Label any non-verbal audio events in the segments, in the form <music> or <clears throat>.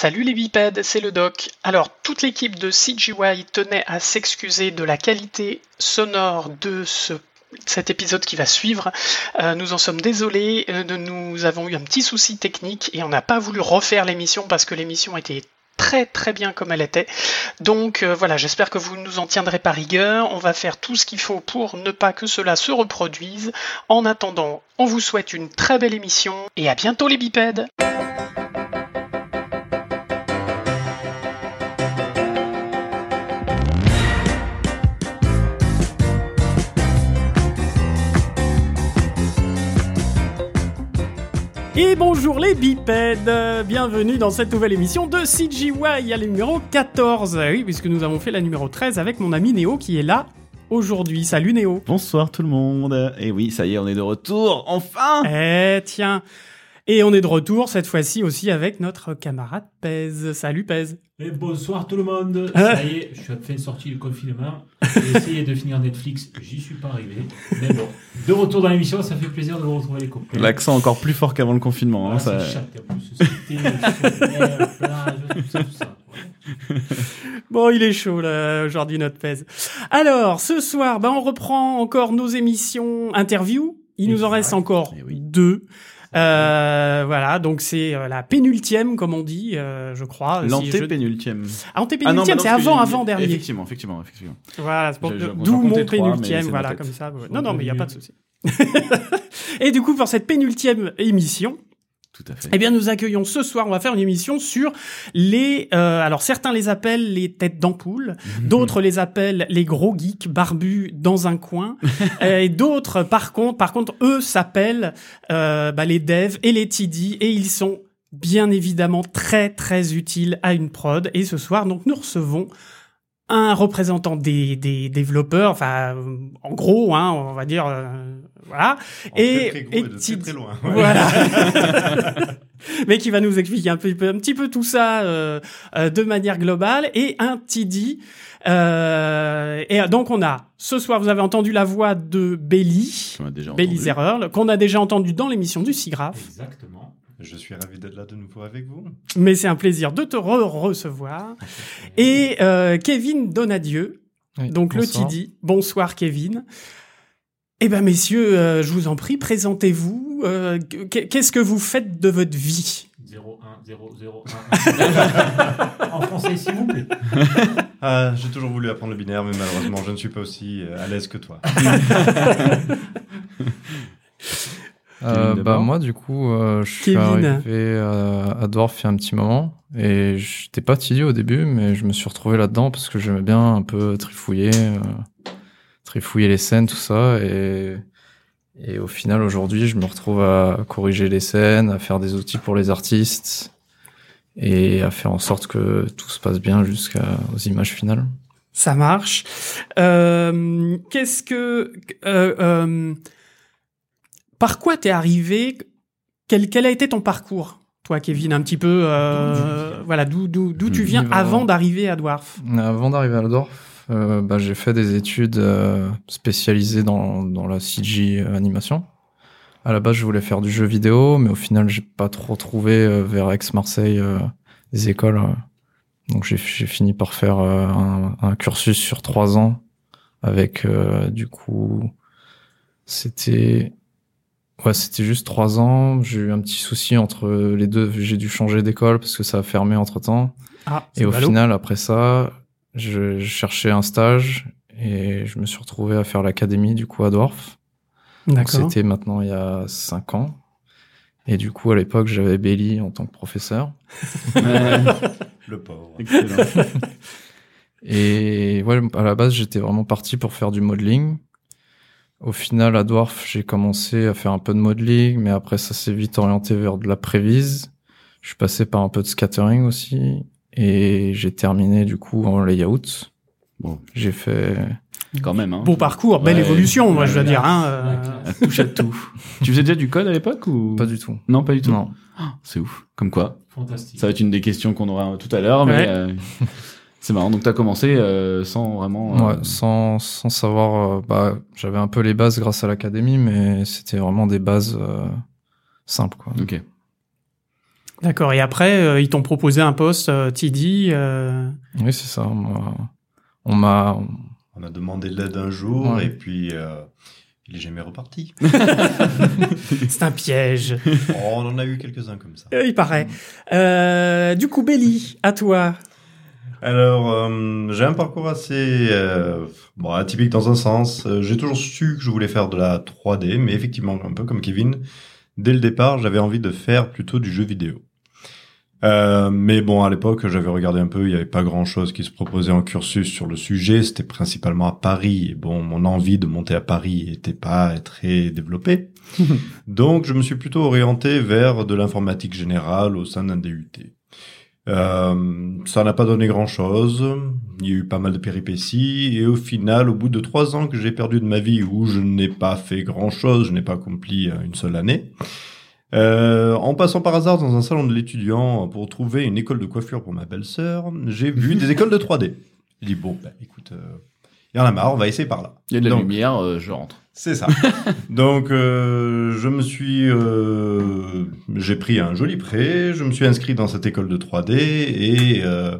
Salut les bipèdes, c'est le doc. Alors, toute l'équipe de CGY tenait à s'excuser de la qualité sonore de ce cet épisode qui va suivre. Euh, nous en sommes désolés, euh, nous avons eu un petit souci technique et on n'a pas voulu refaire l'émission parce que l'émission était très très bien comme elle était. Donc euh, voilà, j'espère que vous nous en tiendrez par rigueur. On va faire tout ce qu'il faut pour ne pas que cela se reproduise. En attendant, on vous souhaite une très belle émission et à bientôt les bipèdes. Et bonjour les bipèdes. Bienvenue dans cette nouvelle émission de CGY, à la numéro 14. Oui, puisque nous avons fait la numéro 13 avec mon ami Néo qui est là aujourd'hui. Salut Néo. Bonsoir tout le monde. Et oui, ça y est, on est de retour, enfin. Eh tiens Et on est de retour cette fois-ci aussi avec notre camarade Pez. Salut Pez et bonsoir tout le monde. Ça y est, je suis à fin sorti du confinement. J'ai essayé de finir Netflix, j'y suis pas arrivé. Mais bon, de retour dans l'émission, ça fait plaisir de vous retrouver les copains. L'accent encore plus fort qu'avant le confinement. hein, ça... C'est en plus. C'était mer, plage, tout ça, tout ça. Bon, il est chaud là aujourd'hui notre Pez. Alors, ce soir, bah, on reprend encore nos émissions interview. Il nous en reste encore Eh oui. deux. Euh, voilà, donc c'est euh, la pénultième, comme on dit, euh, je crois. Si je- L'antépénultième. Ah, antépénultième, Ah c'est avant, avant dernier. Effectivement, effectivement, effectivement. Voilà, d'où mon trois, pénultième, voilà, comme ça. ouais. Non, non, mais il n'y a pas de souci. <laughs> Et du coup, pour cette pénultième émission, Tout à fait. eh bien, nous accueillons ce soir, on va faire une émission sur les... euh, alors, certains les appellent les têtes d'ampoule, d'autres les appellent les gros geeks barbus dans un coin, <laughs> et d'autres, par contre, par contre, eux s'appellent euh, bah, les devs et les TD, et ils sont bien évidemment très très utiles à une prod. Et ce soir, donc, nous recevons un représentant des, des développeurs, enfin, en gros, hein, on va dire, euh, voilà, et, et TD. loin. Voilà. <laughs> <laughs> Mais qui va nous expliquer un, peu, un petit peu tout ça euh, euh, de manière globale. Et un TD. Euh, et donc on a, ce soir, vous avez entendu la voix de Belly, Belly. Zerrerl, qu'on a déjà entendu dans l'émission du SIGRAPH. Exactement. Je suis ravi d'être là de nouveau avec vous. Mais c'est un plaisir de te re-recevoir. <laughs> Et euh, Kevin Donadieu, Oui, donc bonsoir. le TD. Bonsoir Kevin. Eh ben messieurs, euh, je vous en prie, présentez-vous. Euh, qu- Qu'est-ce que vous faites de votre vie? 0, 1, 0, 0, 1. en français, s'il vous plaît. <laughs> Ah, j'ai toujours voulu apprendre le binaire, mais malheureusement, je ne suis pas aussi à l'aise que toi. <laughs> Euh, bah moi du coup euh, je suis Kevin. arrivé à, à Dwarf il y a un petit moment et j'étais pas TD au début mais je me suis retrouvé là-dedans parce que j'aimais bien un peu trifouiller euh, trifouiller les scènes tout ça et et au final aujourd'hui je me retrouve à corriger les scènes à faire des outils pour les artistes et à faire en sorte que tout se passe bien jusqu'aux images finales Ça marche. Euh, Qu'est-ce que... euh, euh, par quoi t'es arrivé? Quel, quel a été ton parcours? Toi, Kevin, un petit peu, euh, voilà, d'où d'où d'où tu viens avant d'arriver à Dwarf. Avant d'arriver à Dwarf, euh, bah, j'ai fait des études euh, spécialisées dans, dans la CG animation. À la base, je voulais faire du jeu vidéo, mais au final, j'ai pas trop trouvé euh, vers Aix-Marseille euh, des écoles. euh. Donc, j'ai j'ai fini par faire euh, un, un cursus sur trois ans avec, euh, du coup, c'était Ouais, c'était juste trois ans. J'ai eu un petit souci entre les deux. J'ai dû changer d'école parce que ça a fermé entre temps. Ah, Et au final, après ça, je, je cherchais un stage et je me suis retrouvé à faire l'académie du coup à Dwarf. Donc, d'accord. C'était maintenant il y a cinq ans. Et du coup, à l'époque, j'avais Belly en tant que professeur. <laughs> Le pauvre. excellent. <laughs> Et ouais, à la base, j'étais vraiment parti pour faire du modeling. Au final, à Dwarf, j'ai commencé à faire un peu de modeling, mais après, ça s'est vite orienté vers de la prévise. Je suis passé par un peu de scattering aussi. Et j'ai terminé, du coup, en layout. Bon, J'ai fait quand même. Hein. Beau parcours, belle Ouais. évolution, moi je veux Ouais, dire. Hein, euh, touche à tout. <laughs> tu faisais déjà du code à l'époque ou? Pas du tout. Non, pas du tout. Non. C'est ouf. Comme quoi. Fantastique. Ça va être une des questions qu'on aura tout à l'heure, mais Ouais. euh, <laughs> c'est marrant. Donc, t'as commencé euh, sans vraiment. euh, Ouais, sans, sans savoir, euh, bah, j'avais un peu les bases grâce à l'académie, mais c'était vraiment des bases euh, simples, quoi. Ok. D'accord. Et après, euh, ils t'ont proposé un poste euh, TD. euh, Oui, c'est ça. On m'a- On m'a, On a demandé l'aide un jour Ouais. et puis euh, il est jamais reparti. <laughs> C'est un piège. Oh, on en a eu quelques-uns comme ça. Euh, Il paraît. Euh, du coup, Belly, à toi. Alors, euh, j'ai un parcours assez euh, bon, atypique dans un sens. Euh, J'ai toujours su que je voulais faire de la 3D, mais effectivement, un peu comme Kevin, dès le départ, j'avais envie de faire plutôt du jeu vidéo. Euh, mais bon, à l'époque, j'avais regardé un peu, il n'y avait pas grand-chose qui se proposait en cursus sur le sujet. C'était principalement à Paris. Et bon, mon envie de monter à Paris était pas très développée. <laughs> Donc, je me suis plutôt orienté vers de l'informatique générale au sein d'un DUT. Euh, ça n'a pas donné grand-chose. Il y a eu pas mal de péripéties. Et au final, au bout de trois ans que j'ai perdu de ma vie, où je n'ai pas fait grand-chose, je n'ai pas accompli euh, une seule année, euh, en passant par hasard dans un salon de l'étudiant pour trouver une école de coiffure pour ma belle-sœur, j'ai vu des écoles de 3D. J'ai dit, bon, bah, écoute, euh, il y en a marre, on va essayer par là. Il y a de la Donc, lumière, je rentre. C'est ça. <laughs> Donc, euh, je me suis, euh, j'ai pris un joli prêt, je me suis inscrit dans cette école de 3D et euh,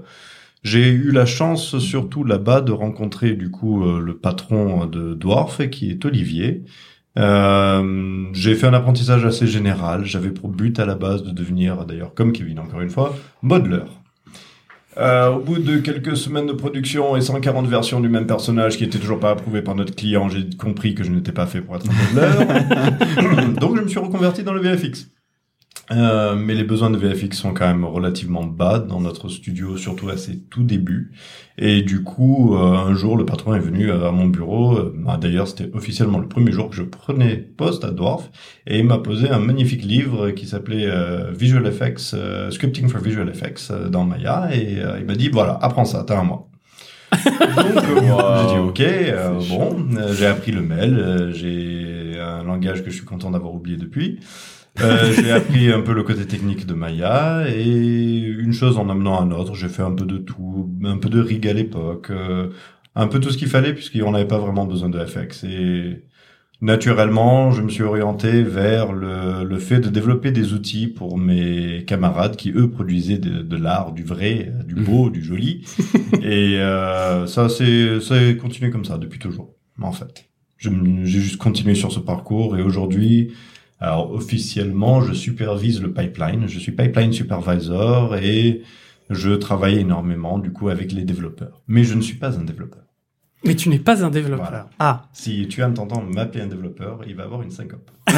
j'ai eu la chance, surtout là-bas, de rencontrer du coup euh, le patron de Dwarf, qui est Olivier. Euh, j'ai fait un apprentissage assez général. J'avais pour but à la base de devenir, d'ailleurs, comme Kevin, encore une fois, modeleur. Euh, au bout de quelques semaines de production et 140 versions du même personnage qui était toujours pas approuvé par notre client, j'ai compris que je n'étais pas fait pour être un modeleur. <laughs> Donc je me suis reconverti dans le VFX. Euh, mais les besoins de VFX sont quand même relativement bas dans notre studio, surtout à ses tout débuts. Et du coup, euh, un jour, le patron est venu à mon bureau. Euh, bah, D'ailleurs, c'était officiellement le premier jour que je prenais poste à Dwarf. Et il m'a posé un magnifique livre qui s'appelait euh, Visual Effects, euh, Scripting for Visual Effects euh, dans Maya. Et euh, il m'a dit, voilà, apprends ça, t'as un mois. <laughs> Donc, euh, j'ai dit, ok, euh, bon, euh, j'ai appris le mail, euh, j'ai un langage que je suis content d'avoir oublié depuis. Euh, j'ai appris un peu le côté technique de Maya et une chose en amenant un autre, j'ai fait un peu de tout, un peu de rig à l'époque, euh, un peu tout ce qu'il fallait puisqu'on n'avait pas vraiment besoin de FX et naturellement, je me suis orienté vers le, le fait de développer des outils pour mes camarades qui eux produisaient de, de l'art, du vrai, du beau, du joli <laughs> et euh, ça c'est ça a continué comme ça depuis toujours en fait. J'ai juste continué sur ce parcours et aujourd'hui alors officiellement, je supervise le pipeline. Je suis pipeline supervisor et je travaille énormément du coup avec les développeurs. Mais je ne suis pas un développeur. Mais tu n'es pas un développeur. Voilà. Ah, Si tu aimes t'entendre m'appeler un développeur, il va avoir une syncope. <laughs>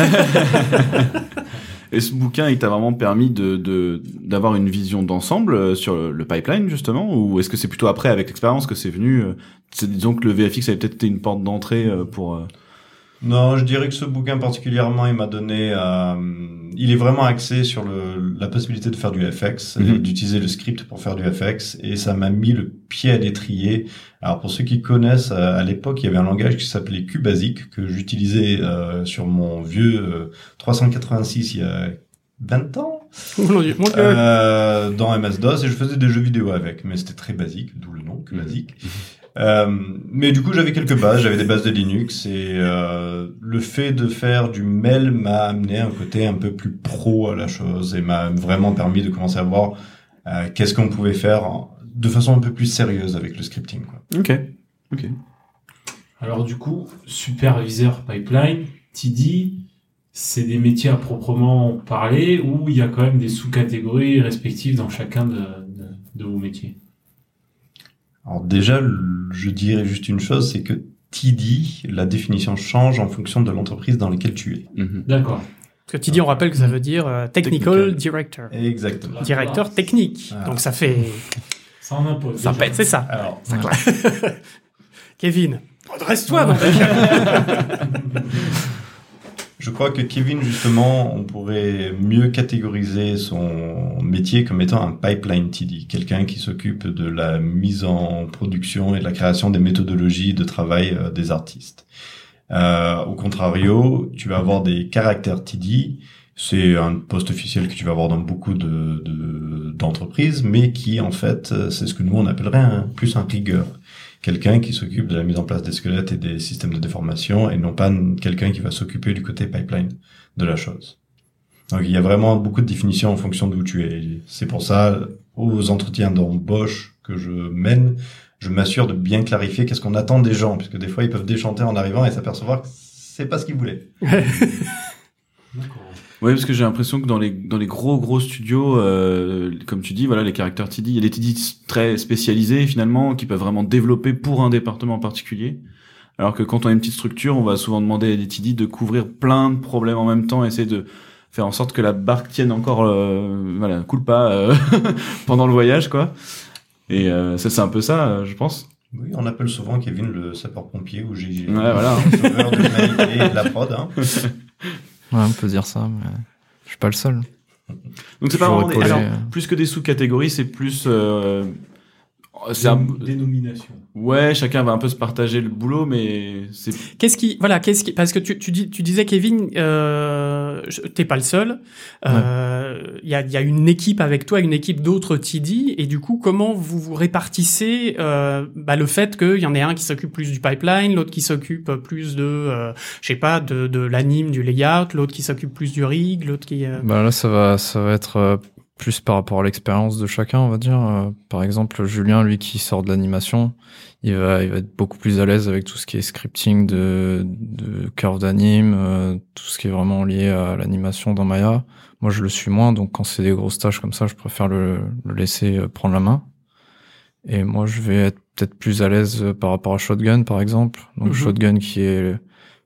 Et ce bouquin, il t'a vraiment permis de de- d'avoir une vision d'ensemble euh, sur le, le pipeline justement, ou est-ce que c'est plutôt après avec l'expérience que c'est venu euh, c'est- Disons que le VFX avait peut-être été une porte d'entrée euh, pour. Euh, Non, je dirais que ce bouquin particulièrement, il m'a donné, euh, il est vraiment axé sur le, la possibilité de faire du FX, Mhm. d'utiliser le script pour faire du FX, et ça m'a mis le pied à l'étrier. Alors pour ceux qui connaissent, euh, à l'époque, il y avait un langage qui s'appelait QBasic que j'utilisais euh, sur mon vieux euh, 386 il y a 20 ans Dieu. euh, dans MS-DOS et je faisais des jeux vidéo avec, mais c'était très basique, d'où le nom, que basique. Euh, mais du coup, j'avais quelques bases, j'avais des bases de Linux et euh, le fait de faire du mail m'a amené un côté un peu plus pro à la chose et m'a vraiment permis de commencer à voir euh, qu'est-ce qu'on pouvait faire de façon un peu plus sérieuse avec le scripting. Quoi. Ok. Ok. Alors du coup, superviseur pipeline, TD, c'est des métiers à proprement parler ou il y a quand même des sous-catégories respectives dans chacun de, de, de vos métiers? Alors déjà, je dirais juste une chose, c'est que TD, la définition change en fonction de l'entreprise dans laquelle tu es. Mhm. D'accord. Parce que dis, on rappelle que ça veut dire euh, technical, Technical. director. Exactement. Directeur technique. Ah. Donc ça fait... <laughs> Ça en impose. Ça déjà. pète, c'est ça. Alors, <laughs> Kevin, redresse-toi dans ta carte. Je crois que Kevin, justement, on pourrait mieux catégoriser son métier comme étant un pipeline TD, quelqu'un qui s'occupe de la mise en production et de la création des méthodologies de travail euh, des artistes. Euh, au contrario, tu vas avoir des caractères TD, c'est un poste officiel que tu vas avoir dans beaucoup de de- d'entreprises, mais qui en fait, euh, c'est ce que nous on appellerait plus un rigueur quelqu'un qui s'occupe de la mise en place des squelettes et des systèmes de déformation et non pas quelqu'un qui va s'occuper du côté pipeline de la chose. Donc il y a vraiment beaucoup de définitions en fonction d'où tu es. C'est pour ça, aux entretiens d'embauche que je mène, je m'assure de bien clarifier qu'est-ce qu'on attend des gens, puisque des fois ils peuvent déchanter en arrivant et s'apercevoir que c'est pas ce qu'ils voulaient. <laughs> D'accord. Oui, parce que j'ai l'impression que dans les dans les gros gros studios, euh, comme tu dis, voilà, les caractères TD, il y a des TD très spécialisés finalement qui peuvent vraiment développer pour un département en particulier. Alors que quand on a une petite structure, on va souvent demander à des TD de couvrir plein de problèmes en même temps, essayer de faire en sorte que la barque tienne encore, euh, voilà, coule pas euh, <laughs> pendant le voyage, quoi. Et euh, ça, c'est un peu ça, euh, je pense. Oui, on appelle souvent Kevin le sapeur-pompier ou j'ai Ouais, voilà. de l'humanité et de la prod. Hein. <laughs> Ouais, on peut dire ça, mais je suis pas le seul. Donc c'est pas vraiment des- alors, plus que des sous-catégories, c'est plus euh, c'est un- Dénomination. ouais, chacun va un peu se partager le boulot, mais c'est Qu'est-ce qui, voilà, qu'est-ce qui, parce que tu, tu, dis, tu disais Kevin, euh, t'es pas le seul. Euh, Il y, a, il y a une équipe avec toi, une équipe d'autres TD, et du coup, comment vous vous répartissez euh, bah, le fait qu'il y en ait un qui s'occupe plus du pipeline, l'autre qui s'occupe plus de, euh, je sais pas, de, de l'anime, du layout, l'autre qui s'occupe plus du rig, l'autre qui. euh, Bah là, ça va, ça va être euh, plus par rapport à l'expérience de chacun, on va dire. Euh, par exemple, Julien, lui qui sort de l'animation, il va, il va être beaucoup plus à l'aise avec tout ce qui est scripting de, de curve d'anime, euh, tout ce qui est vraiment lié à l'animation dans Maya. Moi, je le suis moins, donc quand c'est des grosses tâches comme ça, je préfère le, le laisser euh, prendre la main. Et moi, je vais être peut-être plus à l'aise par rapport à Shotgun, par exemple. Donc Mhm. Shotgun qui est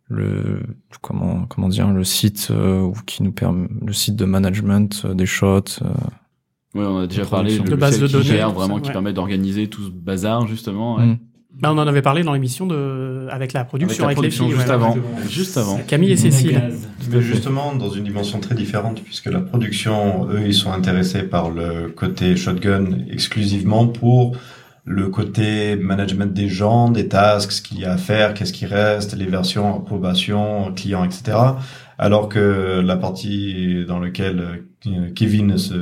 le comment comment dire le site euh, ou qui nous permet le site de management euh, des shots. euh, ouais, on a déjà De parlé le De base de qui données, gère vraiment ça, qui ouais. permet d'organiser tout ce bazar justement. ouais. mm. Bah, on en avait parlé dans l'émission de, avec la production, Avec les filles. juste ouais. avant. Juste avant. Camille et Cécile. Mais justement, dans une dimension très différente, puisque la production, eux, ils sont intéressés par le côté shotgun exclusivement pour le côté management des gens, des tasks, ce qu'il y a à faire, qu'est-ce qui reste, les versions, approbation, client, etc. Alors que la partie dans laquelle euh, Kevin se,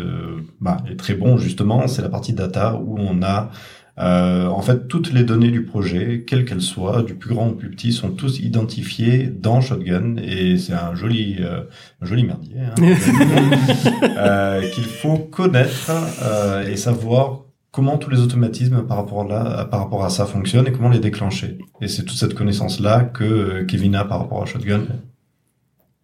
bah, est très bon, justement, c'est la partie data où on a euh, en fait, toutes les données du projet, quelles qu'elles soient, du plus grand au plus petit, sont tous identifiées dans Shotgun et c'est un joli, euh, un joli merdier hein, <laughs> euh, qu'il faut connaître euh, et savoir comment tous les automatismes par rapport, là, par rapport à ça fonctionnent et comment les déclencher. Et c'est toute cette connaissance-là que euh, Kevin a par rapport à Shotgun.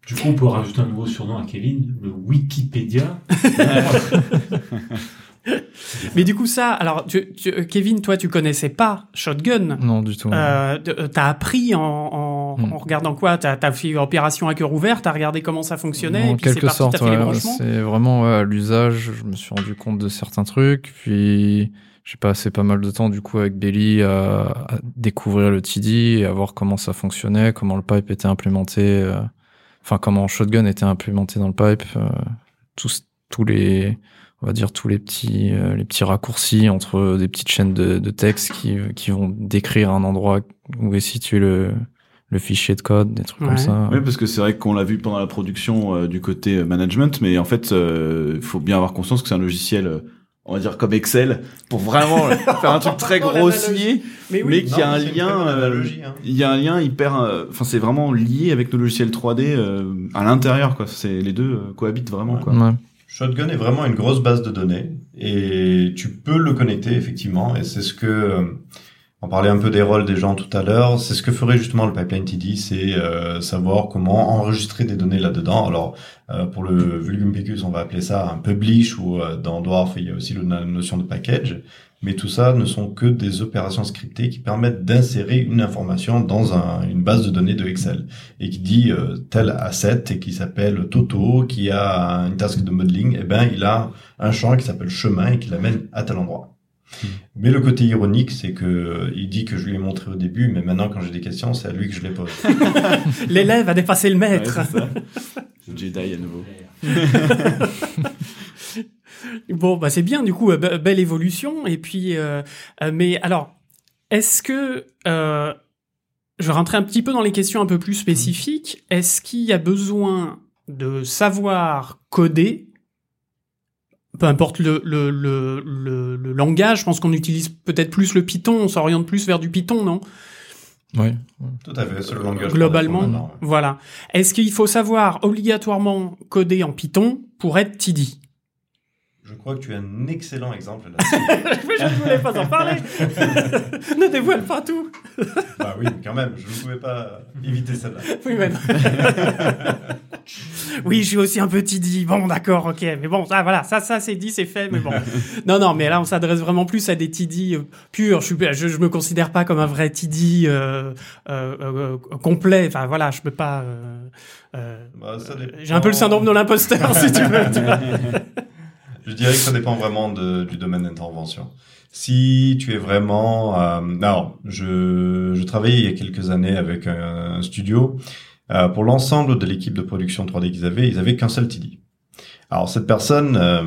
Du coup, on peut rajouter un nouveau surnom à Kevin, le Wikipédia. <laughs> <laughs> <laughs> Mais du coup, ça, alors, tu, tu- Kevin, toi, tu connaissais pas Shotgun. Non du tout. Euh, euh, t'as appris en, en, Hmm. en regardant quoi? T'as as fait opération à cœur ouvert, t'as regardé comment ça fonctionnait, en et puis c'est quelque parti, sorte, ouais, c'est vraiment ouais, à l'usage. Je me suis rendu compte de certains trucs, puis j'ai passé pas mal de temps du coup avec Belly à, à découvrir le TD et à voir comment ça fonctionnait, comment le pipe était implémenté, euh, enfin comment Shotgun était implémenté dans le pipe, euh, tous tous les on va dire tous les petits euh, les petits raccourcis entre des petites chaînes de, de texte qui qui vont décrire un endroit où est situé le le fichier de code, des trucs Ouais. comme ça. Oui, parce que c'est vrai qu'on l'a vu pendant la production euh, du côté euh, management, mais en fait, il faut bien avoir conscience que c'est un logiciel, euh, on va dire comme Excel, pour vraiment euh, <laughs> faire un truc très grossier, Mais mais qui a un lien. euh, hein. il y a un lien hyper, euh, enfin c'est vraiment lié avec nos logiciels 3D euh, à l'intérieur, quoi. C'est les deux euh, cohabitent vraiment, quoi. Ouais. Shotgun est vraiment une grosse base de données et tu peux le connecter effectivement. Et c'est ce que euh, on parlait un peu des rôles des gens tout à l'heure, c'est ce que ferait justement le pipeline TD, c'est euh, savoir comment enregistrer des données là-dedans. Alors euh, pour le Vulgum Picus, on va appeler ça un publish ou euh, dans Dwarf, il y a aussi la notion de package, mais tout ça ne sont que des opérations scriptées qui permettent d'insérer une information dans un- une base de données de Excel et qui dit euh, tel asset et qui s'appelle Toto, qui a une task de modeling, eh ben il a un champ qui s'appelle chemin et qui l'amène à tel endroit. Mais le côté ironique, c'est que euh, il dit que je lui ai montré au début, mais maintenant quand j'ai des questions, c'est à lui que je les pose. <laughs> L'élève a dépassé le Ouais, maître. ça. Jedi à nouveau. <laughs> Bon, bah c'est bien du coup, euh, be- belle évolution. Et puis, euh, euh, mais alors, est-ce que euh, je rentrais un petit peu dans les questions un peu plus spécifiques Est-ce qu'il y a besoin de savoir coder? Peu importe le, le, le, le, le langage, je pense qu'on utilise peut-être plus le Python, on s'oriente plus vers du Python, non? Oui. Tout à fait, c'est le langage. Globalement, voilà. Est-ce qu'il faut savoir obligatoirement coder en Python pour être TD Je crois que tu es un excellent exemple <laughs> là-dessus. Mais je ne voulais pas en parler. <laughs> ne dévoile pas tout. bah oui, quand même, je ne pouvais pas éviter celle-là. Oui, mais- oui, je suis aussi un peu TD. Bon, d'accord, ok. Mais bon, ça, voilà, ça, ça, c'est dit, c'est fait. Mais bon, non, non, mais là, on s'adresse vraiment plus à des TD euh, purs. Je, je me considère pas comme un vrai TD euh, euh, complet. Enfin, voilà, je peux pas. Bah. J'ai un peu le syndrome de l'imposteur, si tu veux. tu. <laughs> Je dirais que ça dépend vraiment du domaine d'intervention. Si tu es vraiment... Euh, alors, je, je travaillais il y a quelques années avec un, studio. Euh, pour l'ensemble de l'équipe de production 3D qu'ils avaient, ils avaient qu'un seul TD. Alors, cette personne, euh,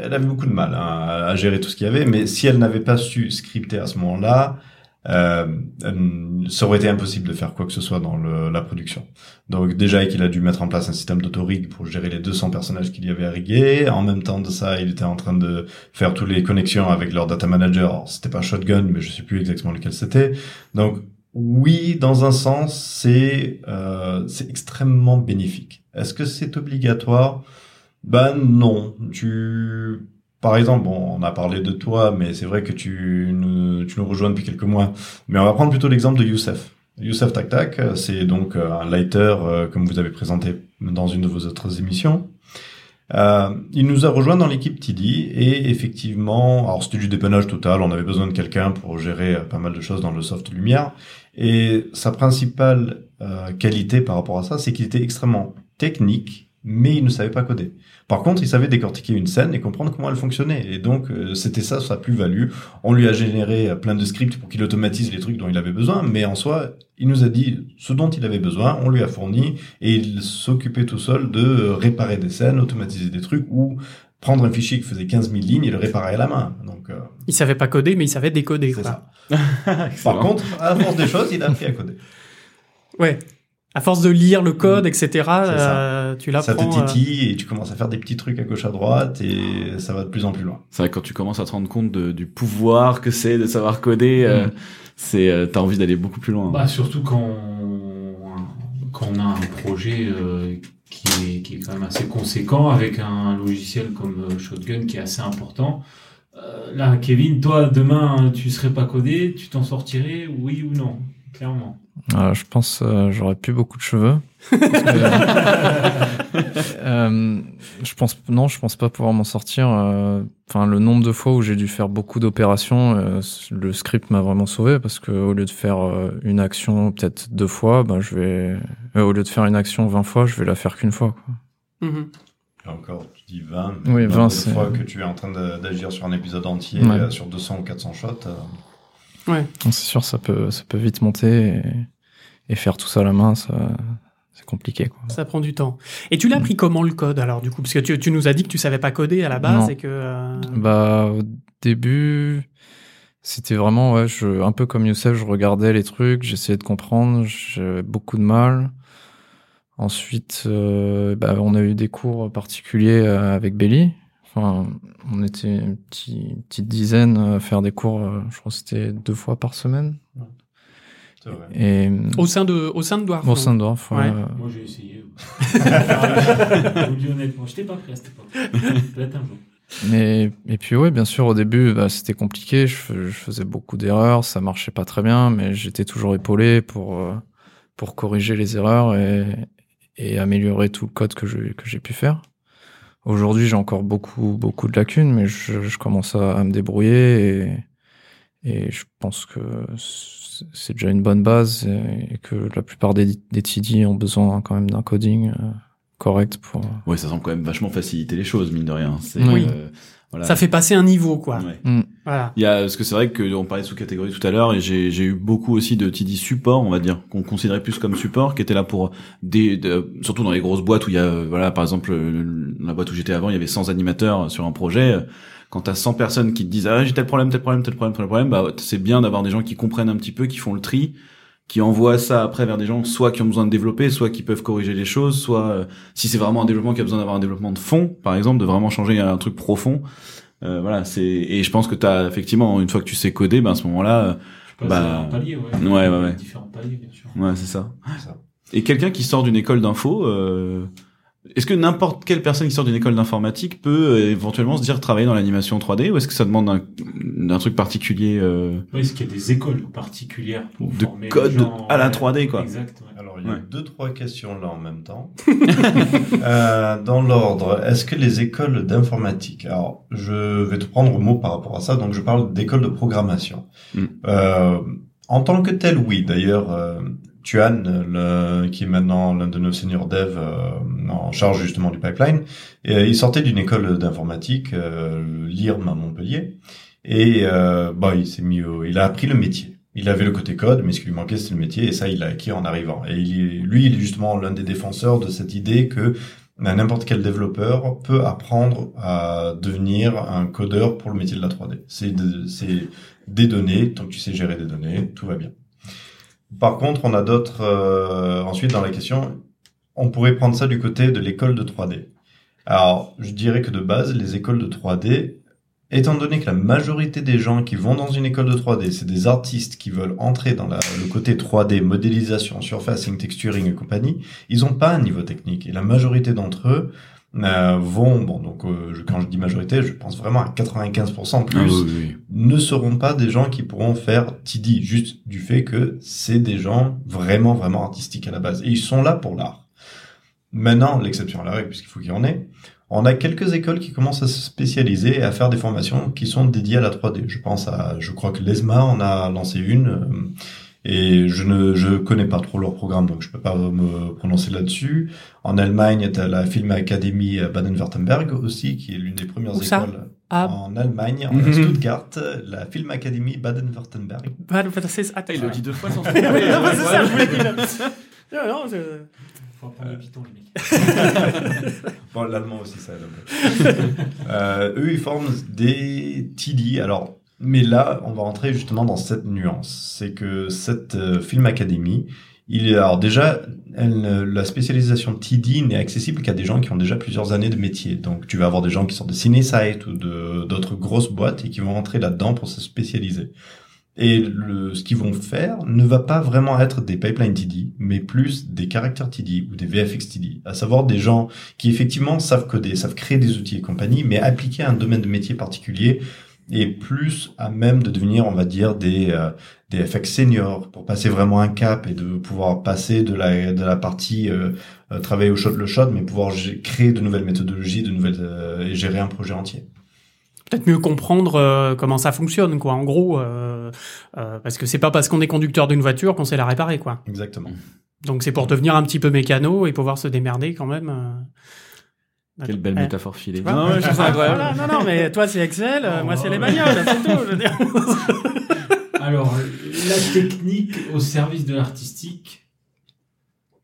elle avait beaucoup de mal hein, à, gérer tout ce qu'il y avait, mais si elle n'avait pas su scripter à ce moment-là, ça aurait été impossible de faire quoi que ce soit dans le, la production. Donc déjà qu'il a dû mettre en place un système d'autorig pour gérer les 200 personnages qu'il y avait à riguer. En même temps de ça, il était en train de faire toutes les connexions avec leur data manager. C'était pas Shotgun, mais je sais plus exactement lequel c'était. Donc oui, dans un sens, c'est euh, c'est extrêmement bénéfique. Est-ce que c'est obligatoire? Ben non. Tu par exemple, bon, on a parlé de toi, mais c'est vrai que tu nous, rejoins depuis quelques mois. Mais on va prendre plutôt l'exemple de Youssef. Youssef Tak Tak, euh, c'est donc euh, un lighter, euh, comme vous avez présenté dans une de vos autres émissions. Euh, il nous a rejoint dans l'équipe TD et effectivement, alors c'était du dépannage total, on avait besoin de quelqu'un pour gérer pas mal de choses dans le soft lumière. Et sa principale qualité par rapport à ça, c'est qu'il était extrêmement technique, mais il ne savait pas coder. Par contre, il savait décortiquer une scène et comprendre comment elle fonctionnait. Et donc, euh, c'était ça sa plus-value. On lui a généré euh, plein de scripts pour qu'il automatise les trucs dont il avait besoin, mais en soi, il nous a dit ce dont il avait besoin, on lui a fourni, et il s'occupait tout seul de euh, réparer des scènes, automatiser des trucs, ou prendre un fichier qui faisait 15 000 lignes et le réparer à la main. Donc, euh, Il savait pas coder, mais il savait décoder. c'est ça. <laughs> Par contre, à force des choses, il a appris à coder. Ouais. À force de lire le code, etc., ça. euh, tu Ça te l'apprends. euh, titille et tu commences à faire des petits trucs à gauche à droite et ça va de plus en plus loin. C'est vrai que quand tu commences à te rendre compte de- du pouvoir que c'est de savoir coder, euh, Mm. c'est euh, t'as envie d'aller beaucoup plus loin. Bah, surtout quand on, quand on a un projet euh, qui, est, qui est quand même assez conséquent avec un logiciel comme Shotgun qui est assez important. Euh, là, Kevin, toi, demain, tu serais pas codé, tu t'en sortirais, oui ou non? Clairement. Euh, je pense euh, j'aurais plus beaucoup de cheveux. Parce <laughs> que, euh, je pense non, je pense pas pouvoir m'en sortir. euh, Enfin, le nombre de fois où j'ai dû faire beaucoup d'opérations, euh, le script m'a vraiment sauvé parce que au lieu de faire euh, une action peut-être deux fois, ben je vais euh, au lieu de faire une action 20 fois, je vais la faire qu'une fois. Quoi. mhm. Et encore, tu dis 20. Oui, mais 20, nombre de c'est- fois que tu es en train d'agir sur un épisode entier Ouais. euh, sur 200 ou 400 shots. euh, Ouais. C'est sûr, ça peut ça peut vite monter et, et faire tout ça à la main, ça c'est compliqué. Quoi. Ça prend du temps. Et tu l'as appris comment le code alors du coup? Parce que tu, tu nous as dit que tu savais pas coder à la base Non. et que. euh, Bah, au début, c'était vraiment, ouais, je, un peu comme Youssef, je regardais les trucs, j'essayais de comprendre, j'avais beaucoup de mal. Ensuite, euh, bah, on a eu des cours particuliers euh, avec Belly. Enfin, on était une petite, une petite dizaine à faire des cours, euh, je crois que c'était deux fois par semaine. Et Au sein de au sein de Dwarf. au sein de Dorf, ouais. Ouais. Moi, j'ai essayé. <laughs> Je vous dis honnêtement, j'étais pas prêt à cette époque. Peut-être un jour. Mais et puis ouais, bien sûr, au début, bah, c'était compliqué. Je, fais- je faisais beaucoup d'erreurs, ça marchait pas très bien, mais j'étais toujours épaulé pour euh, pour corriger les erreurs et et améliorer tout le code que je que j'ai pu faire. Aujourd'hui, j'ai encore beaucoup beaucoup de lacunes, mais je, je commence à, à me débrouiller et et je pense que c'est déjà une bonne base et, et que la plupart des des TD ont besoin quand même d'un coding euh, correct pour. Ouais, ça semble quand même vachement faciliter les choses, mine de rien. C'est, Oui. euh, voilà. Ça fait passer un niveau quoi. Ouais. Voilà. Il y a, parce que c'est vrai que on parlait sous-catégorie tout à l'heure, et j'ai, eu beaucoup aussi de TD support, on va dire, qu'on considérait plus comme support, qui étaient là pour des, de- surtout dans les grosses boîtes où il y a, voilà, par exemple, la boîte où j'étais avant, il y avait 100 animateurs sur un projet. Quand t'as 100 personnes qui te disent, ah, j'ai tel problème, tel problème, tel problème, tel problème, bah, c'est bien d'avoir des gens qui comprennent un petit peu, qui font le tri, qui envoient ça après vers des gens, soit qui ont besoin de développer, soit qui peuvent corriger les choses, soit, euh, si c'est vraiment un développement qui a besoin d'avoir un développement de fond, par exemple, de vraiment changer un truc profond, euh, voilà, c'est et je pense que t'as effectivement une fois que tu sais coder, ben à ce moment-là, euh, Bah, palier, ouais. ouais, ouais, ouais. Différents paliers, bien sûr. Ouais, c'est ça. Et quelqu'un qui sort d'une école d'info, euh, est-ce que n'importe quelle personne qui sort d'une école d'informatique peut euh, éventuellement se dire travailler dans l'animation 3D ou est-ce que ça demande un, un truc particulier euh, Oui, est-ce qu'il y a des écoles particulières pour de former les code gens, à la ouais. 3D quoi Exact, ouais. Ouais. deux, trois questions là en même temps. <laughs> Euh, dans l'ordre, est-ce que les écoles d'informatique, alors je vais te prendre mot par rapport à ça, donc je parle d'écoles de programmation. Mm. Euh, en tant que tel, oui. D'ailleurs, euh, Tuan, le, qui est maintenant l'un de nos seniors devs euh, en charge justement du pipeline, et, il sortait d'une école d'informatique, euh, l'IRM à Montpellier, et euh, bah, il s'est mis, au- il a appris le métier. Il avait le côté code, mais ce qui lui manquait, c'était le métier, et ça, il l'a acquis en arrivant. Et lui, il est justement l'un des défenseurs de cette idée que n'importe quel développeur peut apprendre à devenir un codeur pour le métier de la 3D. C'est de- c'est des données, tant que tu sais gérer des données, tout va bien. Par contre, on a d'autres... euh, ensuite, dans la question, on pourrait prendre ça du côté de l'école de 3D. Alors, je dirais que de base, les écoles de 3D, étant donné que la majorité des gens qui vont dans une école de 3D, c'est des artistes qui veulent entrer dans la- le côté 3D, modélisation, surfacing, texturing et compagnie, ils ont pas un niveau technique. Et la majorité d'entre eux euh, vont, bon, donc euh, je- quand je dis majorité, je pense vraiment à 95% plus, Ah oui, oui, oui. ne seront pas des gens qui pourront faire TD, juste du fait que c'est des gens vraiment, vraiment artistiques à la base. Et ils sont là pour l'art. Maintenant, l'exception à la règle, puisqu'il faut qu'il y en ait, on a quelques écoles qui commencent à se spécialiser et à faire des formations qui sont dédiées à la 3D. Je pense à, je crois que l'ESMA en a lancé une, euh, et je ne, je connais pas trop leur programme, donc je peux pas me prononcer là-dessus. En Allemagne, tu as la Film Academy Baden-Württemberg aussi, qui est l'une des premières Où ça écoles. Ah. En Allemagne, en Mhm. Stuttgart, la Film Academy Baden-Württemberg. C'est- attends, il le dit deux fois sans se Ah, mais tromper. non, c'est ça, je voulais qu'il Non, non, je- Faut apprendre le Python, les mecs. <laughs> Bon, l'allemand aussi, ça aide <laughs> euh, eux, ils forment des TD. Alors, mais là, on va rentrer justement dans cette nuance. C'est que cette euh, Film Academy, il est, alors déjà, elle, la spécialisation TD n'est accessible qu'à des gens qui ont déjà plusieurs années de métier. Donc, tu vas avoir des gens qui sortent de Cinesite ou d'autres grosses boîtes et qui vont rentrer là-dedans pour se spécialiser. Et le, ce qu'ils vont faire ne va pas vraiment être des pipelines TD, mais plus des caractères TD ou des VFX TD. À savoir des gens qui effectivement savent coder, savent créer des outils et compagnie, mais appliqués à un domaine de métier particulier et plus à même de devenir, on va dire, des, euh, des FX seniors pour passer vraiment un cap et de pouvoir passer de la, de la partie euh, euh, travailler au shot le shot, mais pouvoir créer de nouvelles méthodologies, de nouvelles euh, et gérer un projet entier. Peut-être mieux comprendre euh, comment ça fonctionne, quoi. En gros, euh, euh, parce que c'est pas parce qu'on est conducteur d'une voiture qu'on sait la réparer, quoi. Exactement. Donc c'est pour devenir un petit peu mécano et pouvoir se démerder quand même. euh. Quelle belle Eh, métaphore filée. Non, ouais, je trouve ça incroyable. Voilà, non, non, mais toi c'est Excel, moi c'est les bagnoles, c'est tout. je veux dire. <laughs> Alors, la technique au service de l'artistique,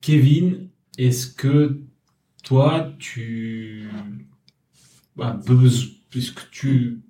Kevin, est-ce que toi, tu as besoin, puisque tu,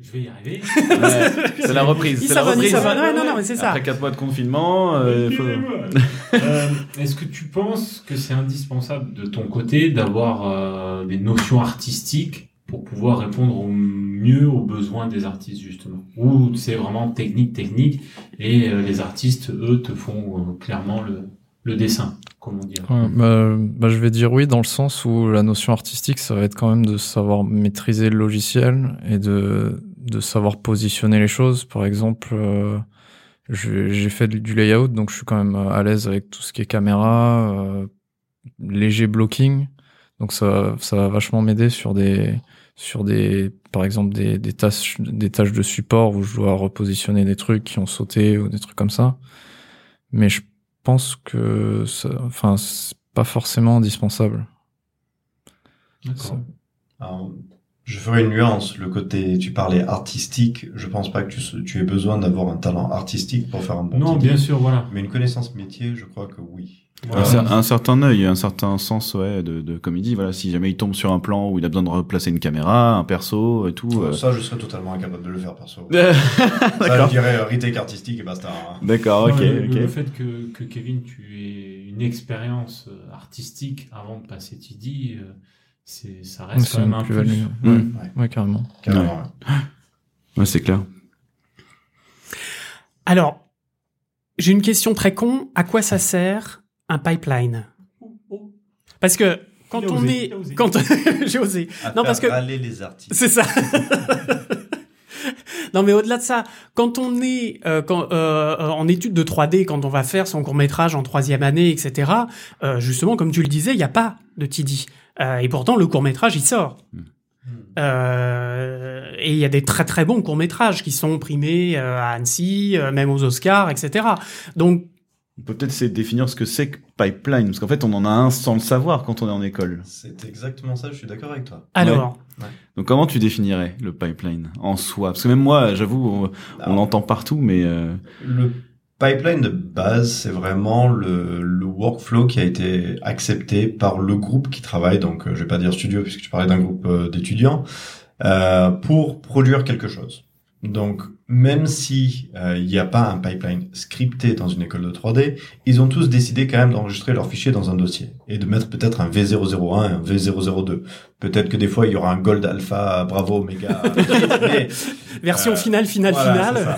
je vais y arriver. <laughs> Ouais, c'est la reprise. C'est la reprise. s'abonne. Ouais, non, non, mais c'est ça. Après 4 mois de confinement, euh, faut- <laughs> Euh, Est-ce que tu penses que c'est indispensable de ton côté d'avoir euh, des notions artistiques pour pouvoir répondre au mieux aux besoins des artistes justement? Ou c'est vraiment technique, technique, et euh, les artistes, eux, te font euh, clairement le, le dessin, comment dire bah, bah, je vais dire oui dans le sens où la notion artistique, ça va être quand même de savoir maîtriser le logiciel et de, de savoir positionner les choses. Par exemple, euh, j'ai fait du layout, donc je suis quand même à l'aise avec tout ce qui est caméra, euh, léger blocking. Donc ça, ça va vachement m'aider sur des, sur des, par exemple des, des tâches, des tâches de support où je dois repositionner des trucs qui ont sauté ou des trucs comme ça. Mais je pense que, ça, enfin, c'est pas forcément indispensable. D'accord. Je ferai une nuance. Le côté, tu parlais artistique. Je pense pas que tu, tu aies besoin d'avoir un talent artistique pour faire un bon Non, bien sûr, voilà. Mais une connaissance métier, je crois que oui. un, cer- un certain œil, un certain sens, ouais, de, de comme il dit, voilà, si jamais il tombe sur un plan où il a besoin de replacer une caméra, un perso et tout. euh. Ça, je serais totalement incapable de le faire, perso. <laughs> Ça, je D'accord. dirais euh, retake artistique et basta. hein. D'accord, ok, le, ok. le fait que, que Kevin, tu aies une expérience euh, artistique avant de passer TD, euh, c'est, ça reste quand même un plus-value. plus. Ouais, Mm. ouais, carrément. Carrément, ouais. Ouais, c'est clair. Alors, j'ai une question très con. À quoi ça sert un pipeline? Parce que quand on osé, est, quand <laughs> j'ai osé. À Non, faire parce que- râler les artistes. C'est ça. <laughs> non, mais au-delà de ça, quand on est euh, quand, euh, en études de 3D, quand on va faire son court métrage en troisième année, etc. euh, justement, comme tu le disais, il n'y a pas de TD. Euh, et pourtant, le court métrage, il sort. Euh, et il y a des très très bons courts métrages qui sont primés euh, à Annecy, euh, même aux Oscars, etc. Donc On peut peut-être essayer de définir ce que c'est que pipeline, parce qu'en fait, on en a un sans le savoir quand on est en école. C'est exactement ça, je suis d'accord avec toi. alors, Donc, comment tu définirais le pipeline en soi? Parce que même moi, j'avoue, on, on Alors, l'entend partout, mais euh, Le pipeline de base, c'est vraiment le, workflow qui a été accepté par le groupe qui travaille, donc euh, je vais pas dire studio puisque tu parlais d'un groupe euh, d'étudiants, euh, pour produire quelque chose. Donc même si euh, il n'y a pas un pipeline scripté dans une école de 3D, ils ont tous décidé quand même d'enregistrer leurs fichiers dans un dossier et de mettre peut-être un V001 et un V002. Peut-être que des fois il y aura un Gold Alpha Bravo Omega. <laughs> mais version Euh, finale, finale, voilà, finale.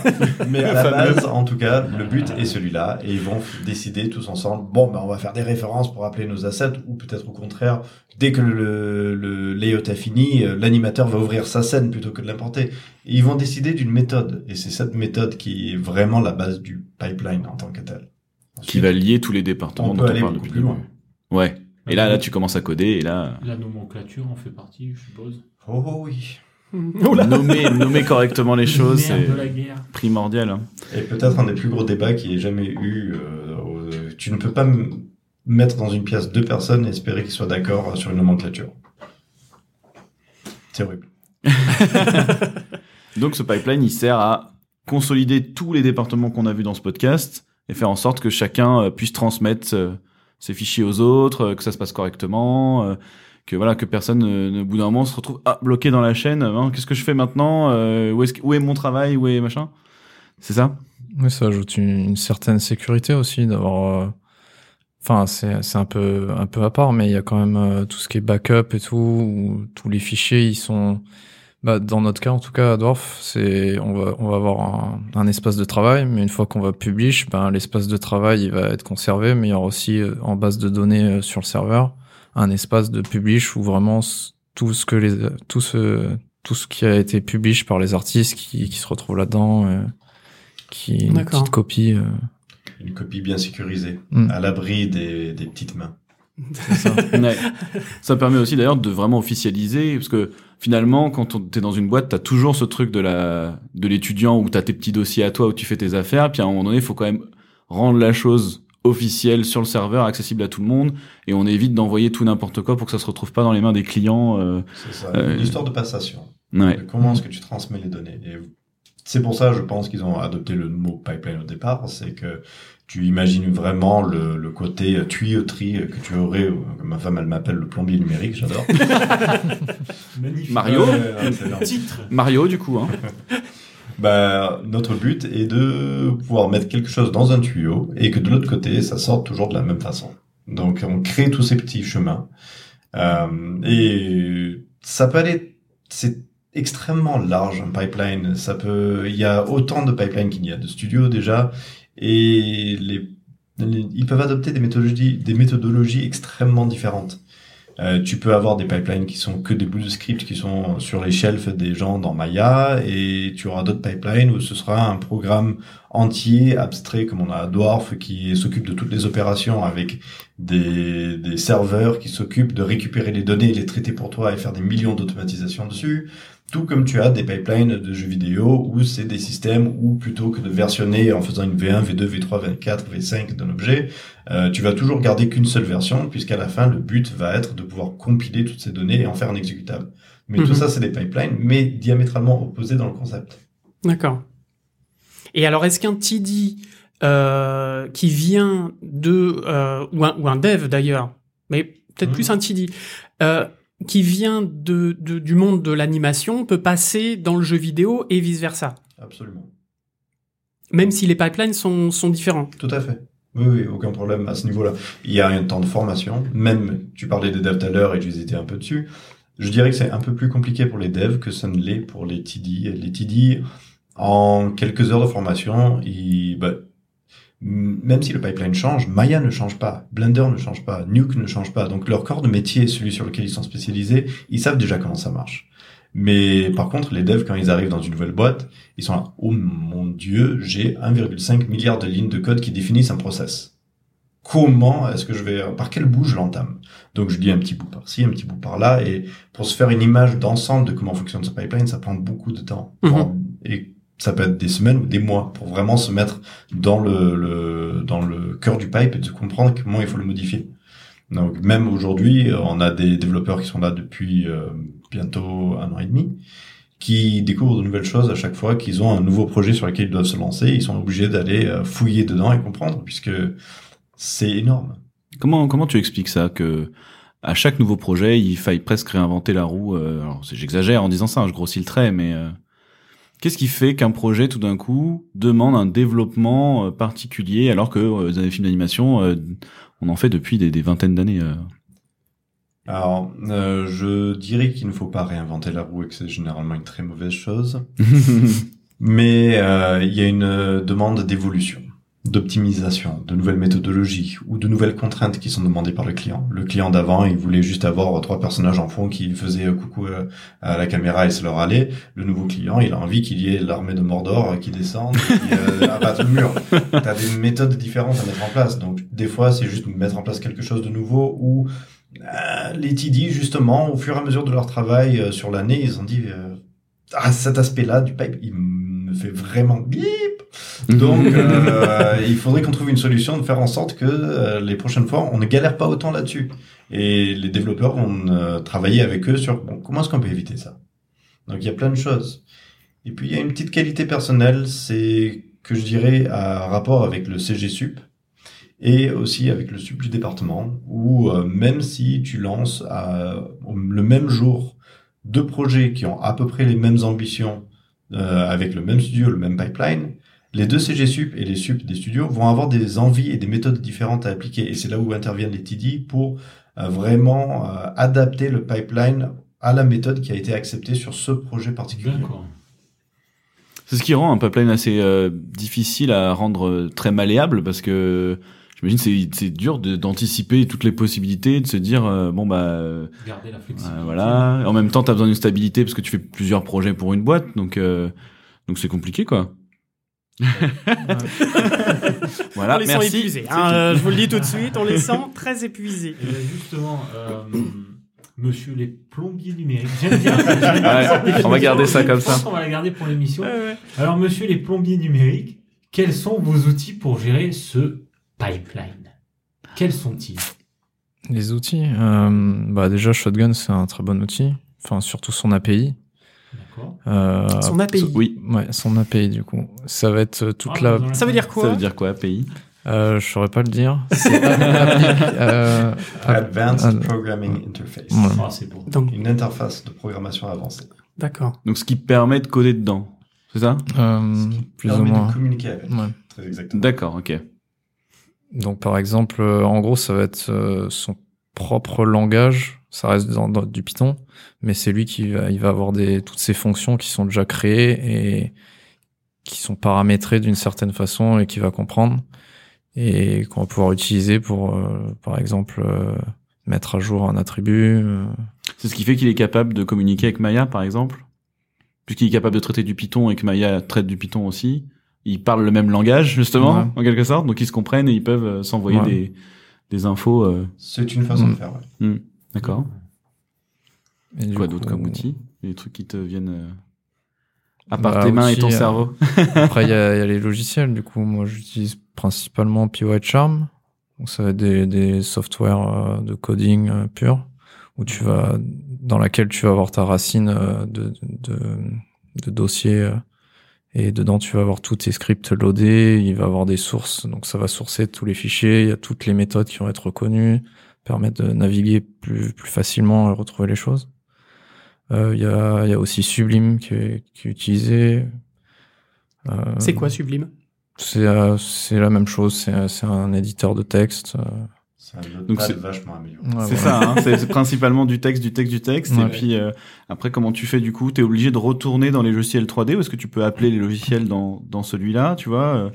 Mais <laughs> à la base, en tout cas, le but est celui-là, et ils vont décider tous ensemble. Bon, ben on va faire des références pour rappeler nos assets, ou peut-être au contraire, dès que le, le layout est fini, euh, l'animateur va ouvrir sa scène plutôt que de l'importer. Ils vont décider d'une méthode, et c'est cette méthode qui est vraiment la base du pipeline en tant que tel. qui va lier tous les départements On dont peut on aller parle beaucoup depuis plus loin. Ouais. Et là, là, tu commences à coder, et là, La nomenclature en fait partie, je suppose. Oh, oh oui. <laughs> Nommer, nommer correctement les choses, c'est primordial. hein. Et peut-être un des plus gros débats qui ait jamais eu. euh, euh, tu ne peux pas mettre dans une pièce deux personnes et espérer qu'ils soient d'accord sur une nomenclature. C'est horrible. <laughs> Donc ce pipeline, il sert à consolider tous les départements qu'on a vus dans ce podcast et faire en sorte que chacun euh, puisse transmettre euh, ses fichiers aux autres, euh, que ça se passe correctement, euh, que voilà, que personne, euh, au bout d'un moment, se retrouve ah, bloqué dans la chaîne. Hein, Qu'est-ce que je fais maintenant Euh, où, est mon travail Où est machin? C'est ça? Oui, ça ajoute une, certaine sécurité aussi d'avoir. euh, Enfin, c'est c'est un peu un peu à part, mais il y a quand même euh, tout ce qui est backup et tout, où tous les fichiers ils sont. Bah, dans notre cas, en tout cas, à Dwarf, c'est on va on va avoir un, un espace de travail, mais une fois qu'on va publish, ben l'espace de travail il va être conservé, mais il y aura aussi euh, en base de données euh, sur le serveur un espace de publish où vraiment tout ce que les tout ce tout ce qui a été publish par les artistes qui, qui se retrouvent là-dedans, euh, qui une petite copie. euh, Une copie bien sécurisée, Mm. à l'abri des, des petites mains. <laughs> Ouais. Ça permet aussi d'ailleurs de vraiment officialiser, parce que finalement, quand on- t'es dans une boîte, t'as toujours ce truc de la de l'étudiant où t'as tes petits dossiers à toi où tu fais tes affaires, puis à un moment donné, il faut quand même rendre la chose officielle sur le serveur, accessible à tout le monde, et on évite d'envoyer tout n'importe quoi pour que ça se retrouve pas dans les mains des clients. euh, C'est ça, Euh, une histoire de passation. Ouais. De comment est-ce que tu transmets les données? Et c'est pour ça, je pense qu'ils ont adopté le mot pipeline au départ, c'est que tu imagines vraiment le, le côté tuyauterie que tu aurais, euh, ma femme elle m'appelle le plombier numérique, j'adore. <laughs> Magnifique. Mario. Titre. Mario, du coup, hein. <laughs> Bah, notre but est de pouvoir mettre quelque chose dans un tuyau et que de l'autre côté, ça sorte toujours de la même façon. Donc, on crée tous ces petits chemins. Euh, et ça peut aller, c'est extrêmement large, un pipeline. Ça peut, il y a autant de pipelines qu'il y a de studios déjà. Et les, ils peuvent adopter des méthodologies, des méthodologies extrêmement différentes. Euh, tu peux avoir des pipelines qui sont que des bouts de script qui sont sur les shelves des gens dans Maya et tu auras d'autres pipelines où ce sera un programme entier abstrait comme on a Dwarf qui s'occupe de toutes les opérations avec des, des serveurs qui s'occupent de récupérer les données, les traiter pour toi et faire des millions d'automatisations dessus. Tout comme tu as des pipelines de jeux vidéo où c'est des systèmes où plutôt que de versionner en faisant une V1, V2, V3, V4, V5 d'un objet, euh, tu vas toujours garder qu'une seule version, puisqu'à la fin, le but va être de pouvoir compiler toutes ces données et en faire un exécutable. Mais Mhm. tout ça, c'est des pipelines, mais diamétralement opposés dans le concept. D'accord. Et alors, est-ce qu'un TD euh, qui vient de euh, ou, un, ou un dev d'ailleurs, mais peut-être Mhm. plus un TD euh, qui vient de, de- du monde de l'animation peut passer dans le jeu vidéo et vice versa, Absolument. même si les pipelines sont, sont différents. Tout à fait. Oui, oui, aucun problème à ce niveau-là. Il y a un temps de formation. Même, tu parlais des devs tout à l'heure et j'hésitais un peu dessus. Je dirais que c'est un peu plus compliqué pour les devs que ça ne l'est pour les TD. Les TD, en quelques heures de formation, ils, bah, Même si le pipeline change, Maya ne change pas, Blender ne change pas, Nuke ne change pas. Donc leur corps de métier, celui sur lequel ils sont spécialisés, ils savent déjà comment ça marche. Mais par contre, les devs, quand ils arrivent dans une nouvelle boîte, ils sont là, oh mon dieu, j'ai 1,5 milliard de lignes de code qui définissent un process. Comment est-ce que je vais, par quel bout je l'entame? Donc je dis un petit bout par-ci, un petit bout par-là, et pour se faire une image d'ensemble de comment fonctionne ce pipeline, ça prend beaucoup de temps. Mhm. Et ça peut être des semaines ou des mois pour vraiment se mettre dans le, le dans le cœur du pipe et de comprendre comment il faut le modifier. Donc même aujourd'hui, euh, on a des développeurs qui sont là depuis euh, bientôt un an et demi, qui découvrent de nouvelles choses à chaque fois qu'ils ont un nouveau projet sur lequel ils doivent se lancer. Ils sont obligés d'aller euh, fouiller dedans et comprendre, puisque c'est énorme. Comment comment tu expliques ça que à chaque nouveau projet, il faille presque réinventer la roue euh, alors j'exagère en disant ça, hein, je grossis le trait mais euh, qu'est-ce qui fait qu'un projet tout d'un coup demande un développement euh, particulier alors que euh, dans les films d'animation euh, on en fait depuis des, des vingtaines d'années euh? Alors, euh, je dirais qu'il ne faut pas réinventer la roue et que c'est généralement une très mauvaise chose. <laughs> Mais euh, il y a une euh, demande d'évolution, d'optimisation, de nouvelles méthodologies ou de nouvelles contraintes qui sont demandées par le client. Le client d'avant, il voulait juste avoir trois personnages en fond qui faisaient coucou euh, à la caméra et se leur allait. Le nouveau client, il a envie qu'il y ait l'armée de Mordor qui descende et euh, abatte le mur. <laughs> T'as des méthodes différentes à mettre en place. Donc des fois, c'est juste mettre en place quelque chose de nouveau ou euh, les TD, justement, au fur et à mesure de leur travail euh, sur l'année, ils ont dit euh, ah cet aspect-là du pipe, il fait vraiment bip. Donc <laughs> euh, il faudrait qu'on trouve une solution de faire en sorte que euh, les prochaines fois on ne galère pas autant là-dessus. Et les développeurs vont euh, travailler avec eux sur bon, comment est-ce qu'on peut éviter ça? Donc il y a plein de choses. Et puis il y a une petite qualité personnelle, c'est que je dirais à rapport avec le CG Sup et aussi avec le sup du département, où même si tu lances à- le même jour deux projets qui ont à peu près les mêmes ambitions, euh, avec le même studio, le même pipeline, les deux CG Sup et les Sup des studios vont avoir des envies et des méthodes différentes à appliquer. Et c'est là où interviennent les TD pour euh, vraiment euh, adapter le pipeline à la méthode qui a été acceptée sur ce projet particulier. D'accord. C'est ce qui rend un pipeline assez euh, difficile à rendre très malléable parce que j'imagine c'est c'est dur de- d'anticiper toutes les possibilités, de se dire euh, bon bah euh, Garder la flexibilité. voilà. En même temps, t'as besoin d'une stabilité parce que tu fais plusieurs projets pour une boîte, donc euh, donc c'est compliqué quoi. <laughs> voilà, on les sent merci. épuisés. Hein, euh, je vous le dis tout de suite, on les sent très épuisés. Et justement, euh, Monsieur les plombiers numériques. J'aime bien. Ouais, on va garder ça comme ça. qu'on va la garder pour l'émission. Ouais, ouais. Alors, Monsieur les plombiers numériques, quels sont vos outils pour gérer ce pipeline Quels sont-ils? Les outils, euh, bah déjà Shotgun c'est un très bon outil, enfin surtout son API. D'accord. Euh, Son API. Oui, Ouais, son API du coup. Ça va être euh, toute Ah, la. Ça veut dire quoi? Ça veut dire quoi, pays Euh, je saurais pas le dire. <laughs> Euh, Advanced Programming Interface. Ouais. Ah, c'est bon. Donc, Une interface de programmation avancée. d'accord. Donc ce qui permet de coder dedans, c'est ça? Euh, plus ou Permet moins. de communiquer avec. Ouais. Très exactement. D'accord, ok. Donc par exemple, euh, en gros, ça va être euh, son propre langage. Ça reste dans, du Python, mais c'est lui qui va, il va avoir des toutes ces fonctions qui sont déjà créées et qui sont paramétrées d'une certaine façon et qui va comprendre et qu'on va pouvoir utiliser pour, euh, par exemple, euh, mettre à jour un attribut. euh. C'est ce qui fait qu'il est capable de communiquer avec Maya, par exemple? Puisqu'il est capable de traiter du Python et que Maya traite du Python aussi. Ils parlent le même langage, justement, Ouais. en quelque sorte. Donc ils se comprennent et ils peuvent euh, s'envoyer Ouais. des, des infos. euh, C'est une façon Mm. de faire. ouais. D'accord. Et du Quoi coup, d'autre comme outil? Des trucs qui te viennent euh, à Bah, part tes mains et ton outils, euh, cerveau? Après, il y a, il y a les logiciels. Du coup, moi, j'utilise principalement PyCharm. Donc, ça va être des, des softwares de coding euh, pur, où tu vas, dans laquelle tu vas avoir ta racine euh, de, de, de dossiers. Euh, et dedans, tu vas avoir tous tes scripts loadés. Il va avoir des sources. Donc, ça va sourcer tous les fichiers. Il y a toutes les méthodes qui vont être reconnues, permettre de naviguer plus, plus facilement et retrouver les choses. Euh, Il y, a, il y a aussi Sublime qui est, qui est utilisé. Euh, C'est quoi Sublime? c'est euh, c'est la même chose, c'est c'est un éditeur de texte. C'est un Donc c'est- vachement amélioré. ouais, C'est ça, hein, c'est c'est principalement du texte, du texte, du texte. Et Ouais. puis euh, après, comment tu fais du coup? T'es obligé de retourner dans les logiciels 3D ou est-ce que tu peux appeler les logiciels dans, dans celui-là, tu vois euh,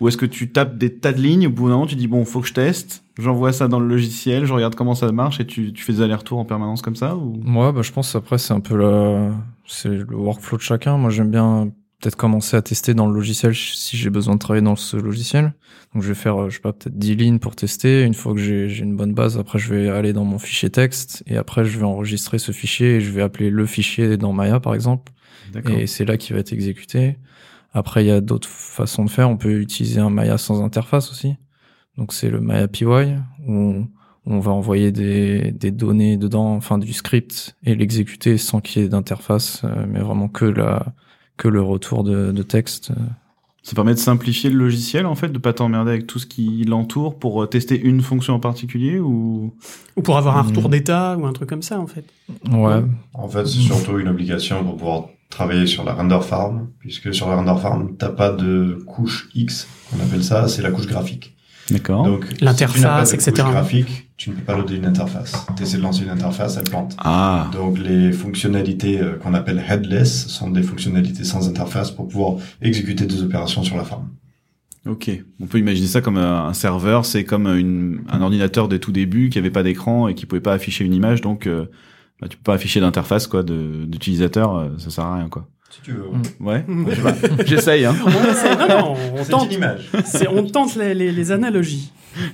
Ou est-ce que tu tapes des tas de lignes, au bout d'un moment tu dis bon, faut que je teste, j'envoie ça dans le logiciel, je regarde comment ça marche et tu, tu fais des allers-retours en permanence comme ça ou? Moi, bah, je pense après c'est un peu la, c'est le workflow de chacun. Moi, j'aime bien peut-être commencer à tester dans le logiciel si j'ai besoin de travailler dans ce logiciel. Donc, je vais faire, euh, je sais pas, peut-être 10 lignes pour tester. Une fois que j'ai une bonne base, après, je vais aller dans mon fichier texte et après, je vais enregistrer ce fichier et je vais appeler le fichier dans Maya, par exemple. Et c'est là qu'il va être exécuté. Après, il y a d'autres façons de faire. On peut utiliser un Maya sans interface aussi. Donc, c'est le Maya PY où on, on va envoyer des, des données dedans, enfin du script et l'exécuter sans qu'il y ait d'interface, euh, mais vraiment que la que le retour de, de texte. Ça permet de simplifier le logiciel en fait, de pas t'emmerder avec tout ce qui l'entoure pour euh, tester une fonction en particulier ou? Ou pour avoir un retour Mhm. d'état ou un truc comme ça, en fait. Ouais. En fait, c'est surtout une obligation pour pouvoir travailler sur la render farm, puisque sur la render farm, t'as pas de couche X, on appelle ça, c'est la couche graphique. D'accord. Donc, L'interface, etc. couche graphique, tu ne peux pas loader une interface. T'essaies de lancer une interface, elle plante. Ah, Donc, les fonctionnalités euh, qu'on appelle headless sont des fonctionnalités sans interface pour pouvoir exécuter des opérations sur la farm. ok. On peut imaginer ça comme un serveur, c'est comme une, un ordinateur des tout débuts qui avait pas d'écran et qui pouvait pas afficher une image, donc euh, bah, tu peux pas afficher d'interface quoi de- d'utilisateur, euh, ça sert à rien quoi. Si tu veux. Mm. Ouais. Je sais pas. J'essaye hein. On essaie- non, non, on <laughs> C'est tente, une image. c'est- on tente les, les- les analogies. <laughs>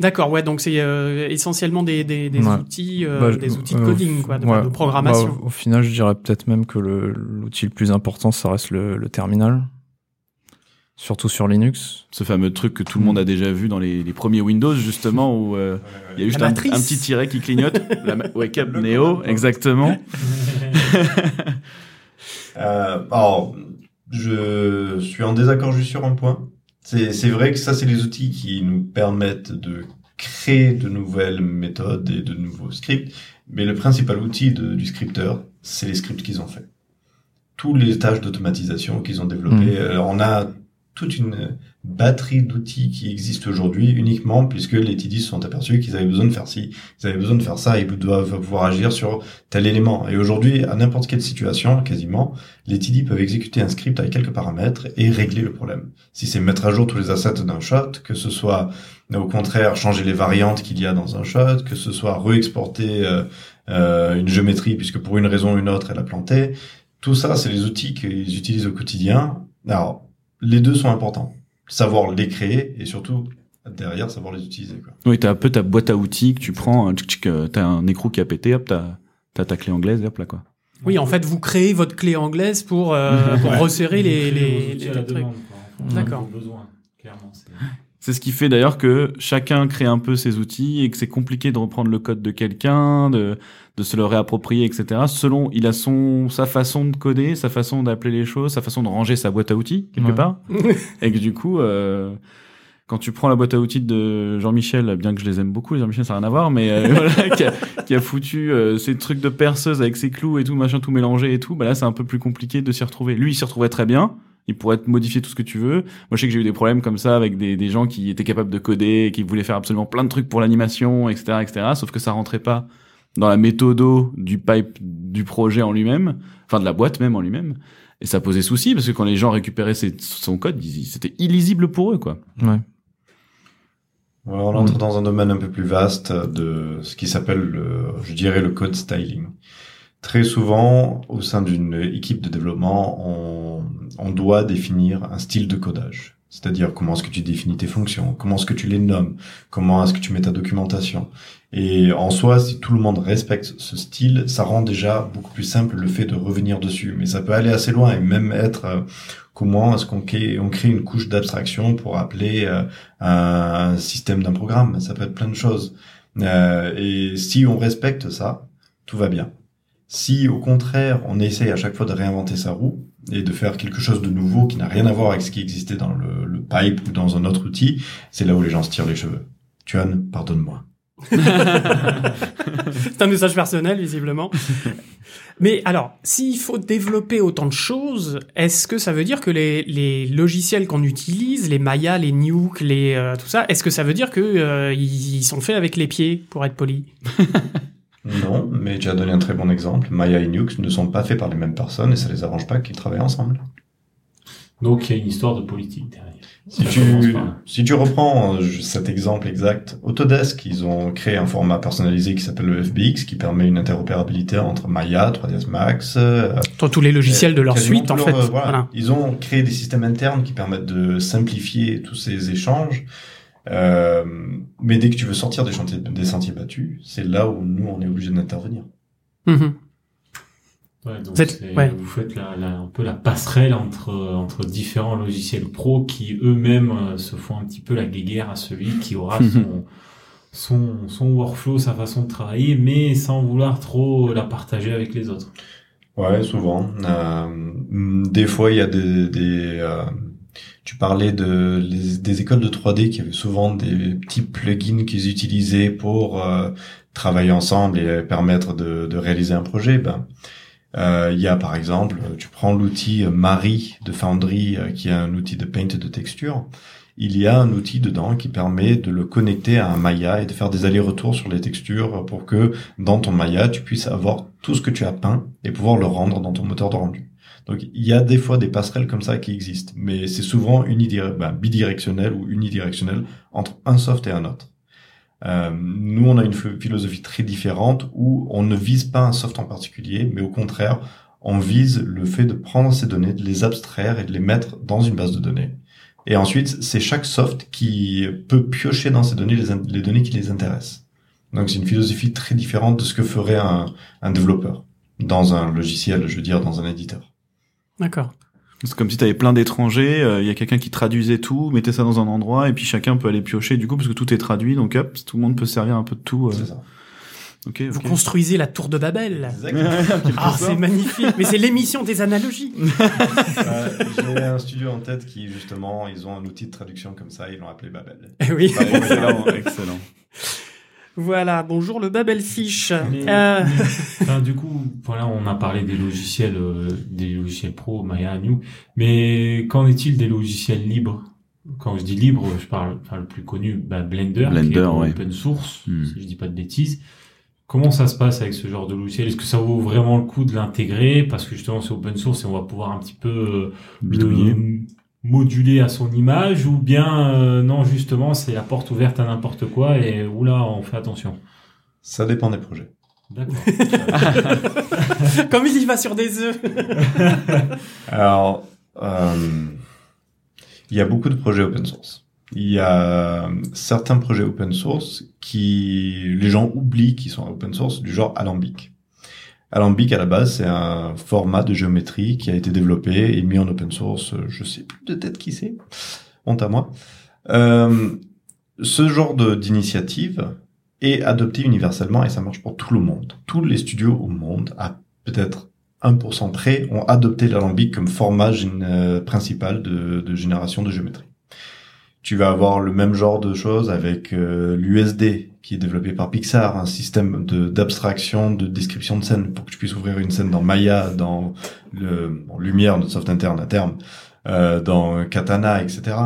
D'accord, ouais, donc c'est euh, essentiellement des, des, des Ouais. outils, euh, Bah, je- des outils de euh, coding, quoi, de, ouais. de programmation. Bah, au, au final, je dirais peut-être même que le- l'outil le plus important, ça reste le, le terminal. Surtout sur Linux. Ce fameux truc que tout le monde a déjà vu dans les, les premiers Windows justement où euh, il y a juste un, petit tiret qui clignote. <laughs> la Wake up Le Neo, exactement. <laughs> Euh, alors, je suis en désaccord juste sur un point. C'est vrai que ça, c'est les outils qui nous permettent de créer de nouvelles méthodes et de nouveaux scripts. Mais le principal outil de- du scripteur, c'est les scripts qu'ils ont fait. Tous les tâches d'automatisation qu'ils ont développées. Mhm. Euh, on a toute une batterie d'outils qui existent aujourd'hui uniquement puisque les TD se sont aperçus qu'ils avaient besoin de faire ci, ils avaient besoin de faire ça, ils doivent pouvoir agir sur tel élément. Et aujourd'hui, à n'importe quelle situation, quasiment, les TD peuvent exécuter un script avec quelques paramètres et régler le problème. Si c'est mettre à jour tous les assets d'un shot, que ce soit au contraire changer les variantes qu'il y a dans un shot, que ce soit re-exporter euh, euh, une géométrie puisque pour une raison ou une autre elle a planté, tout ça c'est les outils qu'ils utilisent au quotidien. Alors les deux sont importants, savoir les créer et surtout derrière savoir les utiliser. Quoi. Oui, t'as un peu ta boîte à outils que tu prends, tchic, euh, t'as un écrou qui a pété, hop, t'as t'as ta clé anglaise, et hop là quoi. Oui, en fait, vous créez votre clé anglaise pour, euh, <laughs> pour Ouais. resserrer les, les, trucs. D'accord. C'est ce qui fait d'ailleurs que chacun crée un peu ses outils et que c'est compliqué de reprendre le code de quelqu'un, de, de se le réapproprier, etc. Selon, il a son, sa façon de coder, sa façon d'appeler les choses, sa façon de ranger sa boîte à outils, quelque Ouais. part. <laughs> et que du coup, euh, quand tu prends la boîte à outils de Jean-Michel, bien que je les aime beaucoup, les Jean-Michel, ça n'a rien à voir, mais euh, <laughs> voilà, qui, a, qui a foutu euh, ces trucs de perceuse avec ses clous et tout, machin, tout mélangé et tout, bah là, c'est un peu plus compliqué de s'y retrouver. Lui, il s'y retrouvait très bien. Il pourrait te modifier tout ce que tu veux. Moi, je sais que j'ai eu des problèmes comme ça avec des, des gens qui étaient capables de coder, qui voulaient faire absolument plein de trucs pour l'animation, etc., etc. Sauf que ça rentrait pas dans la méthodo du pipe du projet en lui-même, enfin de la boîte même en lui-même. Et ça posait souci parce que quand les gens récupéraient ses- son code, c'était illisible pour eux, quoi. Ouais. On entre dans un domaine un peu plus vaste de ce qui s'appelle, le, je dirais, le code styling. Très souvent, au sein d'une équipe de développement, on, on doit définir un style de codage. C'est-à-dire comment est-ce que tu définis tes fonctions, comment est-ce que tu les nommes, comment est-ce que tu mets ta documentation? Et en soi, si tout le monde respecte ce style, ça rend déjà beaucoup plus simple le fait de revenir dessus. Mais ça peut aller assez loin et même être euh, comment est-ce qu'on crée, on crée une couche d'abstraction pour appeler euh, un système d'un programme? Ça peut être plein de choses. Euh, et si on respecte ça, tout va bien. Si au contraire on essaye à chaque fois de réinventer sa roue et de faire quelque chose de nouveau qui n'a rien à voir avec ce qui existait dans le, le pipe ou dans un autre outil, c'est là où les gens se tirent les cheveux. Tuan, pardonne-moi. <laughs> C'est un message personnel, visiblement. Mais alors, s'il faut développer autant de choses, est-ce que ça veut dire que les, les logiciels qu'on utilise, les Maya, les Nuke, les euh, tout ça, est-ce que ça veut dire que euh, ils ils sont faits avec les pieds, pour être poli <laughs> Non, mais tu as donné un très bon exemple. Maya et Nux ne sont pas faits par les mêmes personnes et ça les arrange pas qu'ils travaillent ensemble. Donc il y a une histoire de politique derrière. Si tu, si tu reprends euh, cet exemple exact, Autodesk, ils ont créé un format personnalisé qui s'appelle le FBX, qui permet une interopérabilité entre Maya, 3ds Max, euh, Dans tous les logiciels de leur suite, en fait. euh, voilà. Voilà. Ils ont créé des systèmes internes qui permettent de simplifier tous ces échanges. Euh, mais dès que tu veux sortir des, chantiers, des sentiers battus, c'est là où nous, on est obligé d'intervenir. Mhm. Ouais, donc Vous êtes- c'est- ouais. vous faites la, la- un peu la passerelle entre entre différents logiciels pro qui eux-mêmes euh, se font un petit peu la guéguerre à celui qui aura son son son workflow, sa façon de travailler, mais sans vouloir trop la partager avec les autres. Ouais, souvent. Euh, des fois, il y a des... des euh, tu parlais des écoles de 3D qui avaient souvent des petits plugins qu'ils utilisaient pour euh, travailler ensemble et permettre de, réaliser un projet. Ben, euh, il y a par exemple, tu prends l'outil Mari de Foundry, euh, qui est un outil de paint de texture. Il y a un outil dedans qui permet de le connecter à un Maya et de faire des allers-retours sur les textures pour que dans ton Maya, tu puisses avoir tout ce que tu as peint et pouvoir le rendre dans ton moteur de rendu. Donc il y a des fois des passerelles comme ça qui existent, mais c'est souvent unidire- ben, bidirectionnel ou unidirectionnel entre un soft et un autre. Euh, nous, on a une ph- philosophie très différente où on ne vise pas un soft en particulier, mais au contraire, on vise le fait de prendre ces données, de les abstraire et de les mettre dans une base de données. Et ensuite, c'est chaque soft qui peut piocher dans ces données les, les données qui les intéressent. Donc c'est une philosophie très différente de ce que ferait un, un développeur dans un logiciel, je veux dire, dans un éditeur. D'accord. C'est comme si tu avais plein d'étrangers, euh, il y a quelqu'un qui traduisait tout, mettait ça dans un endroit, et puis chacun peut aller piocher du coup, parce que tout est traduit, donc hop, tout le monde peut se servir un peu de tout. euh. C'est ça. Ok, Vous construisez la tour de Babel. Exactement. <laughs> Ah, c'est magnifique. Mais c'est l'émission des analogies. <laughs> Euh, J'ai un studio en tête qui, justement, ils ont un outil de traduction comme ça, ils l'ont appelé Babel. Eh oui. Excellent, excellent. Voilà. Bonjour le Babel Fish. Mais- Euh, Enfin, du coup, voilà, on a parlé des logiciels, euh, des logiciels pro, Maya, New, mais qu'en est-il des logiciels libres? Quand je dis libre, je parle, enfin, le plus connu, bah, Blender, qui Blender, est ouais. open source, Hmm. si je dis pas de bêtises. Comment ça se passe avec ce genre de logiciel? Est-ce que ça vaut vraiment le coup de l'intégrer? Parce que justement c'est open source et on va pouvoir un petit peu euh, Bidouiller. le moduler à son image ou bien euh, non justement c'est la porte ouverte à n'importe quoi et oula on fait attention. Ça dépend des projets. D'accord. <laughs> comme il y va sur des œufs. <laughs> Alors, euh, il y a beaucoup de projets open source. Il y a certains projets open source qui, les gens oublient qu'ils sont open source, du genre Alembic. Alembic, à la base, c'est un format de géométrie qui a été développé et mis en open source. Je sais plus de tête qui c'est. Honte à moi. Euh, ce genre d'initiative est adopté universellement et ça marche pour tout le monde. Tous les studios au monde, à peut-être 1% près, ont adopté l'alambic comme format euh, principal de, de génération de géométrie. Tu vas avoir le même genre de choses avec euh, l'USD qui est développé par Pixar, un système d'abstraction, de description de scène pour que tu puisses ouvrir une scène dans Maya, dans le Lumière, notre soft interne à terme, euh, dans Katana, etc.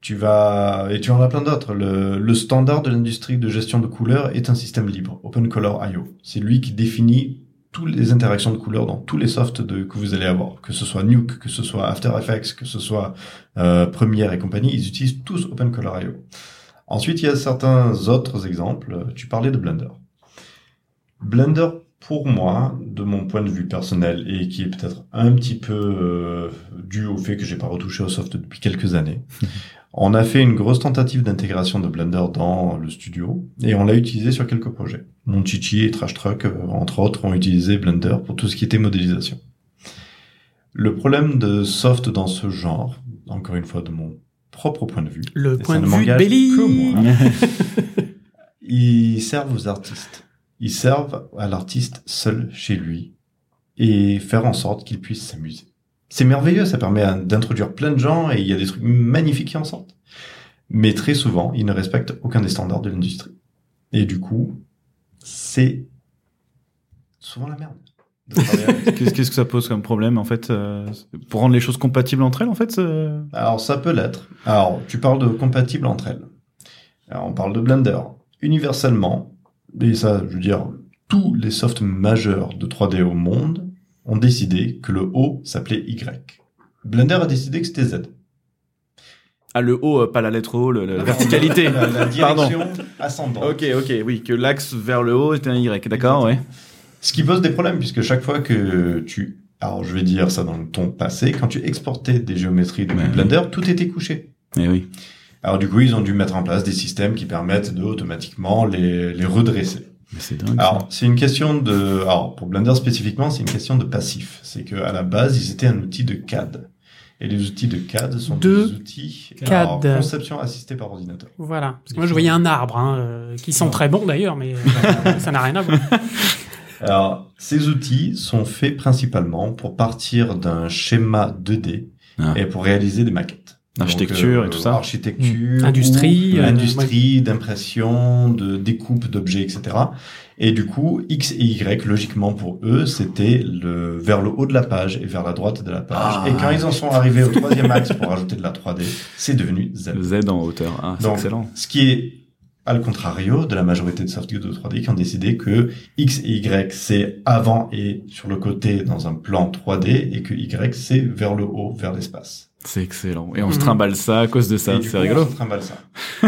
Tu vas et tu en as plein d'autres. Le, le standard de l'industrie de gestion de couleurs est un système libre, Open Color IO. C'est lui qui définit toutes les interactions de couleurs dans tous les softs que vous allez avoir, que ce soit Nuke, que ce soit After Effects, que ce soit euh, Premiere et compagnie, ils utilisent tous Open Color IO. Ensuite, il y a certains autres exemples. Tu parlais de Blender. Blender, pour moi, de mon point de vue personnel, et qui est peut-être un petit peu euh, dû au fait que j'ai pas retouché au soft depuis quelques années, <laughs> on a fait une grosse tentative d'intégration de Blender dans le studio, et on l'a utilisé sur quelques projets. Mon Chichi et Trash Truck, euh, entre autres, ont utilisé Blender pour tout ce qui était modélisation. Le problème de soft dans ce genre, encore une fois de mon propre point de vue, Le point de vue de Belly. que moi. <laughs> <laughs> ils servent aux artistes. Ils servent à l'artiste seul chez lui et faire en sorte qu'il puisse s'amuser. C'est merveilleux, ça permet d'introduire plein de gens et il y a des trucs magnifiques qui en sortent. Mais très souvent, ils ne respectent aucun des standards de l'industrie. Et du coup, c'est souvent la merde. <laughs> Qu'est-ce que ça pose comme problème en fait euh, pour rendre les choses compatibles entre elles en fait Alors ça peut l'être. Alors tu parles de compatibles entre elles. Alors, on parle de Blender. Universellement, et ça je veux dire, tous les softs majeurs de 3D au monde ont décidé que le O s'appelait Y. Blender a décidé que c'était Z. Ah, le haut, euh, pas la lettre O, le- la verticalité. <laughs> La, la Pardon. direction ascendante. Ok, ok, oui, que l'axe vers le haut était un Y, d'accord, ouais. Ce qui pose des problèmes, puisque chaque fois que tu... Alors, je vais dire ça dans le ton passé, quand tu exportais des géométries Ouais. Blender, tout était couché. Eh oui. Alors, du coup, ils ont dû mettre en place des systèmes qui permettent de automatiquement les, les redresser. Mais c'est dingue. Alors, c'est une question de... Alors, pour Blender spécifiquement, c'est une question de passif. C'est que à la base, ils étaient un outil de CAD. Et les outils de CAD sont De des outils... CAD. alors, conception assistée par ordinateur. Voilà. Parce que moi, je voyais un arbre, hein, euh, qui sent très bon d'ailleurs, mais euh, <laughs> ça n'a rien à voir. <laughs> Alors, ces outils sont faits principalement pour partir d'un schéma 2D Ah. et pour réaliser des maquettes. Architecture et tout ça. Architecture, Mmh. Industrie, ou euh, industrie, d'impression, de découpe d'objets, etc. Et du coup, X et Y, logiquement pour eux, c'était le vers le haut de la page et vers la droite de la page. Ah. Et quand ils en sont arrivés au troisième axe pour rajouter de la 3D, c'est devenu Z. Z en hauteur. Ah, c'est Donc, excellent. Ce qui est à le contrario de la majorité de software de 3D qui ont décidé que X et Y c'est avant et sur le côté dans un plan 3D et que Y c'est vers le haut, vers l'espace. C'est excellent. Et on se Mhm. trimballe ça à cause de ça. C'est rigolo. on se trimballe ça.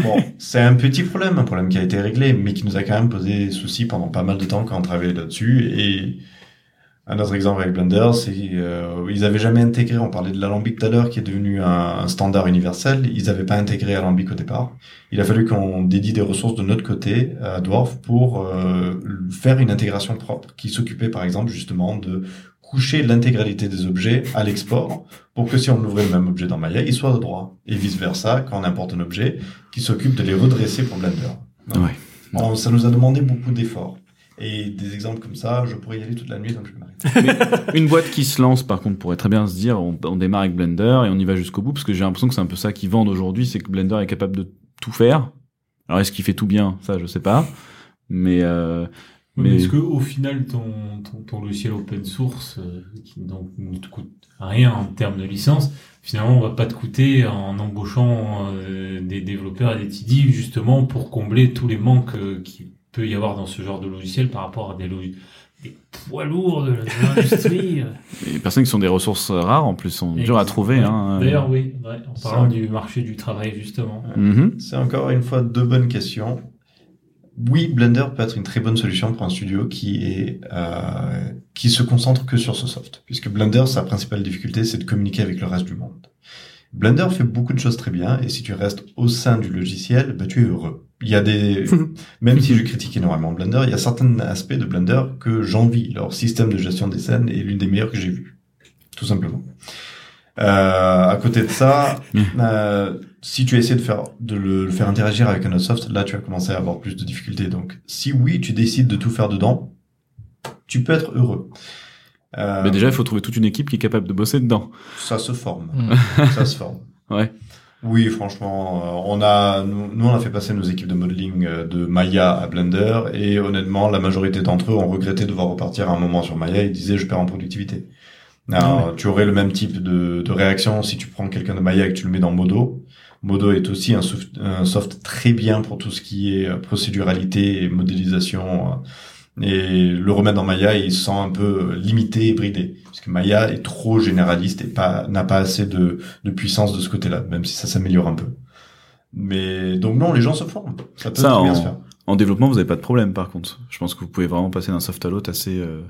Bon, c'est un petit problème, un problème qui a été réglé, mais qui nous a quand même posé souci pendant pas mal de temps quand on travaillait là-dessus. Et un autre exemple avec Blender, c'est euh, ils avaient jamais intégré. On parlait de l'alambic tout à l'heure, qui est devenu un, un standard universel. Ils n'avaient pas intégré alambic au départ. Il a fallu qu'on dédie des ressources de notre côté à Dwarf pour euh, faire une intégration propre, qui s'occupait par exemple justement de coucher l'intégralité des objets à l'export pour que si on ouvrait le même objet dans Maya, il soit droit. Et vice versa, quand on importe un objet, qui s'occupe de les redresser pour Blender. Donc, Ouais. on- ça nous a demandé beaucoup d'efforts. Et des exemples comme ça, je pourrais y aller toute la nuit, donc je vais m'arrêter. <laughs> Une boîte qui se lance, par contre, pourrait très bien se dire, on, on démarre avec Blender et on y va jusqu'au bout, parce que j'ai l'impression que c'est un peu ça qui vendent aujourd'hui, c'est que Blender est capable de tout faire. Alors est-ce qu'il fait tout bien? Ça, je sais pas. Mais euh, Mais- mais est-ce que au final ton, ton, ton logiciel open source euh, qui donc ne te coûte rien en termes de licence, finalement on va pas te coûter en embauchant euh, des développeurs et des TD justement pour combler tous les manques euh, qu'il peut y avoir dans ce genre de logiciel par rapport à des logiciels des poids lourds de l'industrie. <laughs> les personnes qui sont des ressources rares, en plus, sont dures à trouver. Hein. D'ailleurs oui, ouais, en parlant du marché du travail justement. Mhm. C'est encore une fois deux bonnes questions. Oui, Blender peut être une très bonne solution pour un studio qui est euh, qui se concentre que sur ce soft, puisque Blender, sa principale difficulté, c'est de communiquer avec le reste du monde. Blender fait beaucoup de choses très bien, et si tu restes au sein du logiciel, bah, tu es heureux. Il y a des, <laughs> même si je critique énormément Blender, il y a certains aspects de Blender que j'envie. Leur système de gestion des scènes est l'une des meilleures que j'ai vues, tout simplement. Euh, à côté de ça, <laughs> euh, si tu essaies de faire de le, le faire interagir avec un autre soft, là tu vas commencer à avoir plus de difficultés. Donc, si oui, tu décides de tout faire dedans, tu peux être heureux. Euh, Mais déjà, il faut trouver toute une équipe qui est capable de bosser dedans. ça se forme. Mm. <laughs> ça se forme. Ouais. Oui, franchement, euh, on a, nous, nous, on a fait passer nos équipes de modeling de Maya à Blender et honnêtement, la majorité d'entre eux ont regretté de devoir repartir à un moment sur Maya. Ils disaient, je perds en productivité. Alors, tu aurais le même type de, de réaction si tu prends quelqu'un de Maya et que tu le mets dans Modo. Modo est aussi un soft, un soft très bien pour tout ce qui est euh, procéduralité et modélisation. euh, Et le remettre dans Maya, il se sent un peu limité et bridé. Parce que Maya est trop généraliste et pas, n'a pas assez de, de puissance de ce côté-là, même si ça s'améliore un peu. Mais donc non, les gens se forment. Ça peut Ça, très bien en- se faire. En développement, vous n'avez pas de problème, par contre. Je pense que vous pouvez vraiment passer d'un soft à l'autre assez... euh,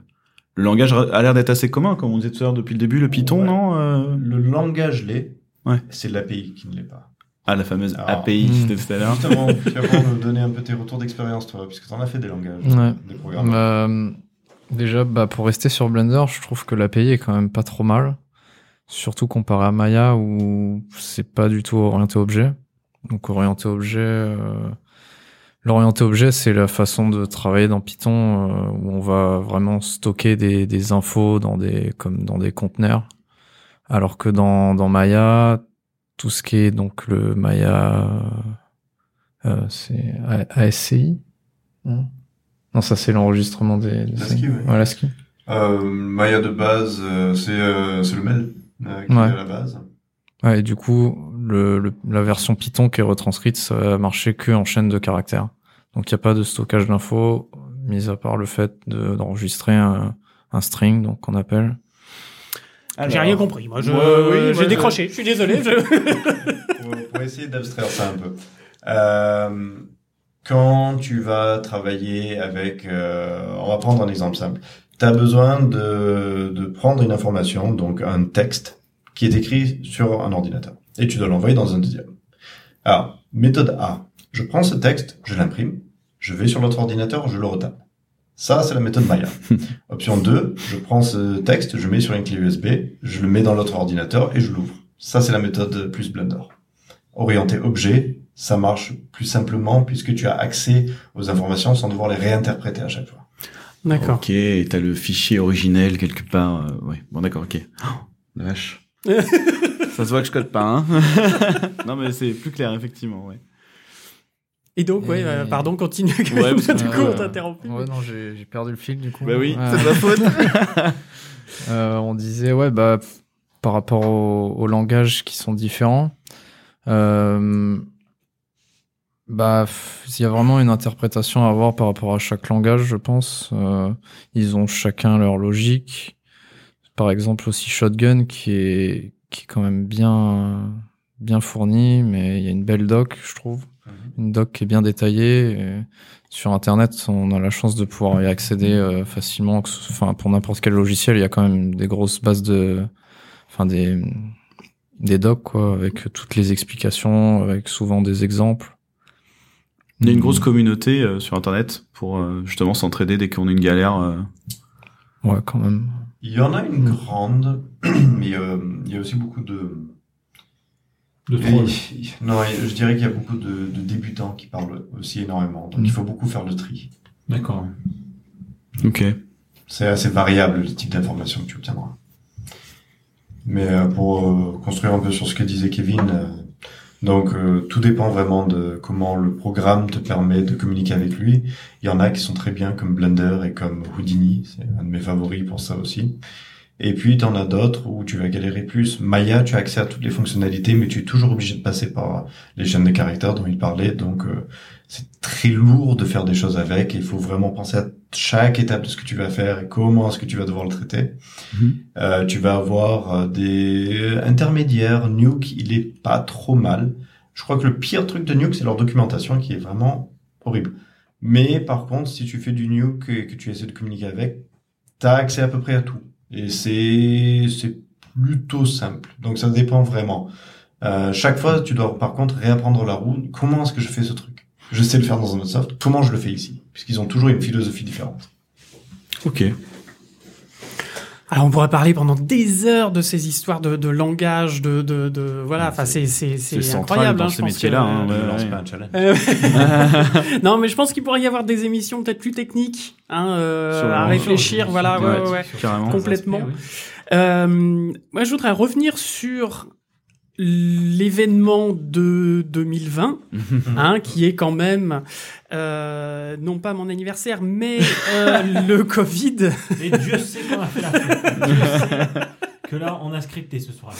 Le langage a l'air d'être assez commun, comme on disait tout à l'heure depuis le début. Le Python, Ouais. non euh Le langage l'est. Ouais. C'est l'API qui ne l'est pas. Ah, la fameuse Alors, API hmm. c'était tout à l'heure. Justement, tu vas pouvoir nous donner un peu tes retours d'expérience, toi, puisque tu en as fait des langages, Ouais. des programmes. Euh, déjà, bah, pour rester sur Blender, je trouve que l'API est quand même pas trop mal. Surtout comparé à Maya où c'est pas du tout orienté objet. Donc orienté objet, euh, l'orienté objet, c'est la façon de travailler dans Python euh, où on va vraiment stocker des, des infos dans des comme dans des conteneurs. Alors que dans, dans Maya, tout ce qui est donc le Maya, euh, c'est A- ASCI. Non, Non, ça c'est l'enregistrement des. des L'ASCII, ouais. Ouais, l'ASCII. Euh, Maya de base, euh, c'est euh, c'est le mail euh, qui Ouais. est à la base. Ouais, et du coup, le, le- la version Python qui est retranscrite, ça va marcher que en chaîne de caractères. Donc il n'y a pas de stockage d'infos, mis à part le fait de- d'enregistrer un, un string, donc qu'on appelle. J'ai rien compris. Moi, je, Ouais, oui, j'ai décroché. Je suis désolé. je- <laughs> pour, pour essayer d'abstraire ça un peu. Euh, quand tu vas travailler avec, euh, on va prendre un exemple simple. Tu as besoin de, de prendre une information, donc un texte qui est écrit sur un ordinateur, et tu dois l'envoyer dans un deuxième. Alors, méthode A. Je prends ce texte, je l'imprime, je vais sur l'autre ordinateur, je le retape. Ça, c'est la méthode Maya. <laughs> Option 2, je prends ce texte, je mets sur une clé USB, je le mets dans l'autre ordinateur et je l'ouvre. Ça, c'est la méthode plus Blender. Orienté objet, ça marche plus simplement puisque tu as accès aux informations sans devoir les réinterpréter à chaque fois. D'accord. Ok, et t'as le fichier originel quelque part. euh, ouais, bon d'accord, ok. Oh, la vache. <laughs> Ça se voit que je code pas, hein. <laughs> non mais c'est plus clair effectivement, ouais. Et donc, ouais, Et- euh, pardon, continue. Ouais, <laughs> parce que- du coup, on t'a interrompu. Ouais, non, j'ai perdu le fil du coup. Bah oui, Ouais. c'est de ma faute. <laughs> Euh, on disait, ouais, bah, par rapport aux, aux langages qui sont différents, euh, bah, il y a vraiment une interprétation à avoir par rapport à chaque langage, je pense. Euh, ils ont chacun leur logique. Par exemple, aussi Shotgun, qui est, qui est quand même bien, bien fourni, mais il y a une belle doc, je trouve. Une doc qui est bien détaillée. et sur Internet, on a la chance de pouvoir y accéder euh, facilement. Enfin, pour n'importe quel logiciel, il y a quand même des grosses bases de, enfin des, des docs quoi, avec toutes les explications, avec souvent des exemples. Il y a une grosse communauté euh, sur internet pour euh, justement s'entraider dès qu'on a une galère. euh. Ouais, quand même. Il y en a une grande, <clears throat> mais euh, il y a aussi beaucoup de... De non, je dirais qu'il y a beaucoup de, de débutants qui parlent aussi énormément. Donc Mm. il faut beaucoup faire le tri. D'accord. Ok. C'est assez variable le type d'information que tu obtiendras. Mais euh, pour euh, construire un peu sur ce que disait Kevin, euh, donc euh, tout dépend vraiment de comment le programme te permet de communiquer avec lui. Il y en a qui sont très bien comme Blender et comme Houdini, c'est un de mes favoris pour ça aussi. Et puis tu en as d'autres où tu vas galérer plus. Maya, tu as accès à toutes les fonctionnalités, mais tu es toujours obligé de passer par les chaînes de caractères dont il parlait. Donc euh, c'est très lourd de faire des choses avec. Il faut vraiment penser à chaque étape de ce que tu vas faire et comment est-ce que tu vas devoir le traiter. Mhm. Euh, tu vas avoir euh, des intermédiaires. Nuke, il est pas trop mal. Je crois que le pire truc de Nuke, c'est leur documentation qui est vraiment horrible. Mais par contre, si tu fais du Nuke et que tu essaies de communiquer avec, t'as accès à peu près à tout. Et c'est c'est plutôt simple. Donc ça dépend vraiment. Euh, chaque fois, tu dois par contre réapprendre la roue. Comment est-ce que je fais ce truc? Je sais le faire dans un autre soft. Comment je le fais ici? Puisqu'ils ont toujours une philosophie différente. Ok. Alors on pourrait parler pendant des heures de ces histoires de, de langage, de, de, de voilà. Enfin c'est c'est C'est c'est central incroyable. dans hein, ces métiers-là, hein, Je ouais, lance ouais. pas un challenge. Euh, <laughs> non, mais je pense qu'il pourrait y avoir des émissions peut-être plus techniques hein, euh, à réfléchir. voilà, ouais, ouais, ouais. Complètement. Oui. Euh, moi, je voudrais revenir sur l'événement de 2020, <laughs> hein, qui est quand même euh, non pas mon anniversaire, mais euh, <laughs> le Covid. Et Dieu sait qu'on a fait la <laughs> fête. Dieu sait que là, on a scripté ce soir.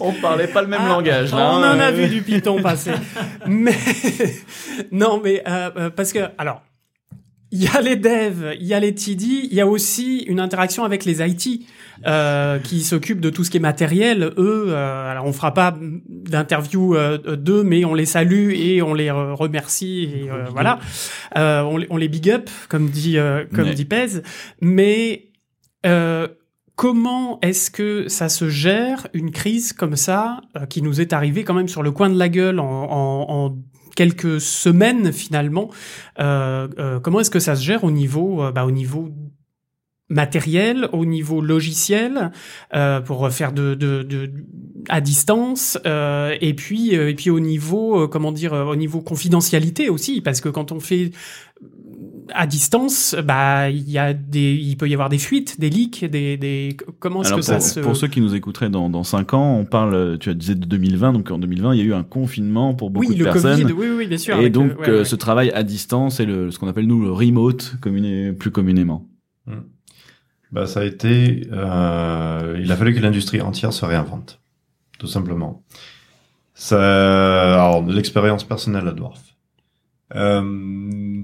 On parlait pas le même Ah, langage. On là, en hein, a ouais. vu du Python passer. mais non, mais euh, euh, parce que alors. Il y a les devs, il y a les TD, il y a aussi une interaction avec les IT euh, qui s'occupent de tout ce qui est matériel. Eux, euh, alors on fera pas d'interview euh, d'eux, mais on les salue et on les euh, remercie et euh, Big voilà, Euh, on, les- on les big up comme dit euh, comme Ouais. dit Pez. Mais euh, comment est-ce que ça se gère une crise comme ça euh, qui nous est arrivée quand même sur le coin de la gueule en, en- en quelques semaines finalement euh, euh, Comment est-ce que ça se gère au niveau euh, bah, au niveau matériel, au niveau logiciel, euh, pour faire de, de, de à distance, euh, et puis euh, et puis au niveau euh, comment dire euh, au niveau confidentialité aussi, parce que quand on fait à distance, bah il y a des, il peut y avoir des fuites, des leaks, des, des comment est-ce que ça se pour ceux qui nous écouteraient dans, dans 5 ans, on parle, tu as disais de 2020, donc en 2020, il y a eu un confinement pour beaucoup oui de le personnes. Covid, oui oui bien sûr. et donc le- ouais, euh, ouais. ce travail à distance et le, ce qu'on appelle nous le remote communé, plus communément. Bah, ça a été. euh, il a fallu que l'industrie entière se réinvente, tout simplement. Ça, alors, de l'expérience personnelle à Dwarf. Euh,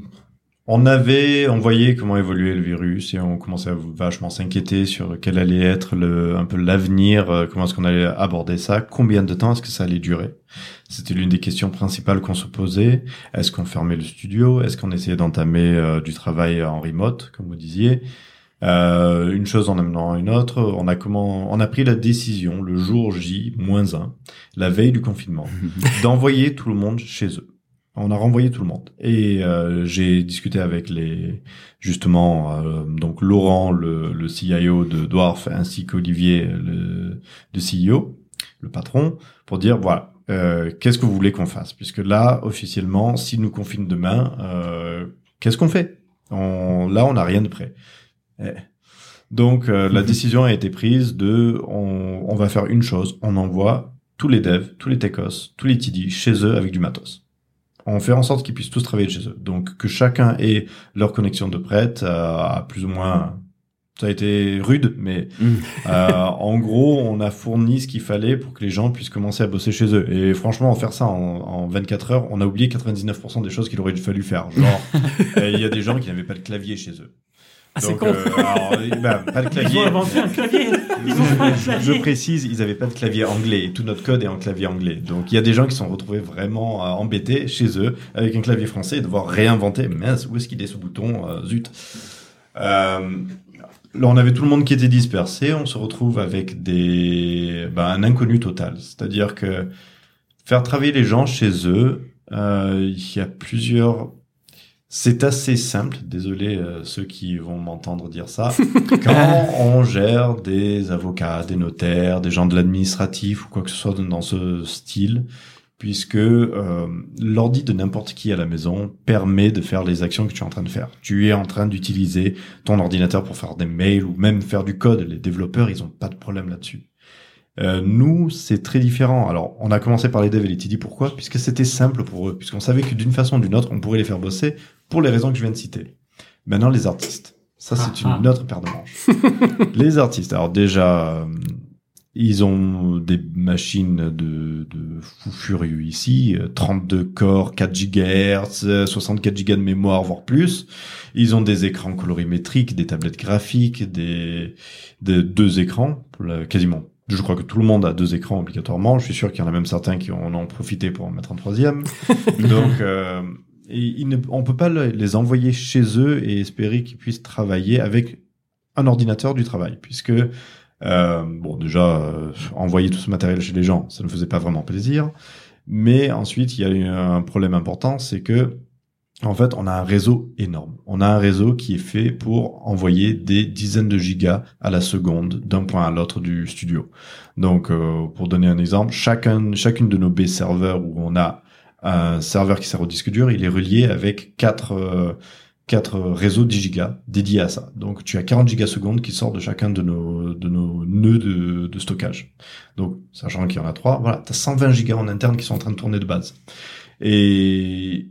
on avait, on voyait comment évoluait le virus et on commençait à vachement s'inquiéter sur quel allait être le, un peu l'avenir, euh, comment est-ce qu'on allait aborder ça, combien de temps est-ce que ça allait durer. C'était l'une des questions principales qu'on se posait. Est-ce qu'on fermait le studio? Est-ce qu'on essayait d'entamer euh, du travail en remote, comme vous disiez? Euh, Une chose en amenant une autre. On a comment, on a pris la décision le jour J moins 1, la veille du confinement, <laughs> d'envoyer tout le monde chez eux. On a renvoyé tout le monde et euh, j'ai discuté avec les justement euh, donc Laurent le, le CIO de Dwarf ainsi qu'Olivier le, le CEO le patron pour dire voilà euh, qu'est-ce que vous voulez qu'on fasse? Puisque là officiellement s'ils nous confinent demain euh, qu'est-ce qu'on fait? On, là on n'a rien de prêt eh. donc euh, la décision a été prise de on, on va faire une chose on envoie tous les devs tous les techos tous les TD chez eux avec du matos on fait en sorte qu'ils puissent tous travailler chez eux. Donc que chacun ait leur connexion de prête euh, à plus ou moins ça a été rude, mais Mm. euh, en gros, on a fourni ce qu'il fallait pour que les gens puissent commencer à bosser chez eux. Et franchement, faire ça en, en 24 heures, on a oublié 99% des choses qu'il aurait fallu faire. Genre, <laughs> il y a des gens qui n'avaient pas de clavier chez eux. Ah, c'est con. euh, alors, bah, pas de <laughs> Ils clavier. ont inventé un clavier. Ils ont Je précise, ils avaient pas de clavier anglais et tout notre code est en clavier anglais. Donc il y a des gens qui se sont retrouvés vraiment euh, embêtés chez eux avec un clavier français et devoir réinventer. Mince, où est-ce qu'il est ce bouton Euh, Zut. Euh, là, on avait tout le monde qui était dispersé. On se retrouve avec des, ben, un inconnu total. C'est-à-dire que faire travailler les gens chez eux, il y a plusieurs. C'est assez simple. Désolé euh, ceux qui vont m'entendre dire ça. <laughs> Quand on gère des avocats, des notaires, des gens de l'administratif ou quoi que ce soit dans ce style, puisque euh, l'ordi de n'importe qui à la maison permet de faire les actions que tu es en train de faire. Tu es en train d'utiliser ton ordinateur pour faire des mails ou même faire du code. Les développeurs, ils ont pas de problème là-dessus. Euh, nous, c'est très différent. Alors, on a commencé par les devs et les TD. Pourquoi? Puisque c'était simple pour eux. Puisqu'on savait que d'une façon ou d'une autre, on pourrait les faire bosser pour les raisons que je viens de citer. Maintenant, les artistes. Ça, c'est Ah, une autre paire de manches. <laughs> les artistes. Alors déjà, euh, ils ont des machines de, de fou furieux ici. euh, 32 corps, 4 GHz, euh, 64 Go de mémoire, voire plus. Ils ont des écrans colorimétriques, des tablettes graphiques, des, des deux écrans, quasiment. Je crois que tout le monde a deux écrans obligatoirement. Je suis sûr qu'il y en a même certains qui en ont profité pour en mettre un troisième. <laughs> Donc, euh, et ne, on peut pas le- les envoyer chez eux et espérer qu'ils puissent travailler avec un ordinateur du travail, puisque euh, bon déjà euh, envoyer tout ce matériel chez les gens, ça ne faisait pas vraiment plaisir. Mais ensuite, il y a eu un problème important, c'est que en fait, on a un réseau énorme. On a un réseau qui est fait pour envoyer des dizaines de gigas à la seconde d'un point à l'autre du studio. Donc, euh, pour donner un exemple, chacun, chacune de nos B serveurs où on a un serveur qui sert au disque dur, il est relié avec quatre, euh, quatre réseaux 10 gigas dédiés à ça. Donc, tu as 40 gigas secondes qui sortent de chacun de nos, de nos nœuds de, de stockage. Donc, sachant qu'il y en a trois, voilà, tu as 120 gigas en interne qui sont en train de tourner de base. Et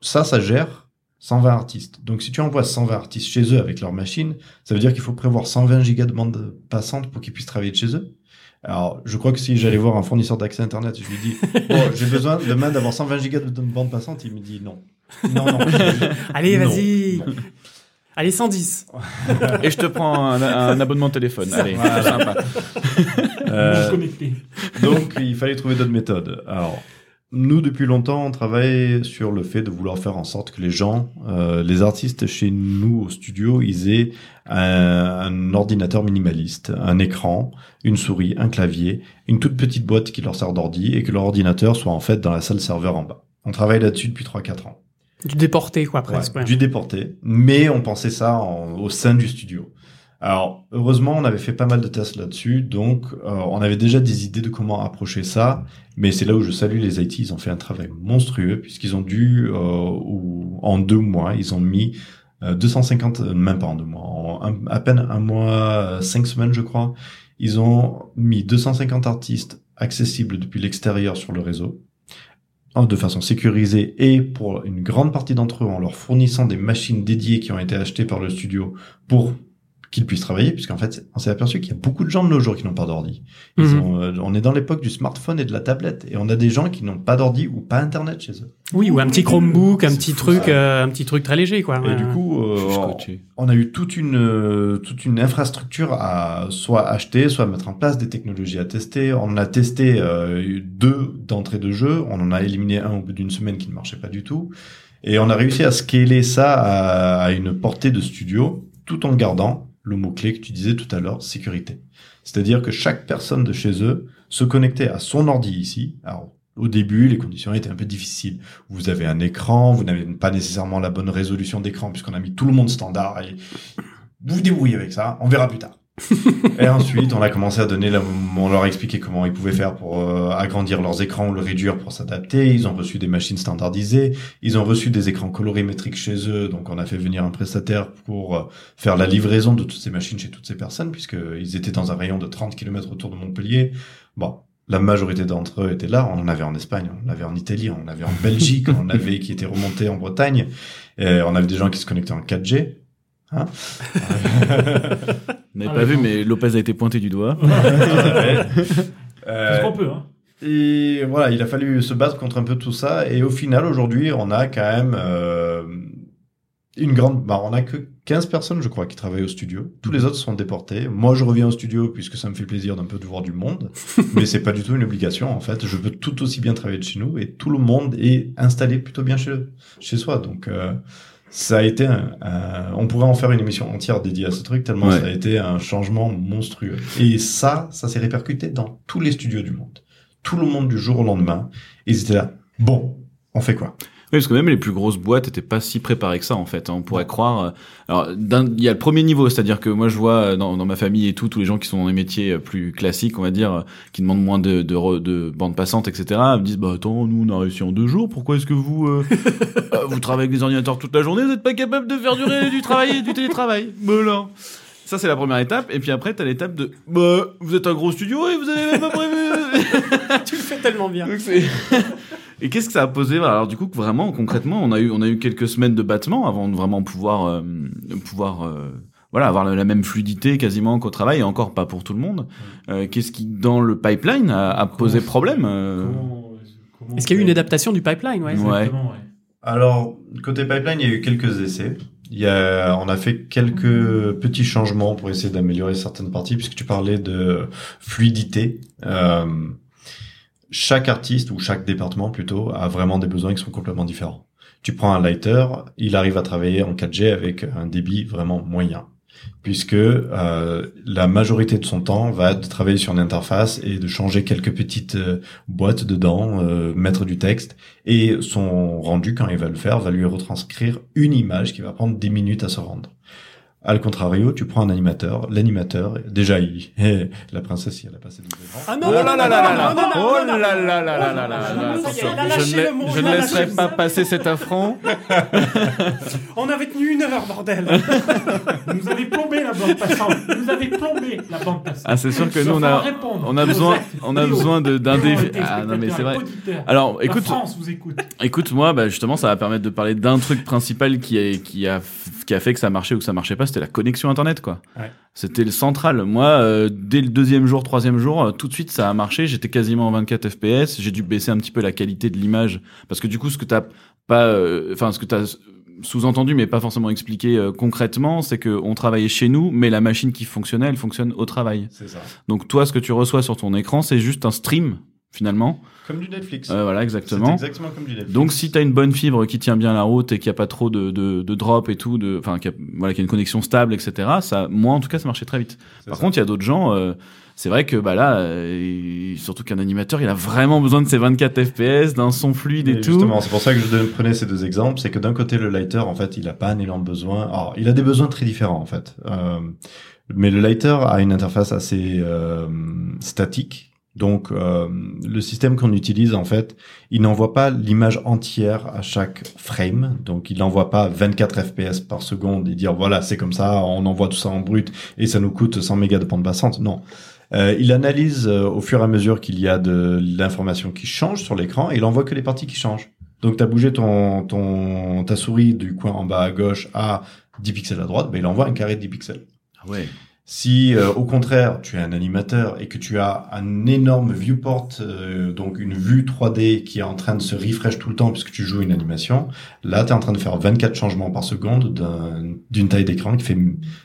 ça, ça gère 120 artistes. Donc si tu envoies 120 artistes chez eux avec leur machine, ça veut dire qu'il faut prévoir 120 gigas de bande passante pour qu'ils puissent travailler de chez eux. Alors, je crois que si j'allais voir un fournisseur d'accès Internet, je lui dis, <laughs> bon, j'ai besoin demain d'avoir 120 gigas de bande passante, il me dit non. Non, non. <laughs> Allez, vas-y. Allez, 110. <laughs> Et je te prends un, un abonnement téléphone. Allez, Voilà. sympa. Euh. Donc, il fallait trouver d'autres méthodes. Alors, nous, depuis longtemps, on travaille sur le fait de vouloir faire en sorte que les gens, euh, les artistes chez nous au studio, ils aient un, un ordinateur minimaliste, un écran, une souris, un clavier, une toute petite boîte qui leur sert d'ordi et que leur ordinateur soit en fait dans la salle serveur en bas. On travaille là-dessus depuis 3-4 ans. Du déporté, quoi, Ouais, presque. ouais. du déporté, mais on pensait ça en- au sein du studio. Alors, heureusement, on avait fait pas mal de tests là-dessus, donc euh, on avait déjà des idées de comment approcher ça, mais c'est là où je salue les IT, ils ont fait un travail monstrueux, puisqu'ils ont dû, euh, ou- en deux mois, ils ont mis euh, 250, euh, même pas en deux mois, à peine un mois, euh, cinq semaines je crois, ils ont mis 250 artistes accessibles depuis l'extérieur sur le réseau, en- de façon sécurisée et pour une grande partie d'entre eux en leur fournissant des machines dédiées qui ont été achetées par le studio pour qu'ils puissent travailler, puisqu'en fait, on s'est aperçu qu'il y a beaucoup de gens de nos jours qui n'ont pas d'ordi. Mhm. euh, on est dans l'époque du smartphone et de la tablette, et on a des gens qui n'ont pas d'ordi ou pas internet chez eux. Oui, ou un petit Chromebook, un petit fou, truc, euh, un petit truc très léger, quoi. Et du coup, euh, on- a eu toute une toute une infrastructure à soit acheter, soit mettre en place des technologies à tester. On en a testé euh, deux d'entrée de jeu, on en a éliminé un au bout d'une semaine qui ne marchait pas du tout, et on a réussi à scaler ça à, à une portée de studio, tout en gardant le mot clé que tu disais tout à l'heure, sécurité. C'est-à-dire que chaque personne de chez eux se connectait à son ordi ici. Alors au début, les conditions étaient un peu difficiles. Vous avez un écran, vous n'avez pas nécessairement la bonne résolution d'écran puisqu'on a mis tout le monde standard et vous vous débrouillez avec ça, on verra plus tard. Et ensuite, on a commencé à donner, la, on leur a expliqué comment ils pouvaient faire pour euh, agrandir leurs écrans ou le réduire pour s'adapter. Ils ont reçu des machines standardisées, ils ont reçu des écrans colorimétriques chez eux. Donc, on a fait venir un prestataire pour euh, faire la livraison de toutes ces machines chez toutes ces personnes puisqu'ils étaient dans un rayon de 30 km autour de Montpellier. Bon, la majorité d'entre eux étaient là. On en avait en Espagne, on en avait en Italie, on en avait en Belgique, <laughs> on en avait qui étaient remontés en Bretagne. Et on avait des gens qui se connectaient en 4G. Hein Vous n'avez Ah, pas vu, mais Lopez a été pointé du doigt. <laughs> Euh, qu'on peut, hein. et voilà, il a fallu se battre contre un peu tout ça. Et au final, aujourd'hui, on a quand même euh, une grande... Bah, on a que 15 personnes, je crois, qui travaillent au studio. Tous les autres sont déportés. Moi, je reviens au studio puisque ça me fait plaisir d'un peu de voir du monde. <laughs> mais c'est pas du tout une obligation, en fait. Je peux tout aussi bien travailler de chez nous et tout le monde est installé plutôt bien chez, chez soi. Donc... euh, ça a été un- on pourrait en faire une émission entière dédiée à ce truc tellement Ouais. ça a été un changement monstrueux. Et ça, ça s'est répercuté dans tous les studios du monde. Tout le monde du jour au lendemain, ils étaient là. Bon, on fait quoi? Oui, parce que même les plus grosses boîtes étaient pas si préparées que ça en fait. hein. On pourrait croire. euh, Alors, il y a le premier niveau, c'est-à-dire que moi je vois euh, dans, dans ma famille et tout, tous les gens qui sont dans les métiers euh, plus classiques, on va dire, qui demandent moins de, de, re- de bande passante, etc. Me disent bah attends, nous on a réussi en deux jours. Pourquoi est-ce que vous euh, <laughs> vous travaillez avec des ordinateurs toute la journée Vous n'êtes pas capable de faire durer du travail, du télétravail? Bah. Ça c'est la première étape. Et puis après t'as l'étape de bah vous êtes un gros studio et vous avez même pas prévu. <laughs> tu le fais tellement bien. Donc, c'est- <laughs> Et qu'est-ce que ça a posé Alors du coup, vraiment, concrètement, on a eu, on a eu quelques semaines de battement avant de vraiment pouvoir, euh, pouvoir, euh, voilà, avoir la, même fluidité quasiment qu'au travail, et encore pas pour tout le monde. Euh, qu'est-ce qui, dans le pipeline, a, a posé problème euh, Comment- comment Est-ce qu'il y a eu une adaptation du pipeline ouais. Ouais. Exactement, ouais. Alors, côté pipeline, il y a eu quelques essais. Il y a, on a fait quelques petits changements pour essayer d'améliorer certaines parties, puisque tu parlais de fluidité. Euh, chaque artiste ou chaque département plutôt a vraiment des besoins qui sont complètement différents. Tu prends un lighter, il arrive à travailler en 4G avec un débit vraiment moyen, puisque euh, la majorité de son temps va de travailler sur une interface et de changer quelques petites euh, boîtes dedans, euh, mettre du texte, et son rendu quand il va le faire va lui retranscrire une image qui va prendre 10 minutes à se rendre. Al contrario, tu prends un animateur, l'animateur, déjà, il, la princesse, elle a passé des. Ah non, Oh non, là non, là non, là non, là non, non, Oh non, non, là non. là là là là là je ne laisserai pas passer cet affront. On avait tenu une heure, bordel. Vous avez plombé la bande passante. Vous avez plombé la bande passante. Ah, c'est sûr que nous, on a, on a besoin, on a besoin de- d'un défi. Ah non, mais c'est vrai. Alors, écoute, France vous écoute. Écoute, moi, bah, justement, ça va permettre de parler d'un truc principal qui a, qui a, qui a fait que ça marchait ou que ça marchait pas, c'était la connexion Internet, quoi. Ouais. C'était le central. Moi, euh, dès le deuxième jour, troisième jour, euh, tout de suite, ça a marché. J'étais quasiment en 24 FPS. J'ai dû baisser un petit peu la qualité de l'image parce que du coup, ce que t'as pas, euh, enfin, ce que t'as sous-entendu, mais pas forcément expliqué euh, concrètement, c'est que on travaillait chez nous, mais la machine qui fonctionnait, elle fonctionne au travail. C'est ça. Donc toi, ce que tu reçois sur ton écran, c'est juste un stream finalement. Comme du Netflix. Euh, voilà, exactement. exactement comme du Netflix. Donc si t'as une bonne fibre qui tient bien la route et qu'il n'y a pas trop de, de, de drop et tout, enfin qu'il y a, voilà, qu'il y a une connexion stable, etc. Ça, moi en tout cas, ça marchait très vite. Par ça. contre, il y a d'autres gens. euh, c'est vrai que bah là, euh, surtout qu'un animateur, il a vraiment besoin de ses 24 FPS, d'un son fluide et, Et tout. Justement, c'est pour ça que je prenais ces deux exemples. C'est que d'un côté, le lighter, en fait, il a pas un élan de besoin. Alors, il a des besoins très différents, en fait. Euh, mais le lighter a une interface assez euh, statique. Donc, euh, le système qu'on utilise, en fait, il n'envoie pas l'image entière à chaque frame. Donc, il n'envoie pas 24 FPS par seconde et dire, voilà, c'est comme ça, on envoie tout ça en brut et ça nous coûte 100 mégas de bande passante. Non. Euh, il analyse euh, au fur et à mesure qu'il y a de l'information qui change sur l'écran et il envoie que les parties qui changent. Donc tu as bougé ton, ton, ta souris du coin en bas à gauche à 10 pixels à droite, ben, il envoie un carré de 10 pixels. Ah ouais. Si euh, au contraire tu es un animateur et que tu as un énorme viewport, euh, donc une vue 3D qui est en train de se refresh tout le temps puisque tu joues une animation, là tu es en train de faire 24 changements par seconde d'un- d'une taille d'écran qui fait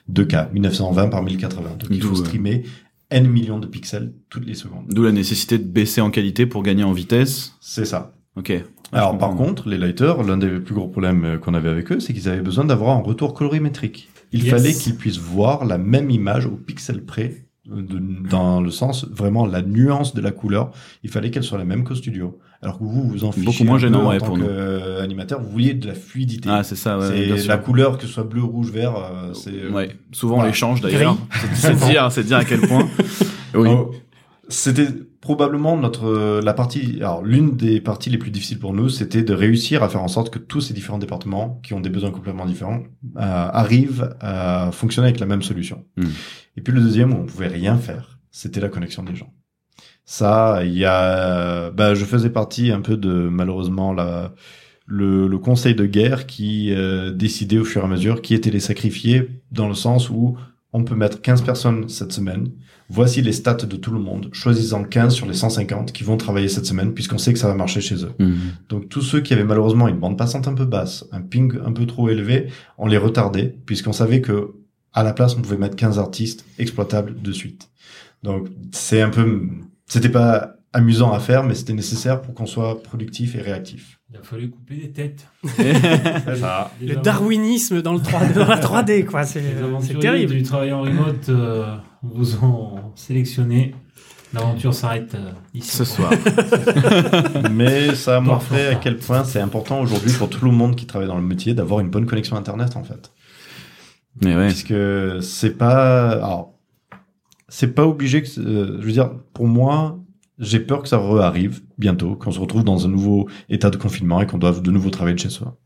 2K, 1920 par 1080. Donc il faut euh, streamer N millions de pixels toutes les secondes. D'où la nécessité de baisser en qualité pour gagner en vitesse. C'est ça. Ok. Alors par contre, les lighters, l'un des plus gros problèmes euh, qu'on avait avec eux, c'est qu'ils avaient besoin d'avoir un retour colorimétrique. Il Yes. fallait qu'ils puissent voir la même image au pixel près, euh, de- dans le sens vraiment la nuance de la couleur. Il fallait qu'elle soit la même qu'au studio. Alors que vous, vous en fichez Beaucoup moins gênant, en ouais, tant pour nous. qu'animateur. Vous vouliez de la fluidité. Ah, c'est ça, ouais, bien c'est sûr. la couleur, que ce soit bleu, rouge, vert. euh, c'est euh, Ouais. Souvent on Voilà. les change d'ailleurs. C'est dire, c'est dire à quel point. <laughs> Oui. Alors, C'était probablement notre la partie alors l'une des parties les plus difficiles pour nous c'était de réussir à faire en sorte que tous ces différents départements qui ont des besoins complètement différents euh, arrivent à fonctionner avec la même solution. Hmm. Et puis le deuxième où on pouvait rien faire, c'était la connexion des gens. Ça, il y a bah je faisais partie un peu de malheureusement la le, le conseil de guerre qui euh, décidait au fur et à mesure qui étaient les sacrifiés dans le sens où on peut mettre 15 personnes cette semaine. Voici les stats de tout le monde. Choisissant 15 sur les 150 qui vont travailler cette semaine puisqu'on sait que ça va marcher chez eux. Mhm. Donc tous ceux qui avaient malheureusement une bande passante un peu basse, un ping un peu trop élevé, on les retardait puisqu'on savait que à la place on pouvait mettre 15 artistes exploitables de suite. Donc c'est un peu c'était pas amusant à faire mais c'était nécessaire pour qu'on soit productif et réactif. Il a fallu couper des têtes. <laughs> Ça. Le darwinisme dans, le 3D, dans la 3D, quoi. C'est terrible. du travail en remote euh, vous ont sélectionné. L'aventure s'arrête euh, ici. Ce soir. <laughs> Mais ça a montré Parfois. à quel point c'est important aujourd'hui pour tout le monde qui travaille dans le métier d'avoir une bonne connexion internet en fait. Mais ouais. Puisque c'est pas alors c'est pas obligé que euh, je veux dire pour moi j'ai peur que ça arrive bientôt qu'on se retrouve dans un nouveau état de confinement et qu'on doive de nouveau travailler de chez soi.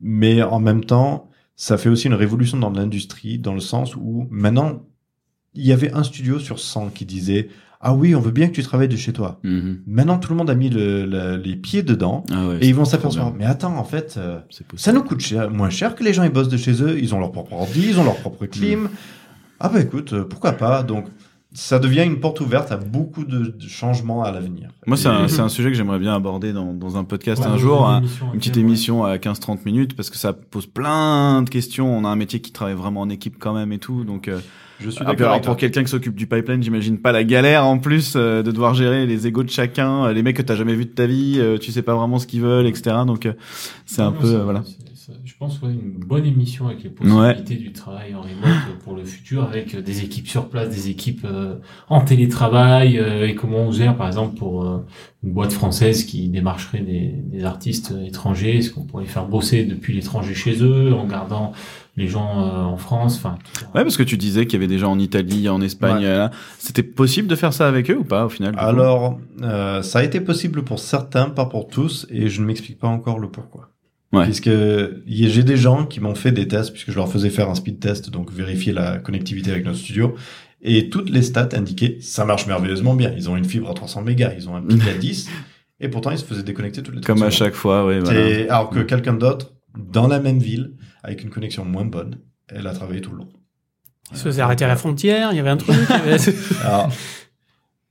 Mais en même temps, ça fait aussi une révolution dans l'industrie dans le sens où maintenant il y avait un studio sur 100 qui disait "Ah oui, on veut bien que tu travailles de chez toi." Mhm. Maintenant tout le monde a mis le- le- les pieds dedans Ah ouais. et ils vont s'apercevoir. "Mais attends, en fait euh, ça nous coûte cher- moins cher que les gens ils bossent de chez eux, ils ont leur propre ordi, ils ont leur propre clim. Ah bah écoute, euh, pourquoi pas? Donc ça devient une porte ouverte à beaucoup de, de changements à l'avenir. Moi, c'est un, c'est un sujet que j'aimerais bien aborder dans, dans un podcast Ouais, un jour, une hein, émission, une petite ouais. émission à 15-30 minutes, parce que ça pose plein de questions. On a un métier qui travaille vraiment en équipe quand même et tout, donc. euh, je suis ah, d'accord. pour quelqu'un qui s'occupe du pipeline, j'imagine pas la galère en plus euh, de devoir gérer les égos de chacun, euh, les mecs que t'as jamais vu de ta vie, euh, tu sais pas vraiment ce qu'ils veulent, etc. Donc euh, c'est un Non, peu euh, voilà. Je pense ouais, une bonne émission avec les possibilités du travail en remote pour le futur, avec euh, des équipes sur place, des équipes euh, en télétravail, euh, et comment on gère par exemple pour euh, une boîte française qui démarcherait des, des artistes euh, étrangers, est-ce qu'on pourrait les faire bosser depuis l'étranger chez eux en gardant les gens euh, en France, enfin. tout ça. Ouais, parce que tu disais qu'il y avait des gens en Italie, en Espagne, Ouais. euh. C'était possible de faire ça avec eux ou pas au final Alors, euh, ça a été possible pour certains, pas pour tous, et je ne m'explique pas encore le pourquoi. Ouais. Puisque j'ai des gens qui m'ont fait des tests, puisque je leur faisais faire un speed test, donc vérifier la connectivité avec notre studio, et toutes les stats indiquaient ça marche merveilleusement bien. Ils ont une fibre à 300 mégas, ils ont un pic à 10, <laughs> et pourtant ils se faisaient déconnecter toutes les 30 Comme à chaque fois, ouais. Voilà. Et alors que quelqu'un d'autre, dans la même ville, avec une connexion moins bonne, elle a travaillé tout le long. Ils se faisaient arrêter à la frontière, il y avait un truc. il y avait- <laughs> Alors,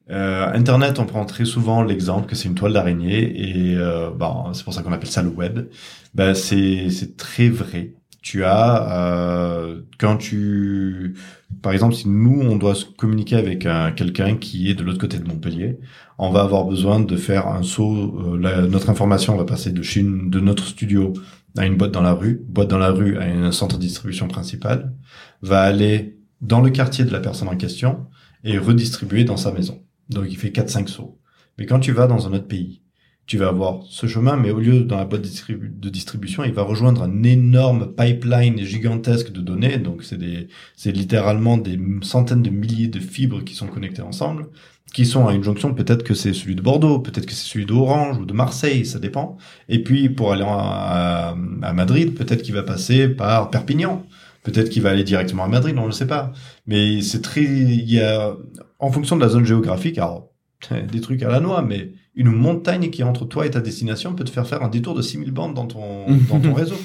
euh, Internet, on prend très souvent l'exemple que c'est une toile d'araignée et euh, c'est pour ça qu'on appelle ça le web. Ben, c'est c'est très vrai. Tu as euh, quand tu par exemple si nous on doit communiquer avec un quelqu'un qui est de l'autre côté de Montpellier, on va avoir besoin de faire un saut. euh, notre information va passer de chez une- de notre studio à une boîte dans la rue, boîte dans la rue à un centre de distribution principal, va aller dans le quartier de la personne en question et redistribuer dans sa maison. Donc il fait 4-5 sauts. Mais quand tu vas dans un autre pays, tu vas avoir ce chemin, mais au lieu dans la boîte de distribution, il va rejoindre un énorme pipeline gigantesque de données. Donc c'est des, c'est littéralement des centaines de milliers de fibres qui sont connectées ensemble, qui sont à une jonction. Peut-être que c'est celui de Bordeaux, peut-être que c'est celui d'Orange ou de Marseille, ça dépend. Et puis pour aller à, à Madrid, peut-être qu'il va passer par Perpignan. Peut-être qu'il va aller directement à Madrid, on ne le sait pas. Mais c'est très, il y a, en fonction de la zone géographique, alors, <laughs> des trucs à la noix, mais une montagne qui est entre toi et ta destination peut te faire faire un détour de 6000 bandes dans ton, dans ton <laughs> réseau.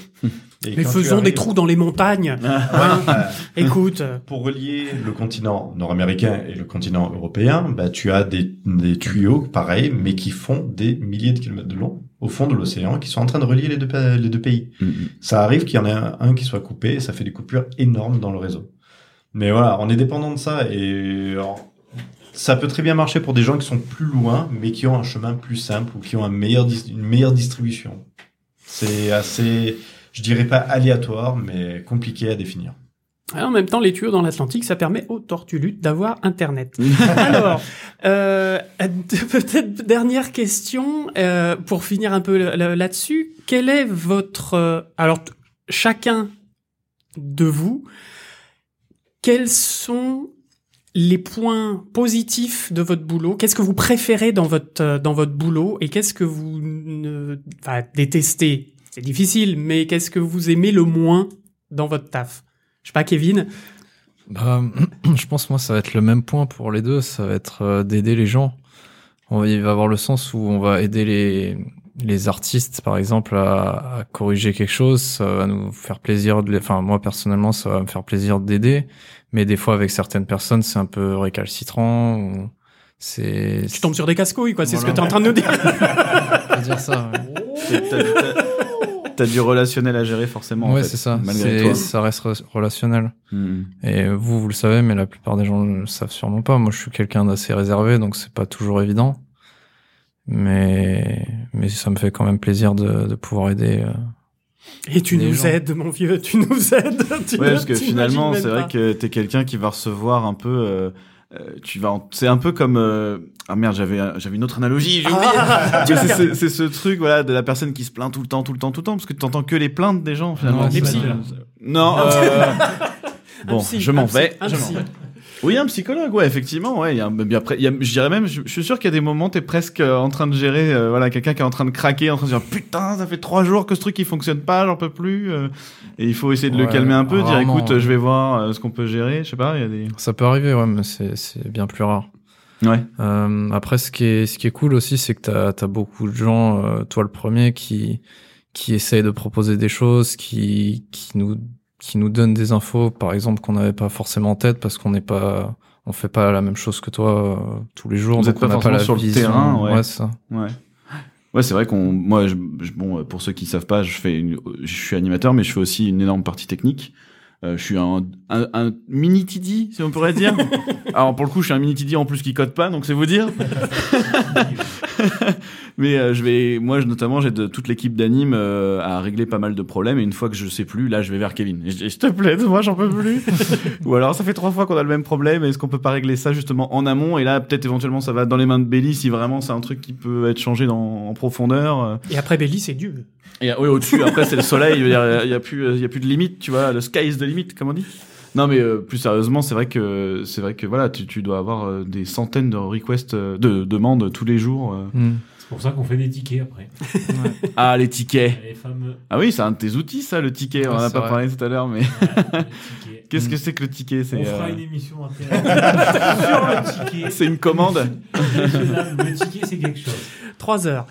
Et Mais faisons des trous dans les montagnes. <laughs> Voilà. Hein Écoute, Pour relier le continent nord-américain et le continent européen, bah, tu as des, des tuyaux pareils, mais qui font des milliers de kilomètres de long au fond de l'océan, qui sont en train de relier les deux, les deux pays. Mhm. Ça arrive qu'il y en ait un, un qui soit coupé, et ça fait des coupures énormes dans le réseau. Mais voilà, on est dépendant de ça, et alors, ça peut très bien marcher pour des gens qui sont plus loin, mais qui ont un chemin plus simple ou qui ont un meilleur dis- une meilleure distribution. C'est assez, je dirais pas aléatoire, mais compliqué à définir. en même temps, les tuyaux dans l'Atlantique, ça permet aux tortulutes d'avoir Internet. <laughs> Alors, euh, <laughs> peut-être dernière question euh, pour finir un peu là-dessus. Quel est votre euh, alors t- chacun de vous Quels sont les points positifs de votre boulot Qu'est-ce que vous préférez dans votre euh, dans votre boulot et qu'est-ce que vous ne détestez? C'est difficile, mais qu'est-ce que vous aimez le moins dans votre taf? Je sais pas, Kevin. Bah, <clears throat> je pense moi ça va être le même point pour les deux, ça va être euh, d'aider les gens. On va- il va avoir le sens où on va aider les les artistes par exemple à, à corriger quelque chose, ça va nous faire plaisir de les, enfin moi personnellement ça va me faire plaisir d'aider, mais des fois avec certaines personnes c'est un peu récalcitrant ou c'est Tu tombes sur des casse-couilles, quoi. C'est ce que Voilà. tu es en train de nous dire. <laughs> dire ça. ouais. T'as- du relationnel à gérer forcément. en ouais, fait, c'est ça. Malgré toi. Ça reste re- relationnel. Mhm. Et vous, vous le savez, mais la plupart des gens ne le savent sûrement pas. Moi, je suis quelqu'un d'assez réservé, donc c'est pas toujours évident. Mais, mais ça me fait quand même plaisir de, de pouvoir aider. Et tu nous gens. aides, mon vieux, tu nous aides. <laughs> Tu Ouais, parce que finalement, c'est vrai que t'es quelqu'un qui va recevoir un peu. euh, euh, tu vas. en- C'est un peu comme. euh, Ah merde, j'avais j'avais une autre analogie. j'ai oublié. Ah, <laughs> c'est- c'est c'est ce truc, voilà, de la personne qui se plaint tout le temps, tout le temps, tout le temps, parce que tu entends que les plaintes des gens finalement. Ouais, Les ça. Non. euh, Un <laughs> Bon, psy, je m'en psy, vais. je m'en psy. vais. Oui, un psychologue, ouais, effectivement, ouais. Il y a, mais après, il y a- je dirais même, je, je suis sûr qu'il y a des moments, t'es presque euh, en train de gérer, euh, voilà, quelqu'un qui est en train de craquer, en train de dire putain, ça fait trois jours que ce truc il fonctionne pas, j'en peux plus, euh, et il faut essayer de le Ouais, calmer un peu, dire rarement, écoute, ouais. je vais voir euh, ce qu'on peut gérer, je sais pas, il y a des. Ça peut arriver, ouais, mais c'est, c'est bien plus rare. Ouais. Euh, après, ce qui est, ce qui est cool aussi, c'est que t'as, t'as beaucoup de gens, euh, toi le premier, qui, qui essayent de proposer des choses, qui, qui nous, qui nous donnent des infos, par exemple, qu'on n'avait pas forcément en tête parce qu'on n'est pas, on fait pas la même chose que toi euh, tous les jours. Vous donc pas on n'a forcément la sur le vision. terrain, ouais. c'est ça. Ouais. Ouais, c'est vrai qu'on, moi, je, je- bon, pour ceux qui savent pas, je fais, une, je suis animateur, mais je fais aussi une énorme partie technique. Euh, je suis un, un, un mini TD, si on pourrait dire. <laughs> Alors pour le coup, je suis un mini TD en plus qui code pas, donc c'est vous dire. <laughs> mais euh, je vais, moi, je, notamment, j'ai de toute l'équipe d'anime euh, à régler pas mal de problèmes. Et une fois que je sais plus, là, je vais vers Kevin. Et je dis, s'il te plaît, <laughs> moi, j'en peux plus. Ou alors, ça fait trois fois qu'on a le même problème. Est-ce qu'on peut pas régler ça justement en amont? Et là, peut-être éventuellement, ça va dans les mains de Belly si vraiment c'est un truc qui peut être changé dans, en profondeur. Et après Belly, c'est Dieu. Et oui, au-dessus, après, c'est le soleil. Il y a, y a plus, il y a plus de limite, tu vois. Le sky is the limit, comme on dit. Non, mais euh, plus sérieusement, c'est vrai que c'est vrai que voilà, tu, tu dois avoir euh, des centaines de requests, euh, de demandes tous les jours. Hmm. C'est pour ça qu'on fait des tickets après. Ah, les tickets. Les fameux Ah oui, c'est un de tes outils, ça, le ticket. On en Ouais, a pas vrai. parlé tout à l'heure, mais ouais, <laughs> qu'est-ce que Mm. c'est que le ticket C'est On fera une émission intéressante <laughs> sur le ticket. c'est une commande. <laughs> Le ticket, c'est quelque chose. Trois heures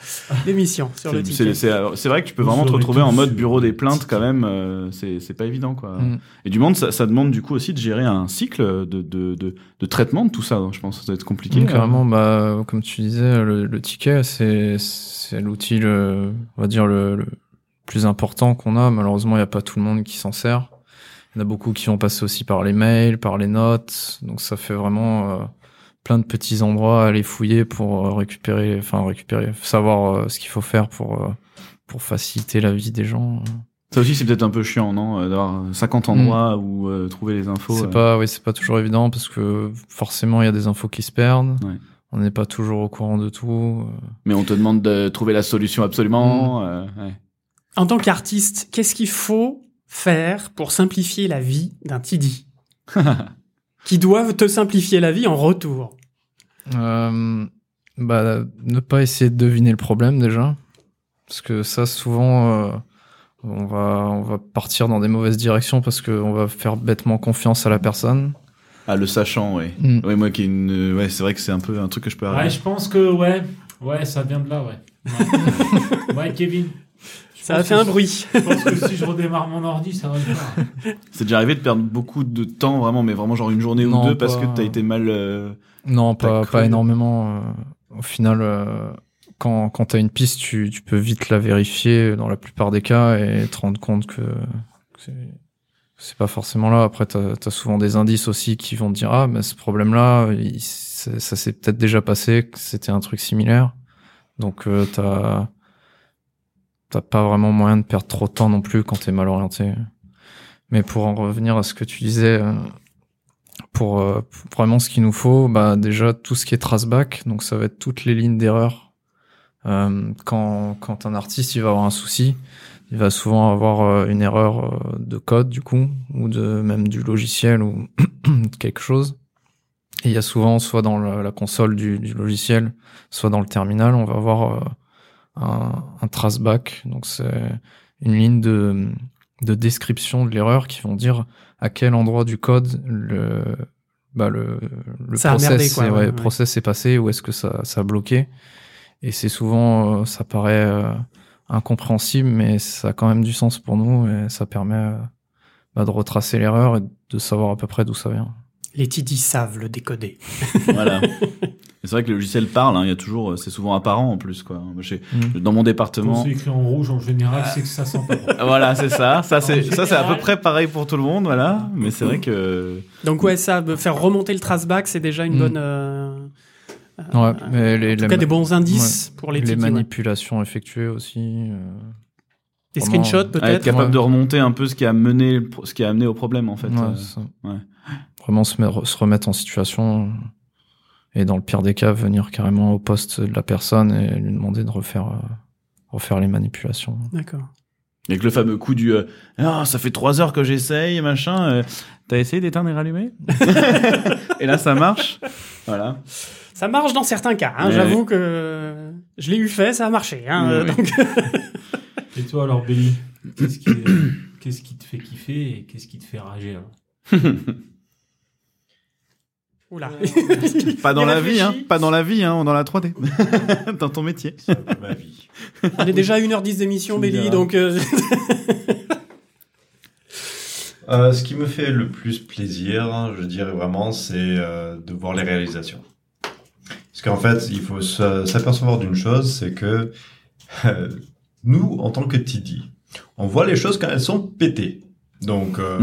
d'émission sur le ticket. C'est c'est- vrai que tu peux vraiment te retrouver en mode bureau des plaintes quand même. euh, c'est pas évident quoi. Mm. Et du monde, ça, ça demande du coup aussi de gérer un cycle de, de, de, de traitement de tout ça. donc je pense que ça doit être compliqué. Donc, carrément, bah, comme tu disais, le, le ticket, c'est, l'outil, le, on va dire, le, le plus important qu'on a. Malheureusement, il n'y a pas tout le monde qui s'en sert. Il y en a beaucoup qui vont passer aussi par les mails, par les notes. Donc, ça fait vraiment euh, plein de petits endroits à aller fouiller pour euh, récupérer, enfin, récupérer, savoir euh, ce qu'il faut faire pour, euh, pour faciliter la vie des gens. Ça aussi, c'est peut-être un peu chiant, non D'avoir 50 endroits où euh, trouver les infos. C'est euh. pas, oui, c'est pas toujours évident parce que forcément, il y a des infos qui se perdent. Ouais. On n'est pas toujours au courant de tout. Mais on te demande de trouver la solution absolument. euh, ouais. En tant qu'artiste, qu'est-ce qu'il faut faire pour simplifier la vie d'un TD <laughs> Qui doivent te simplifier la vie en retour. Euh, bah, ne pas essayer de deviner le problème déjà, parce que ça souvent euh, on va on va partir dans des mauvaises directions parce qu'on va faire bêtement confiance à la personne. Ah, le sachant, ouais. Mm. Ouais, moi qui ai une. Ouais, c'est vrai que c'est un peu un truc que je peux Ouais, arriver. je pense que, ouais, ouais, ça vient de là, ouais. Ouais, <laughs> Ouais, Kevin. Ça a fait un bruit. Je pense que si je redémarre mon ordi, ça va le faire. <laughs> C'est déjà arrivé de perdre beaucoup de temps, vraiment, mais vraiment genre une journée Non, ou deux parce que t'as été mal. euh, Non, T'as pas, pas énormément. euh, Au final, euh, quand, quand tu as une piste, tu, tu peux vite la vérifier dans la plupart des cas et te rendre compte que, que c'est- c'est pas forcément là. Après, tu as, souvent des indices aussi qui vont te dire Ah, mais ce problème-là, ça, ça s'est peut-être déjà passé, que c'était un truc similaire. Donc, euh, t'as t'as pas vraiment moyen de perdre trop de temps non plus quand t'es mal orienté. Mais pour en revenir à ce que tu disais, euh, pour, euh, pour vraiment ce qu'il nous faut, bah déjà tout ce qui est traceback, donc ça va être toutes les lignes d'erreur. Euh, quand, quand un artiste il va avoir un souci, il va souvent avoir une erreur de code du coup, ou de même du logiciel ou <clears throat> quelque chose. Il y a souvent soit dans la, console du, du logiciel, soit dans le terminal, on va avoir un, un traceback. Donc c'est une ligne de, de description de l'erreur qui vont dire à quel endroit du code le bah le, le Ça a process, merdé, quoi, est- ouais, ouais, ouais. process est passé ou est-ce que ça, ça a bloqué et c'est souvent euh, ça paraît euh, incompréhensible mais ça a quand même du sens pour nous et ça permet euh, bah, de retracer l'erreur et de savoir à peu près d'où ça vient Les TD savent le décoder. voilà. <laughs> C'est vrai que le logiciel parle, hein, il y a toujours, c'est souvent apparent en plus, quoi. Mm. Dans mon Quand département. c'est écrit en rouge, en général, c'est que ça sent pas bon. <laughs> Voilà, c'est ça. Ça, c'est, ça, c'est à peu près pareil pour tout le monde, voilà. Mais c'est vrai que. Donc ouais, ça, me faire remonter le traceback, c'est déjà une Mm. bonne... euh, ouais mais les, en tout les cas, des bons indices pour les, les ouais. manipulations effectuées aussi euh, Des Vraiment, screenshots être peut-être capable Ouais. de remonter un peu ce qui a mené, ce qui a amené au problème, en fait. ouais, Euh, c'est ça. ouais. vraiment se remettre en situation et dans le pire des cas venir carrément au poste de la personne et lui demander de refaire euh, refaire les manipulations D'accord. Avec le fameux coup du euh, ah ça fait trois heures que j'essaye machin euh, t'as essayé d'éteindre et rallumer? <laughs> Et là ça marche voilà Ça marche dans certains cas. Hein. J'avoue que je l'ai eu fait, ça a marché. Hein, euh, donc- <laughs> Et toi, alors, Belly, qu'est-ce qui, qu'est-ce qui te fait kiffer et qu'est-ce qui te fait rager alors <laughs> Oula. <laughs> pas dans Il la vie hein pas dans la vie hein dans la 3D <laughs> dans ton métier ma vie. On est déjà à 1h10 d'émission, Tu Béli, donc... euh, <laughs> Euh, ce qui me fait le plus plaisir, je dirais vraiment, c'est euh, de voir les réalisations. Parce qu'en fait, il faut se- s'apercevoir d'une chose, c'est que euh, nous, en tant que TD, on voit les choses quand elles sont pétées. Donc, euh,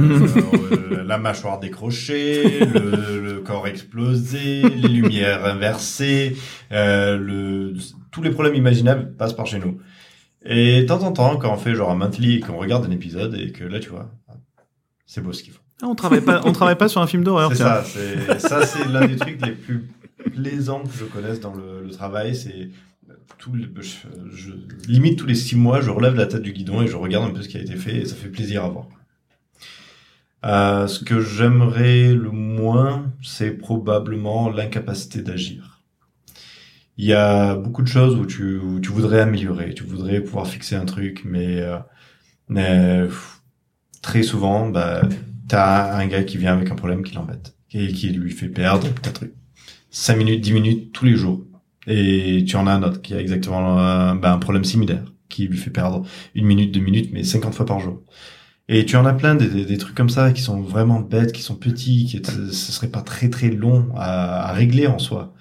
euh, la mâchoire décrochée, le, le corps explosé, les <laughs> lumières inversées, euh, le, tous les problèmes imaginables passent par chez nous. Et de temps en temps, quand on fait genre un monthly et qu'on regarde un épisode et que là, tu vois, c'est beau ce qu'ils font. Ah, on travaille pas on travaille pas sur un film d'horreur C'est ça, c'est ça, c'est l'un des trucs les plus plaisants que je connaisse dans le, le travail. C'est tout, le- je, je- limite tous les six mois, je relève la tête du guidon et je regarde un peu ce qui a été fait et ça fait plaisir à voir. Euh, ce que j'aimerais le moins, c'est probablement l'incapacité d'agir. Il y a beaucoup de choses où tu, où tu voudrais améliorer, tu voudrais pouvoir fixer un truc, mais, euh, très souvent, bah, t'as un gars qui vient avec un problème qui l'embête et qui lui fait perdre peut-être 5 minutes, 10 minutes tous les jours. Et tu en as un autre qui a exactement un, bah, un problème similaire qui lui fait perdre une minute, deux minutes, mais 50 fois par jour. Et tu en as plein des, trucs comme ça qui sont vraiment bêtes, qui sont petits, qui ce serait pas très très long à, à régler en soi.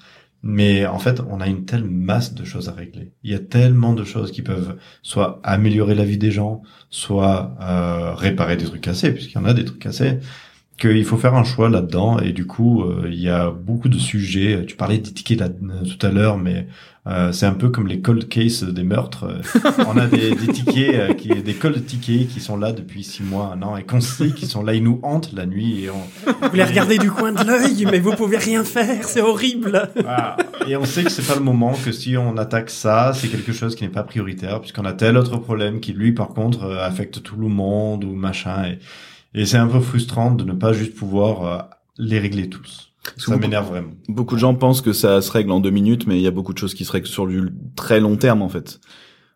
Mais en fait, on a une telle masse de choses à régler. Il y a tellement de choses qui peuvent soit améliorer la vie des gens, soit euh, réparer des trucs cassés, puisqu'il y en a des trucs cassés, qu'il faut faire un choix là-dedans. Et du coup, euh, il y a beaucoup de sujets. Tu parlais des tickets là, euh, tout à l'heure, mais euh, c'est un peu comme les cold cases des meurtres. Euh, on a des, des tickets, euh, qui, des cold tickets qui sont là depuis six mois, un an, et qu'on sait qu'ils sont là, ils nous hantent la nuit. Et on, Vous les regardez du coin de l'œil, mais vous pouvez rien faire, c'est horrible. Voilà. Et on sait que c'est pas le moment, que si on attaque ça, c'est quelque chose qui n'est pas prioritaire, puisqu'on a tel autre problème qui, lui, par contre, affecte tout le monde ou machin. Et, et c'est un peu frustrant de ne pas juste pouvoir euh, les régler tous. Ça beaucoup- m'énerve vraiment. beaucoup de gens pensent que ça se règle en deux minutes mais il y a beaucoup de choses qui se règlent sur du très long terme en fait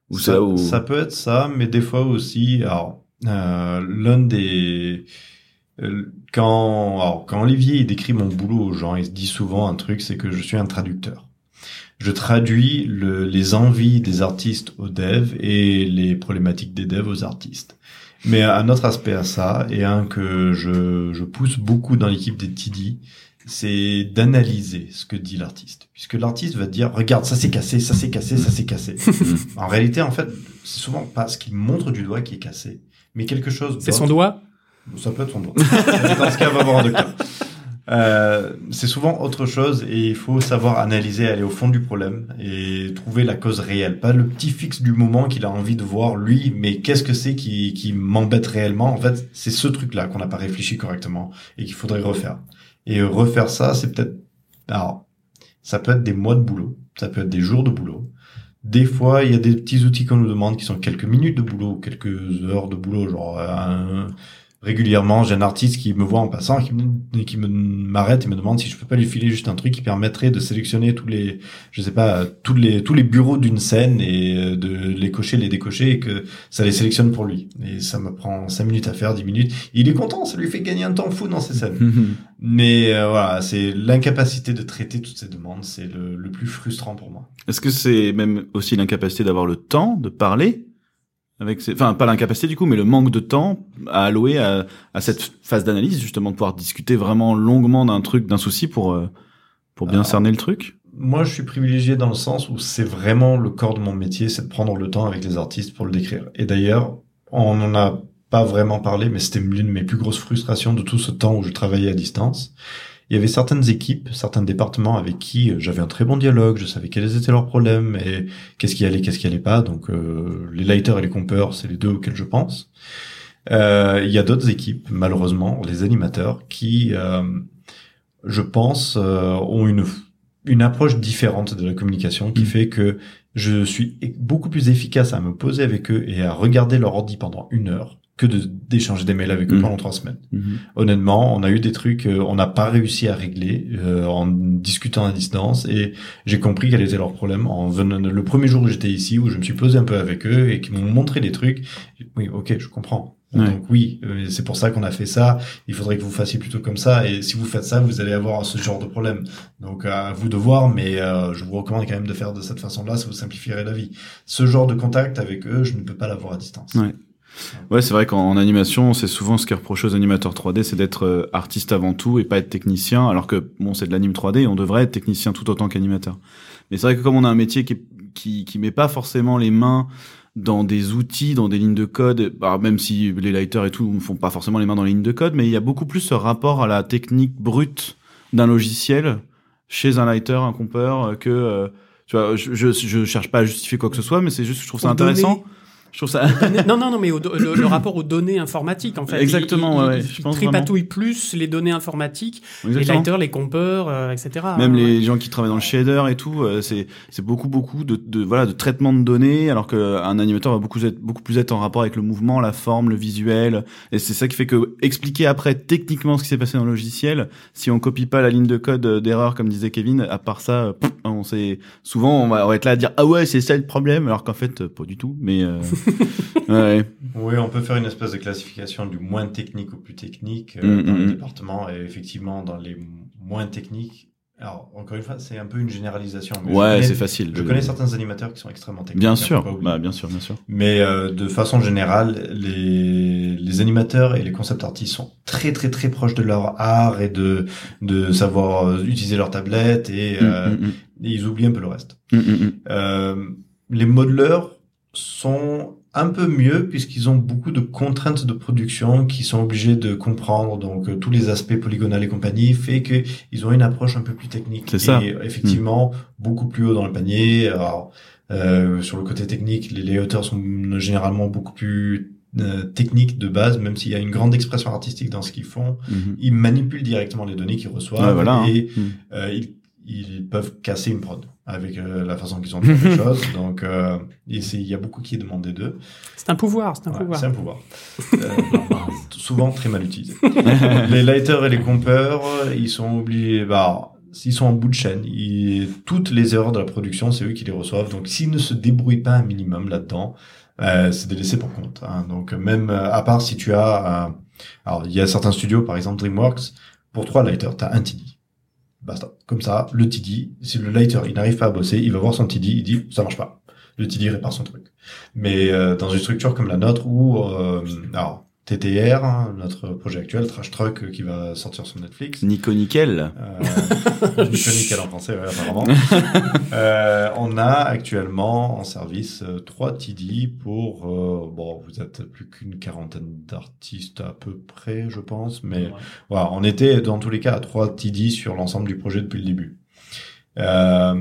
ou ça, ça, où ça peut être ça, mais des fois aussi, alors, euh, l'un des... euh, Quand, alors, quand Olivier il décrit mon boulot aux gens, il se dit souvent un truc, c'est que je suis un traducteur. je traduis le, les envies des artistes aux devs et les problématiques des devs aux artistes. Mais un autre aspect à ça, et un que je, je pousse beaucoup dans l'équipe des TD, c'est d'analyser ce que dit l'artiste. Puisque l'artiste va dire, regarde, ça s'est cassé, ça s'est cassé, ça s'est cassé. <laughs> en réalité, en fait, c'est souvent pas ce qu'il montre du doigt qui est cassé, mais quelque chose C'est son doigt? Ça peut être son doigt. Dans ce cas, on va voir de cas. Euh, c'est souvent autre chose et il faut savoir analyser, aller au fond du problème et trouver la cause réelle. Pas le petit fixe du moment qu'il a envie de voir lui, mais qu'est-ce que c'est qui, qui m'embête réellement? En fait, c'est ce truc-là qu'on n'a pas réfléchi correctement et qu'il faudrait refaire. Et refaire ça, c'est peut-être... Alors, ça peut être des mois de boulot, ça peut être des jours de boulot. Des fois, il y a des petits outils qu'on nous demande qui sont quelques minutes de boulot, quelques heures de boulot, genre un, régulièrement, j'ai un artiste qui me voit en passant, qui me, qui me m'arrête et me demande si je peux pas lui filer juste un truc qui permettrait de sélectionner tous les, je sais pas, tous les tous les bureaux d'une scène et euh, de les cocher, les décocher et que ça les sélectionne pour lui. Et ça me prend cinq minutes à faire, dix minutes. Il est content, ça lui fait gagner un temps fou dans ces scènes. <laughs> Mais euh, voilà, c'est l'incapacité de traiter toutes ces demandes, c'est le, le plus frustrant pour moi. Est-ce que c'est même aussi l'incapacité d'avoir le temps de parler avec ces... enfin pas l'incapacité du coup mais le manque de temps à allouer à, à cette phase d'analyse justement de pouvoir discuter vraiment longuement d'un truc d'un souci pour euh, pour bien Alors, cerner le truc? Moi, je suis privilégié dans le sens où c'est vraiment le corps de mon métier, c'est de prendre le temps avec les artistes pour le décrire. Et d'ailleurs, on n'en a pas vraiment parlé, mais c'était l'une de mes plus grosses frustrations de tout ce temps où je travaillais à distance. Il y avait certaines équipes, certains départements avec qui euh, j'avais un très bon dialogue, je savais quels étaient leurs problèmes et qu'est-ce qui allait, qu'est-ce qui allait pas. Donc euh, les lighters et les compeurs, c'est les deux auxquels je pense. Euh, il y a d'autres équipes, malheureusement, les animateurs, qui, euh, je pense, euh, ont une une approche différente de la communication qui Mm. fait que je suis beaucoup plus efficace à me poser avec eux et à regarder leur ordi pendant une heure que de d'échanger des mails avec eux Mm. pendant trois semaines. Mhm. Honnêtement, on a eu des trucs euh, on n'a pas réussi à régler euh, en discutant à distance et j'ai compris quel était leur problème en venant le premier jour où j'étais ici où je me suis posé un peu avec eux et qui m'ont montré des trucs. Oui, ok, je comprends. Ouais. Donc oui, euh, c'est pour ça qu'on a fait ça. Il faudrait que vous fassiez plutôt comme ça. Et si vous faites ça, vous allez avoir ce genre de problème. Donc à vous de voir, mais euh, je vous recommande quand même de faire de cette façon-là, ça vous simplifierait la vie. Ce genre de contact avec eux, je ne peux pas l'avoir à distance. Ouais. Ouais, c'est vrai qu'en animation, c'est souvent ce qui est reproché aux animateurs 3D, c'est d'être euh, artiste avant tout et pas être technicien, alors que bon, c'est de l'anime 3D et on devrait être technicien tout autant qu'animateur. Mais c'est vrai que comme on a un métier qui, qui qui met pas forcément les mains dans des outils, dans des lignes de code, bah, même si les lighters et tout ne font pas forcément les mains dans les lignes de code, mais il y a beaucoup plus ce rapport à la technique brute d'un logiciel chez un lighter, un compeur, euh, que euh, tu vois, je, je, je cherche pas à justifier quoi que ce soit, mais c'est juste que je trouve ça intéressant. Je trouve ça. non, non, non, mais au le, le rapport aux données informatiques, en fait. Exactement, Il- ouais, il- je il pense tripatouille plus les données informatiques, les Exactement. lighters, les compeurs, euh, etc. Même Ouais. les gens qui travaillent dans le shader et tout, euh, c'est c'est beaucoup beaucoup de, de voilà de traitement de données, alors qu'un animateur va beaucoup être beaucoup plus être en rapport avec le mouvement, la forme, le visuel, et c'est ça qui fait que expliquer après techniquement ce qui s'est passé dans le logiciel, si on copie pas la ligne de code euh, d'erreur comme disait Kevin, à part ça, euh, pff, on sait souvent on va, on va être là à dire ah ouais c'est ça le problème, alors qu'en fait euh, pas du tout, mais euh, <laughs> ouais. Oui, on peut faire une espèce de classification du moins technique au plus technique euh, Mm, dans mm, les mm. départements et effectivement dans les moins techniques. Alors encore une fois, c'est un peu une généralisation. mais Ouais, c'est facile. Je connais certains animateurs qui sont extrêmement techniques. Bien sûr, bah bien sûr, bien sûr. Mais euh, de façon générale, les, les animateurs et les concept artistes sont très très très proches de leur art et de de savoir euh, utiliser leur tablette et, euh, Mm, mm, et ils oublient un peu le reste. mm, mm, mm. Euh, les modeleurs sont un peu mieux puisqu'ils ont beaucoup de contraintes de production qui sont obligés de comprendre donc euh, tous les aspects polygonales et compagnie fait que ils ont une approche un peu plus technique C'est ça. et effectivement beaucoup plus haut dans le panier alors euh, sur le côté technique les layouters sont généralement beaucoup plus euh, techniques de base même s'il y a une grande expression artistique dans ce qu'ils font Mhm. ils manipulent directement les données qu'ils reçoivent Ouais, voilà. hein. et Mm. euh, ils, ils peuvent casser une prod avec euh, la façon qu'ils ont faire les <laughs> choses. Donc, euh, il y a beaucoup qui est demandé d'eux. C'est un pouvoir, c'est un Ouais, pouvoir. c'est un pouvoir. <laughs> Euh, souvent très mal utilisé. <laughs> les lighters et les compeurs, ils sont oubliés. Bah, ils sont en bout de chaîne. Ils- toutes les erreurs de la production, c'est eux qui les reçoivent. Donc, s'ils ne se débrouillent pas un minimum là-dedans, euh, c'est des laissés pour compte. hein. Donc, même euh, à part si tu as, alors il y a certains studios, par exemple DreamWorks, pour trois lighters, t'as un TD. Basta. Comme ça, le TD, si le lighter il n'arrive pas à bosser, il va voir son TD, il dit ça marche pas. Le TD répare son truc. Mais euh, dans une structure comme la nôtre où euh, alors TTR, hein, notre projet actuel, Trash Truck, euh, qui va sortir sur Netflix. Nico Nickel. Euh, <laughs> Nico Nickel en français, ouais, apparemment. <laughs> euh, on a actuellement en service euh, trois TD pour, euh, bon, vous êtes plus qu'une quarantaine d'artistes à peu près, je pense, mais Ouais. voilà, on était dans tous les cas à trois TD sur l'ensemble du projet depuis le début. Euh,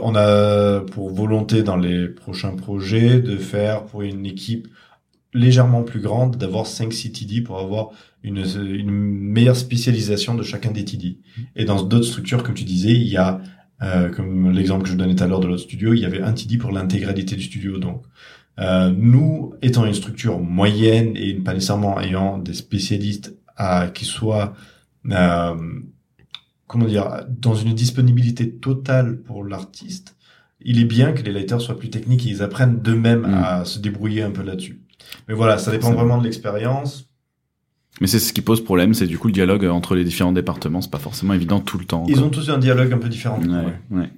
on a pour volonté dans les prochains projets de faire pour une équipe légèrement plus grande d'avoir 5-6 TD pour avoir une, une meilleure spécialisation de chacun des TD. Et dans d'autres structures, comme tu disais, il y a, euh, comme l'exemple que je donnais tout à l'heure de l'autre studio, il y avait un TD pour l'intégralité du studio. Donc, euh, nous, étant une structure moyenne et pas nécessairement ayant des spécialistes à, qui soient, euh, comment dire, dans une disponibilité totale pour l'artiste, il est bien que les lighters soient plus techniques et ils apprennent d'eux-mêmes Mm. à se débrouiller un peu là-dessus. Mais voilà, ça dépend vraiment de l'expérience. Mais c'est ce qui pose problème, c'est du coup le dialogue entre les différents départements, c'est pas forcément évident tout le temps. Ils quoi. ont tous un dialogue un peu différent. Ouais, Ouais. ouais.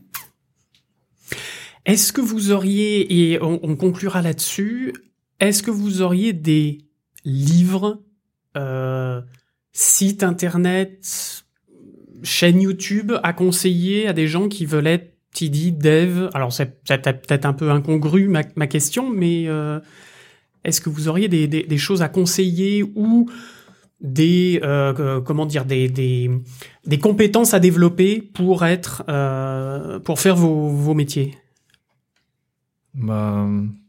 Est-ce que vous auriez, et on, on conclura là-dessus, est-ce que vous auriez des livres, euh, sites internet, chaînes YouTube à conseiller à des gens qui veulent être TD, dev? Alors c'est peut-être peut-être un peu incongru ma, ma question, mais euh, est-ce que vous auriez des, des, des choses à conseiller ou des euh, comment dire des, des, des compétences à développer pour être euh, pour faire vos, vos métiers? Bah,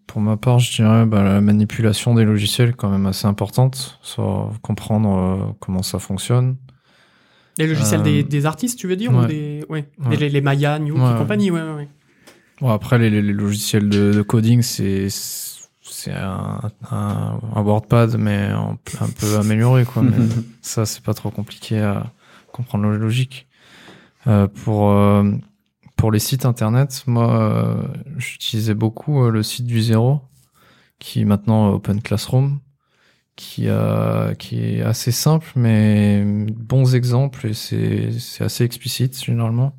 pour ma part, je dirais bah, la manipulation des logiciels est quand même assez importante, sur comprendre euh, comment ça fonctionne. Les logiciels des, des artistes, tu veux dire ou ouais. des, ouais, Ouais. Les, les Maya, Ouais, et compagnie, ouais, ouais, ouais. Bon, après, les, les- les logiciels de, de coding, c'est c'est un, un, un WordPad, mais un, un peu amélioré, quoi. Mais <laughs> ça, c'est pas trop compliqué à comprendre la logique. Euh, pour euh, pour les sites internet, moi, euh, j'utilisais beaucoup euh, le site du zéro, qui est maintenant Open Classroom, qui a qui est assez simple, mais bons exemples et c'est c'est assez explicite généralement.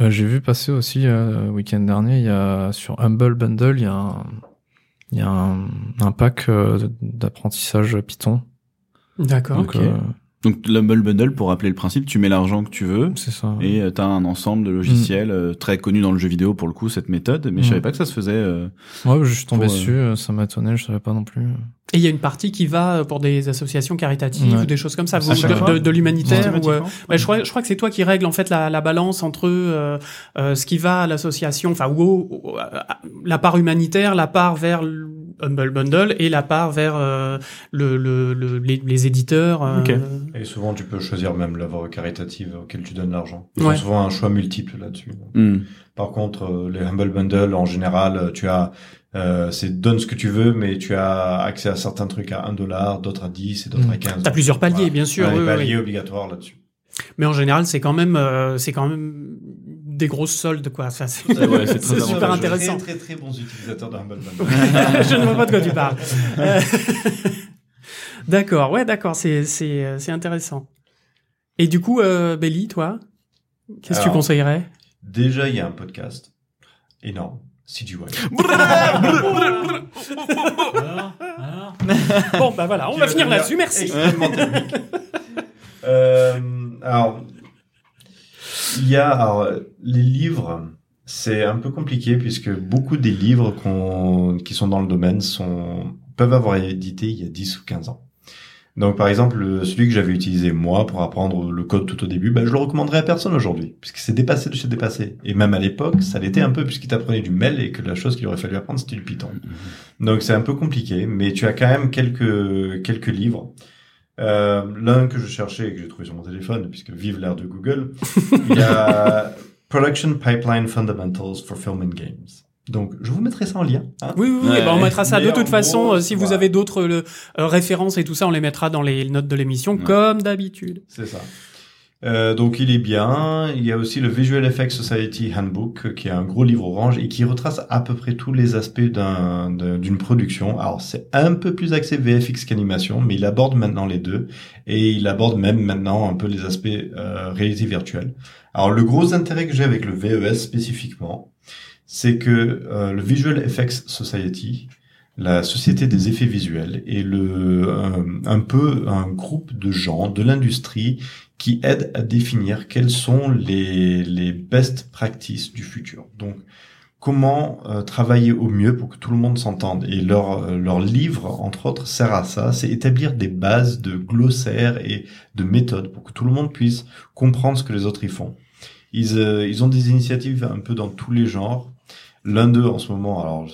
Euh, J'ai vu passer aussi euh, le week-end dernier, il y a sur Humble Bundle, il y a un, il y a un, un pack euh, d'apprentissage Python. D'accord. Donc Ok. euh, Donc l'Humble Bundle, pour rappeler le principe, tu mets l'argent que tu veux c'est ça. et tu as un ensemble de logiciels euh, très connus dans le jeu vidéo pour le coup, cette méthode, mais je Mm. savais pas que ça se faisait. euh, Ouais, je suis tombé Pour, euh, dessus, euh, ça m'a étonné, je savais pas non plus. Et il y a une partie qui va pour des associations caritatives Ouais. ou des choses comme ça, vous, de, fois de, de l'humanitaire. ou, euh, ouais, je, crois, je crois que c'est toi qui règles en fait la, la balance entre euh, euh, ce qui va à l'association, enfin ou au- au- à- la part humanitaire, la part vers le Humble Bundle et la part vers euh, le, le, le- les, les éditeurs. euh. Et souvent, tu peux choisir même l'œuvre caritative auquel tu donnes l'argent. Ils Ouais. ont souvent un choix multiple là-dessus. hmm. Par contre, euh, les Humble Bundle, en général, tu as, euh, c'est donne ce que tu veux, mais tu as accès à certains trucs à 1 dollar, d'autres à 10 et d'autres Mm. à 15. T'as plusieurs paliers, Voilà. bien sûr. Ouais, oui, les paliers oui. obligatoires là-dessus. Mais en général, c'est quand même, euh, c'est quand même des grosses soldes, quoi. Ça, c'est Ouais, ouais, <laughs> super intéressant. Très, très, très bons utilisateurs de Humble Bundle. <laughs> je ne vois pas de quoi tu parles. <laughs> D'accord, ouais, d'accord, c'est c'est c'est intéressant. Et du coup, euh, Belly, toi, qu'est-ce que tu conseillerais? Déjà, il y a un podcast énorme, CGY. Alors, alors Bon, bah voilà, on va finir là-dessus. Merci. Euh, alors, il y a alors, les livres, c'est un peu compliqué puisque beaucoup des livres qu'on, qui sont dans le domaine sont, peuvent avoir été édités il y a 10 ou 15 ans. Donc, par exemple, le- celui que j'avais utilisé moi pour apprendre le code tout au début, ben, je le recommanderais à personne aujourd'hui, puisque c'est dépassé de chez dépassé. Et même à l'époque, ça l'était un peu puisqu'il t'apprenait du mail et que la chose qu'il aurait fallu apprendre, c'était du Python. Donc, c'est un peu compliqué, mais tu as quand même quelques, quelques livres. Euh, L'un que je cherchais et que j'ai trouvé sur mon téléphone, puisque vive l'ère de Google, il y a <laughs> Production Pipeline Fundamentals for Film and Games. Donc, je vous mettrai ça en lien. hein. Oui, oui, oui, Ouais. bah, on mettra ça Mais de toute façon. euh, si vous voilà. avez d'autres euh, euh, références et tout ça, on les mettra dans les notes de l'émission, Ouais. comme d'habitude. C'est ça. Euh, donc il est bien. Il y a aussi le Visual Effects Society Handbook, qui est un gros livre orange et qui retrace à peu près tous les aspects d'un- d'un- d'une production. Alors c'est un peu plus axé VFX qu'animation, mais il aborde maintenant les deux et il aborde même maintenant un peu les aspects euh, réalité virtuelle. Alors le gros intérêt que j'ai avec le VES spécifiquement, c'est que euh, le Visual Effects Society, la société des effets visuels, est le un, un peu un groupe de gens de l'industrie qui aident à définir quelles sont les, les best practices du futur. Donc, comment euh, travailler au mieux pour que tout le monde s'entende. Et leur, euh, leur livre, entre autres, sert à ça, c'est établir des bases de glossaires et de méthodes pour que tout le monde puisse comprendre ce que les autres y font. Ils, euh, ils ont des initiatives un peu dans tous les genres. L'un d'eux en ce moment, alors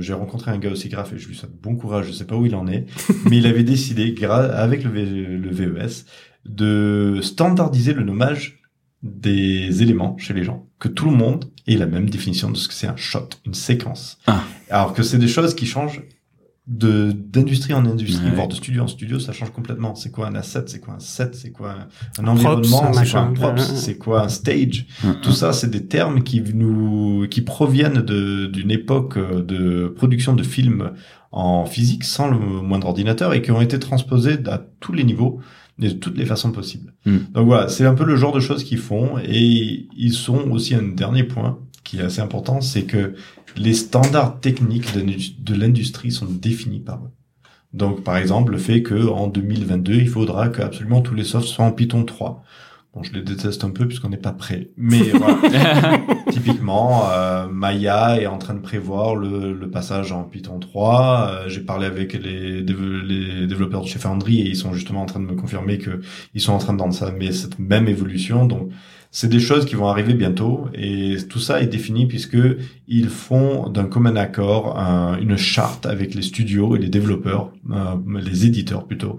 j'ai rencontré un gars aussi graphe et je lui souhaite bon courage, je sais pas où il en est, <laughs> mais il avait décidé, avec le, V- le VES, de standardiser le nommage des éléments chez les gens, que tout le monde ait la même définition de ce que c'est un shot, une séquence. Ah. Alors que c'est des choses qui changent de d'industrie en industrie, Ouais. voire de studio en studio, ça change complètement. C'est quoi un asset, c'est quoi un set, c'est quoi un, environnement, c'est quoi un props, c'est quoi un stage? Tout ça, c'est des termes qui nous, qui proviennent de, d'une époque euh, de production de films en physique sans le moindre ordinateur et qui ont été transposés à tous les niveaux et de toutes les façons possibles. Mm. Donc voilà, c'est un peu le genre de choses qu'ils font et ils sont aussi un dernier point qui est assez important, c'est que les standards techniques de, de l'industrie sont définis par eux. Donc par exemple, le fait que en 2022, il faudra que absolument tous les softs soient en Python 3. Bon, je les déteste un peu puisqu'on n'est pas prêt. Mais <laughs> voilà. Typiquement, euh, Maya est en train de prévoir le, le passage en Python 3. Euh, J'ai parlé avec les, déve- les développeurs de chez Foundry et ils sont justement en train de me confirmer que ils sont en train d'entamer cette même évolution. Donc, c'est des choses qui vont arriver bientôt et tout ça est défini puisque ils font d'un commun accord un- une charte avec les studios et les développeurs, euh, les éditeurs plutôt,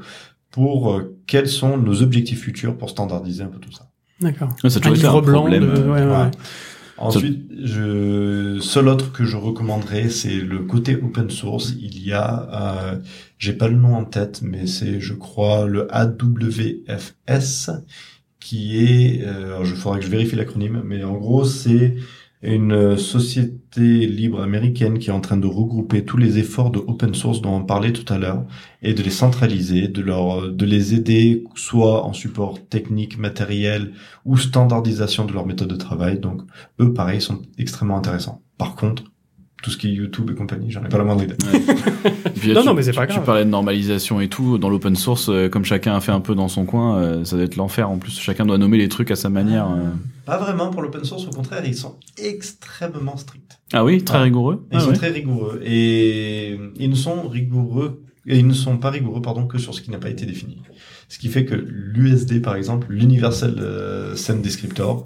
pour euh, quels sont nos objectifs futurs pour standardiser un peu tout ça. D'accord. Ouais, ça a Un toujours été un blanc problème. de... ouais, ouais, Ouais. ouais. Ensuite, je, seul autre que je recommanderais, c'est le côté open source. Il y a, euh, j'ai pas le nom en tête, mais c'est, je crois, le AWFS, qui est, euh, je faudra que je vérifie l'acronyme, mais en gros, c'est une société libre américaine qui est en train de regrouper tous les efforts de open source dont on parlait tout à l'heure et de les centraliser, de leur, de les aider soit en support technique, matériel ou standardisation de leur méthode de travail. Donc, eux, pareil, sont extrêmement intéressants. Par contre, tout ce qui est YouTube et compagnie, j'en ai pas la moindre idée. Puis <laughs> Non, tu- non, mais c'est tu- pas Tu grave. parlais de normalisation et tout. Dans l'open source, euh, comme chacun a fait un peu dans son coin, euh, ça doit être l'enfer. En plus, chacun doit nommer les trucs à sa manière. euh. Pas vraiment pour l'open source, au contraire, ils sont extrêmement stricts. Ah oui, très Ah. rigoureux. Ils Ah sont ouais. très rigoureux. Et ils ne sont rigoureux, et ils ne sont pas rigoureux, pardon, que sur ce qui n'a pas été défini. Ce qui fait que l'USD, par exemple, l'Universal euh, Scene Descriptor,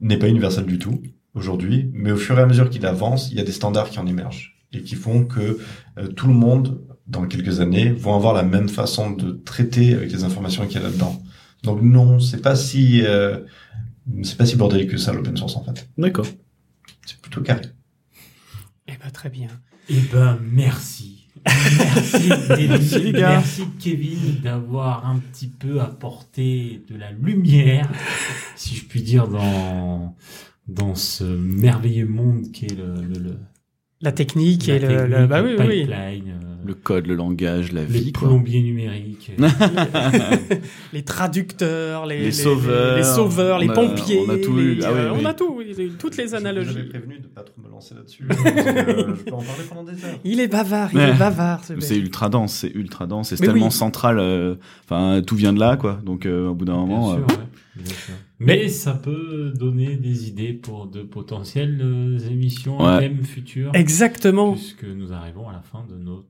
n'est pas universel du tout aujourd'hui, mais au fur et à mesure qu'il avance, il y a des standards qui en émergent et qui font que euh, tout le monde, dans quelques années, vont avoir la même façon de traiter avec les informations qu'il y a là-dedans. Donc non, c'est pas si euh, c'est pas si bordélique que ça l'open source en fait. D'accord. C'est plutôt carré. Eh ben, très bien. Eh ben, merci. Merci. <laughs> Merci, les gars. Merci, Kevin, d'avoir un petit peu apporté de la lumière, si je puis dire, dans, dans ce merveilleux monde qui est le, le, le La technique la et le... technique, le- Bah oui, le oui, oui. pipeline, euh, Le code, le langage, la les vie. quoi. plombiers numériques. <laughs> les traducteurs, les, Les sauveurs. les, sauveurs, les pompiers. on a tout les- eu. Ah oui, euh, oui. On a tout, toutes les analogies. J'avais prévenu de pas trop me lancer là-dessus. <laughs> que je peux en parler pendant des heures. Il est bavard, il Ouais. est bavard. ce C'est ultra dense, c'est ultra dense, c'est tellement oui. central. euh, Enfin, tout vient de là, quoi. Donc, euh, au bout d'un moment, Bien euh, sûr, ouais. Bien sûr. Mais ça peut donner des idées pour de potentielles euh, émissions à Ouais. thème futur. Exactement. Puisque nous arrivons à la fin de notre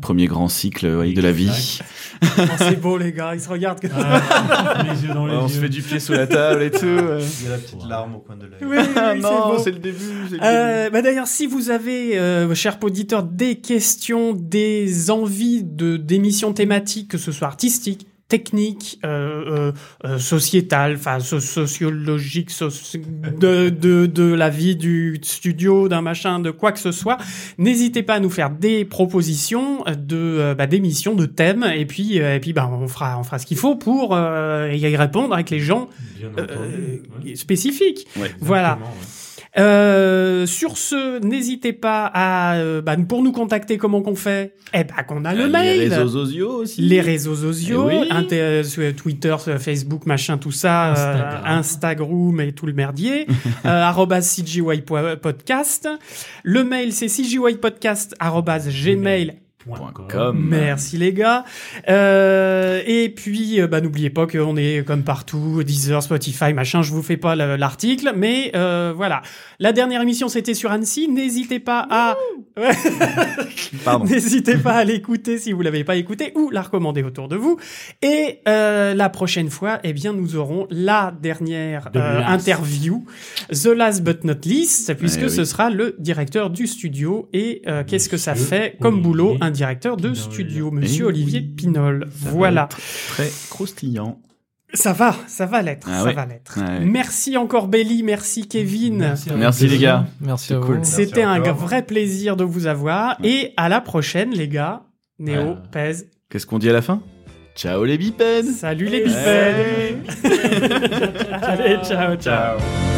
premier grand cycle ouais, de la vie. <laughs> Oh, c'est beau, les gars, ils se regardent. que- Ah, les yeux dans les <laughs> on yeux. se fait du pied sous la table et tout. euh. Il y a la petite Ouais. larme au coin de l'œil. Oui, oui, Ah c'est non, beau. c'est le début. Euh, bah d'ailleurs, si vous avez, euh, chers auditeurs, des questions, des envies de d'émissions thématiques, que ce soit artistiques, techniques, euh, euh, euh, sociétales, enfin so- sociologiques, soci- de, de de la vie du studio, d'un machin, de quoi que ce soit, n'hésitez pas à nous faire des propositions de euh, bah, d'émissions, de thèmes, et puis euh, et puis bah on fera on fera ce qu'il faut pour euh, y répondre avec les gens euh, ouais. spécifiques. Ouais. Voilà. Ouais. Euh, sur ce, n'hésitez pas à euh, bah, pour nous contacter. Comment qu'on fait? Eh ben qu'on a le Les mail. réseaux sociaux aussi. Les réseaux sociaux, Eh oui. inter- euh, Twitter, Facebook, machin, tout ça, Instagram. euh, Instagram et tout le merdier, <laughs> euh, arrobas CGY podcast. Le mail, c'est cgypodcast, arrobas gmail. Point com. com. Merci les gars. Euh, et puis, euh, bah, n'oubliez pas qu'on est comme partout, Deezer, Spotify, machin. Je vous fais pas le- l'article, mais euh, voilà. La dernière émission, c'était sur Annecy. N'hésitez pas à, <laughs> Pardon. n'hésitez pas à <laughs> l'écouter si vous l'avez pas écouté ou la recommander autour de vous. Et euh, la prochaine fois, eh bien, nous aurons la dernière The euh, interview, the last but not least, puisque Eh ce sera le directeur du studio. Et euh, qu'est-ce que ça fait comme boulot, un directeur de Pinol. studio, Monsieur Eh Olivier oui. Pinol. Voilà. Très croustillant. Ça va, ça va l'être, Ah ça ouais. va l'être. Ouais. Merci encore Belly, merci Kevin. Merci, les gars. Merci cool. C'était un encore. vrai plaisir de vous avoir et à la prochaine les gars. Néo, Ouais. pèse. Qu'est-ce qu'on dit à la fin? Ciao les bipèdes Salut les Ouais. bipèdes. <laughs> Allez, ciao, ciao. Ciao.